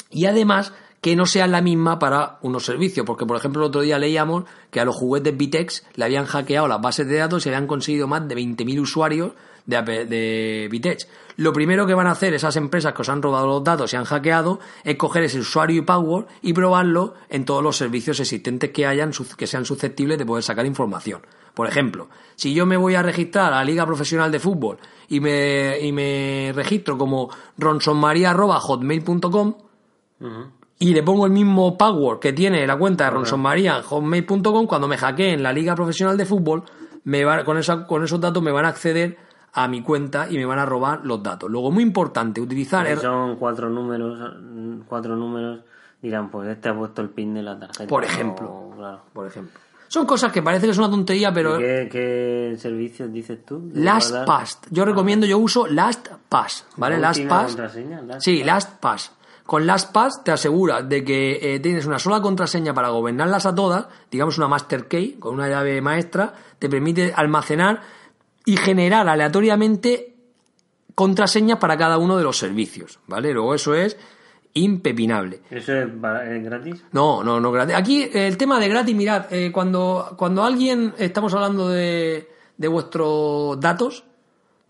Y además que no sean la misma para unos servicios, porque por ejemplo el otro día leíamos que a los juguetes Vitex le habían hackeado las bases de datos y habían conseguido más de 20.000 usuarios de, de Vitech. Lo primero que van a hacer esas empresas que os han robado los datos y han hackeado es coger ese usuario y password y probarlo en todos los servicios existentes que hayan que sean susceptibles de poder sacar información. Por ejemplo, si yo me voy a registrar a la Liga Profesional de Fútbol y me, y me registro como ronsonmaria.hotmail.com y le pongo el mismo password que tiene la cuenta de ronsonmaria.hotmail.com, cuando me hackeen la Liga Profesional de Fútbol, me con, esa, con esos datos me van a acceder a mi cuenta y me van a robar los datos. Luego, muy importante, utilizar... Er- son cuatro números, cuatro números, dirán, pues este ha puesto el pin de la tarjeta. Por ejemplo. O, claro. Por ejemplo. Son cosas que parece que es una tontería, pero... ¿Qué, qué servicios dices tú? LastPass. Yo recomiendo, yo uso LastPass, ¿vale? ¿La última LastPass. Last- Sí, LastPass. Con LastPass te aseguras de que eh, tienes una sola contraseña para gobernarlas a todas, digamos una master key, con una llave maestra, te permite almacenar y generar aleatoriamente contraseñas para cada uno de los servicios, ¿vale? Luego eso es impepinable. ¿Eso es, gratis? No, no, no gratis. Aquí el tema de gratis, mirad, eh, cuando, cuando alguien estamos hablando de, de vuestros datos,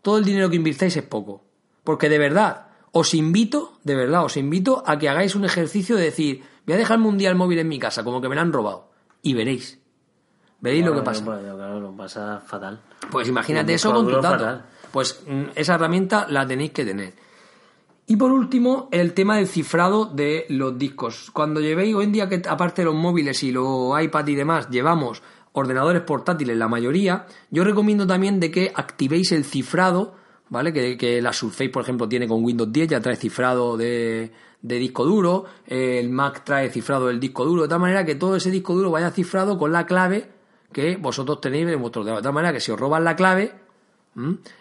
todo el dinero que invirtáis es poco. Porque de verdad, os invito, de verdad, os invito a que hagáis un ejercicio de decir, voy a dejarme un día el móvil en mi casa, como que me lo han robado. Y veréis. Veréis lo que pasa. claro, lo pasa fatal. Pues imagínate eso con tus datos. fatal. Pues mm, esa herramienta la tenéis que tener. Y por último, el tema del cifrado de los discos. Cuando llevéis, hoy en día que aparte de los móviles y los iPad y demás, llevamos ordenadores portátiles la mayoría, yo recomiendo también de que activéis el cifrado, ¿vale? Que, que la Surface, por ejemplo, tiene con Windows 10, ya trae cifrado de, de disco duro, el Mac trae cifrado del disco duro, de tal manera que todo ese disco duro vaya cifrado con la clave que vosotros tenéis en vuestro ordenador. De tal manera que si os roban la clave,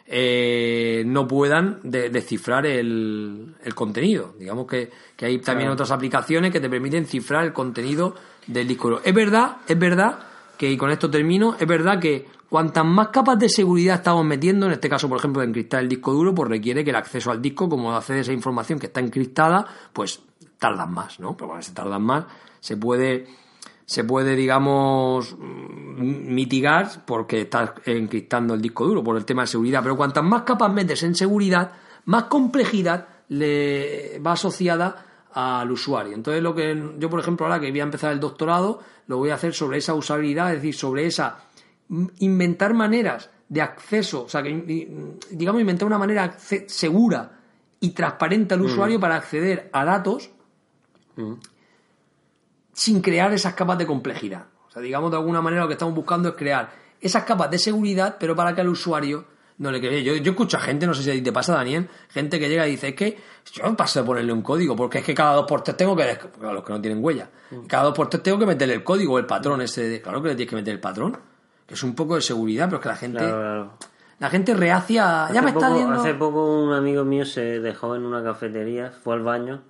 eh, no puedan de- descifrar el, el contenido. Digamos que, que hay también Claro. otras aplicaciones que te permiten cifrar el contenido del disco duro. Es verdad, es verdad que, y con esto termino, es verdad que cuantas más capas de seguridad estamos metiendo, en este caso, por ejemplo, de encriptar el disco duro, pues requiere que el acceso al disco, como accede esa información que está encriptada, pues tardan más, ¿no? Pero cuando se tardan más, se puede se puede, digamos, mm, mitigar porque estás encriptando el disco duro por el tema de seguridad. Pero cuantas más capas metes en seguridad, más complejidad le va asociada al usuario. Entonces, lo que yo, por ejemplo, ahora que voy a empezar el doctorado, lo voy a hacer sobre esa usabilidad, es decir, sobre esa mm, inventar maneras de acceso, o sea, que mm, digamos inventar una manera segura y transparente al usuario para acceder a datos sin crear esas capas de complejidad. O sea, digamos de alguna manera lo que estamos buscando es crear esas capas de seguridad, pero para que al usuario no le quede. Yo, yo escucho a gente, no sé si a ti te pasa, Daniel, gente que llega y dice, es que yo no paso de ponerle un código, porque es que cada dos por tres tengo que... Claro, los que no tienen huella. Cada dos por tres tengo que meterle el código, el patrón ese de... Claro que le tienes que meter el patrón, que es un poco de seguridad, pero es que la gente... Claro, claro. La gente reacia... Ya me está viendo... Hace poco un amigo mío se dejó en una cafetería, fue al baño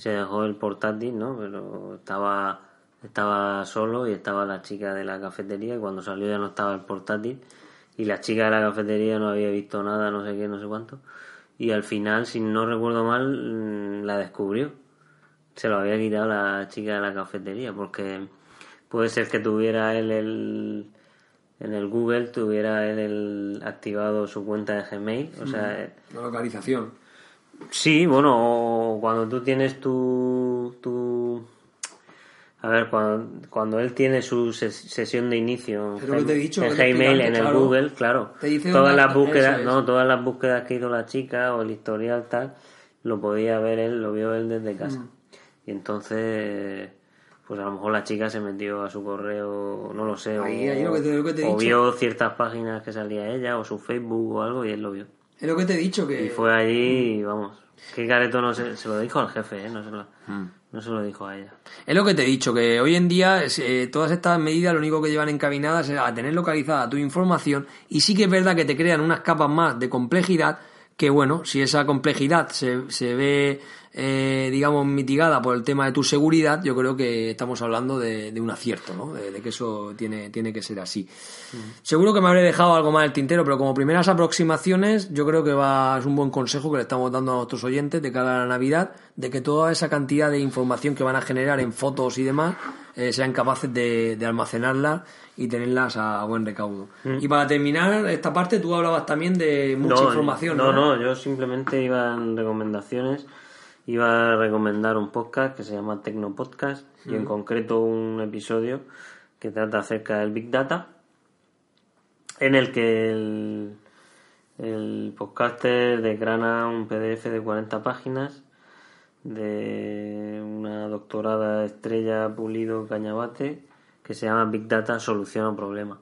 y se dejó el portátil, ¿no? Pero estaba, estaba solo y estaba la chica de la cafetería y cuando salió ya no estaba el portátil y la chica de la cafetería no había visto nada, no sé qué, no sé cuánto. Y al final, si no recuerdo mal, mm, la descubrió. Se lo había quitado la chica de la cafetería porque puede ser que tuviera él el en el Google tuviera él el, activado su cuenta de Gmail. O sea, eh, La localización. Sí, bueno, cuando tú tienes tu. tu a ver, cuando, cuando él tiene su ses- sesión de inicio te he dicho, en Gmail, en el claro. Google, claro. Te dice todas las búsquedas, es. no, todas las búsquedas que hizo la chica o el historial tal, lo podía ver él, lo vio él desde casa. Mm. Y entonces, pues a lo mejor la chica se metió a su correo, no lo sé, Ahí, o, ahí lo que te- lo que te he o vio ciertas páginas que salía ella, o su Facebook o algo, y él lo vio. Es lo que te he dicho, que... Y fue allí, y vamos, qué careto no se, se lo dijo al jefe, ¿eh? no, se lo, Mm. no se lo dijo a ella. Es lo que te he dicho, que hoy en día eh, todas estas medidas lo único que llevan encaminadas es a tener localizada tu información y sí que es verdad que te crean unas capas más de complejidad que bueno, si esa complejidad se, se ve, eh, digamos, mitigada por el tema de tu seguridad, yo creo que estamos hablando de, de un acierto, ¿no? De, de que eso tiene, tiene que ser así. Seguro que me habré dejado algo más el tintero, pero como primeras aproximaciones, yo creo que va, es un buen consejo que le estamos dando a nuestros oyentes de cara a la Navidad, de que toda esa cantidad de información que van a generar en fotos y demás, eh, sean capaces de, de almacenarlas y tenerlas a buen recaudo. Y para terminar esta parte, tú hablabas también de mucha información, no, ¿no? no, yo simplemente iba en recomendaciones, iba a recomendar un podcast que se llama Tecno Podcast y en concreto un episodio que trata acerca del Big Data, en el que el, el podcaster desgrana un PDF de 40 páginas de una doctorada estrella Pulido Cañabate que se llama Big Data Soluciona un Problema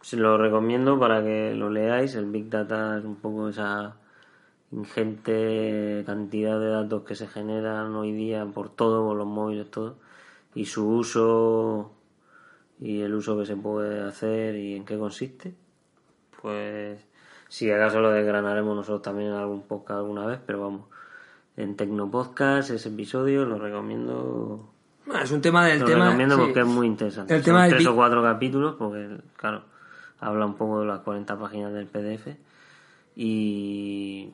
Se lo recomiendo para que lo leáis. El Big Data es un poco esa ingente cantidad de datos que se generan hoy día por todo, por los móviles, todo, y su uso y el uso que se puede hacer y en qué consiste. Pues si acaso lo desgranaremos nosotros también en algún podcast alguna vez, pero vamos, en Tecnopodcast ese episodio lo recomiendo. Es un tema del lo tema. recomiendo sí. porque es muy interesante. El Son tema del tres o cuatro capítulos, porque claro, habla un poco de las 40 páginas del PDF y,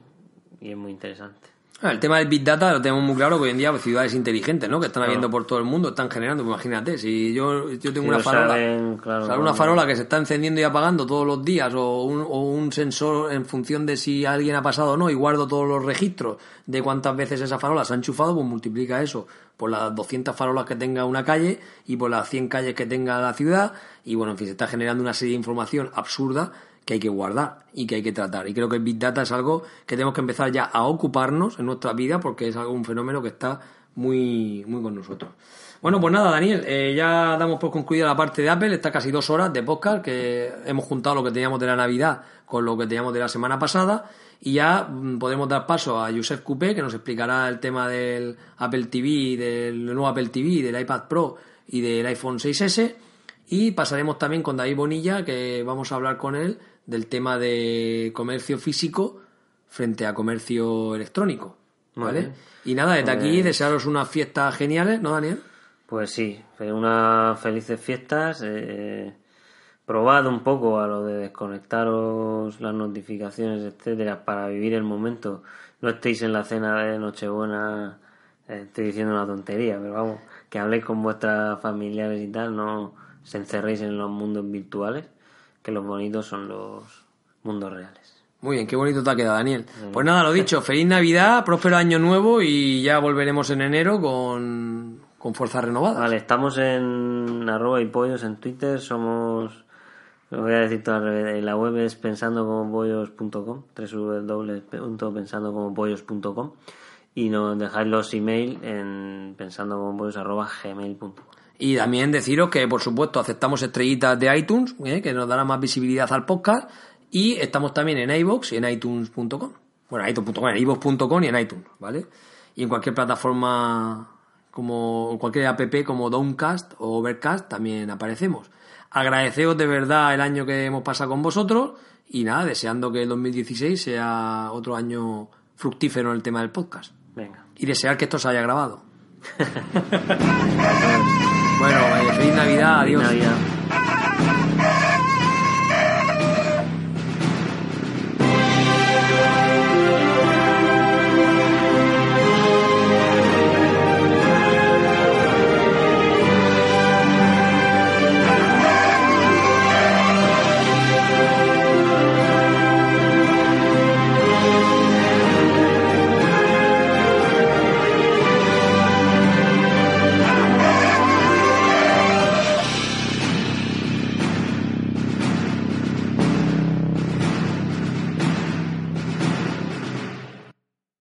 y es muy interesante. Ah, El tema del Big Data lo tenemos muy claro que hoy en día pues, ciudades inteligentes, ¿no? Que están Claro. habiendo por todo el mundo, están generando. pues, imagínate, si yo, yo tengo Si una farola, saben, claro, una farola que se está encendiendo y apagando todos los días, o un, o un sensor en función de si alguien ha pasado o no, y guardo todos los registros de cuántas veces esa farola se ha enchufado, pues multiplica eso por las 200 farolas que tenga una calle y por las 100 calles que tenga la ciudad, y bueno, en fin, se está generando una serie de información absurda que hay que guardar y que hay que tratar. Y creo que el Big Data es algo que tenemos que empezar ya a ocuparnos en nuestra vida porque es algo un fenómeno que está muy, muy con nosotros. Bueno, pues nada, Daniel, eh, ya damos por concluida la parte de Apple. Está casi dos horas de podcast que hemos juntado lo que teníamos de la Navidad con lo que teníamos de la semana pasada. Y ya mm, podemos dar paso a Josep Coupé, que nos explicará el tema del Apple TV, del nuevo Apple TV, del iPad Pro y del iPhone 6S. Y pasaremos también con David Bonilla, que vamos a hablar con él del tema de comercio físico frente a comercio electrónico. ¿Vale? Y nada, desde aquí Pues- desearos unas fiestas geniales, ¿no, Daniel? Pues sí, unas felices fiestas. Eh, probad un poco a lo de desconectaros las notificaciones, etcétera, para vivir el momento. No estéis en la cena de Nochebuena, eh, estoy diciendo una tontería, pero vamos, que habléis con vuestras familiares y tal, no se encerréis en los mundos virtuales, que los bonitos son los mundos reales. Muy bien, qué bonito te ha quedado, Daniel. Pues nada, lo dicho, feliz Navidad, próspero año nuevo y ya volveremos en enero con, con fuerzas renovadas. Vale, estamos en arroba y pollos en Twitter, somos, lo voy a decir todo al revés, la web es pensandocomopollos.com, www.pensandocomopollos.com y nos dejáis los email en pensandocomopollos.gmail.com. Y también deciros que, por supuesto, aceptamos estrellitas de iTunes, ¿eh? que nos dará más visibilidad al podcast. Y estamos también en iVoox y en iTunes.com. Bueno, en iTunes.com, en iVoox.com y en iTunes, ¿vale? Y en cualquier plataforma, como cualquier app como Downcast o Overcast, también aparecemos. Agradeceos de verdad el año que hemos pasado con vosotros y nada, deseando que el 2016 sea otro año fructífero en el tema del podcast. Venga. Y desear que esto se haya grabado. Bueno, eh, feliz Navidad, adiós.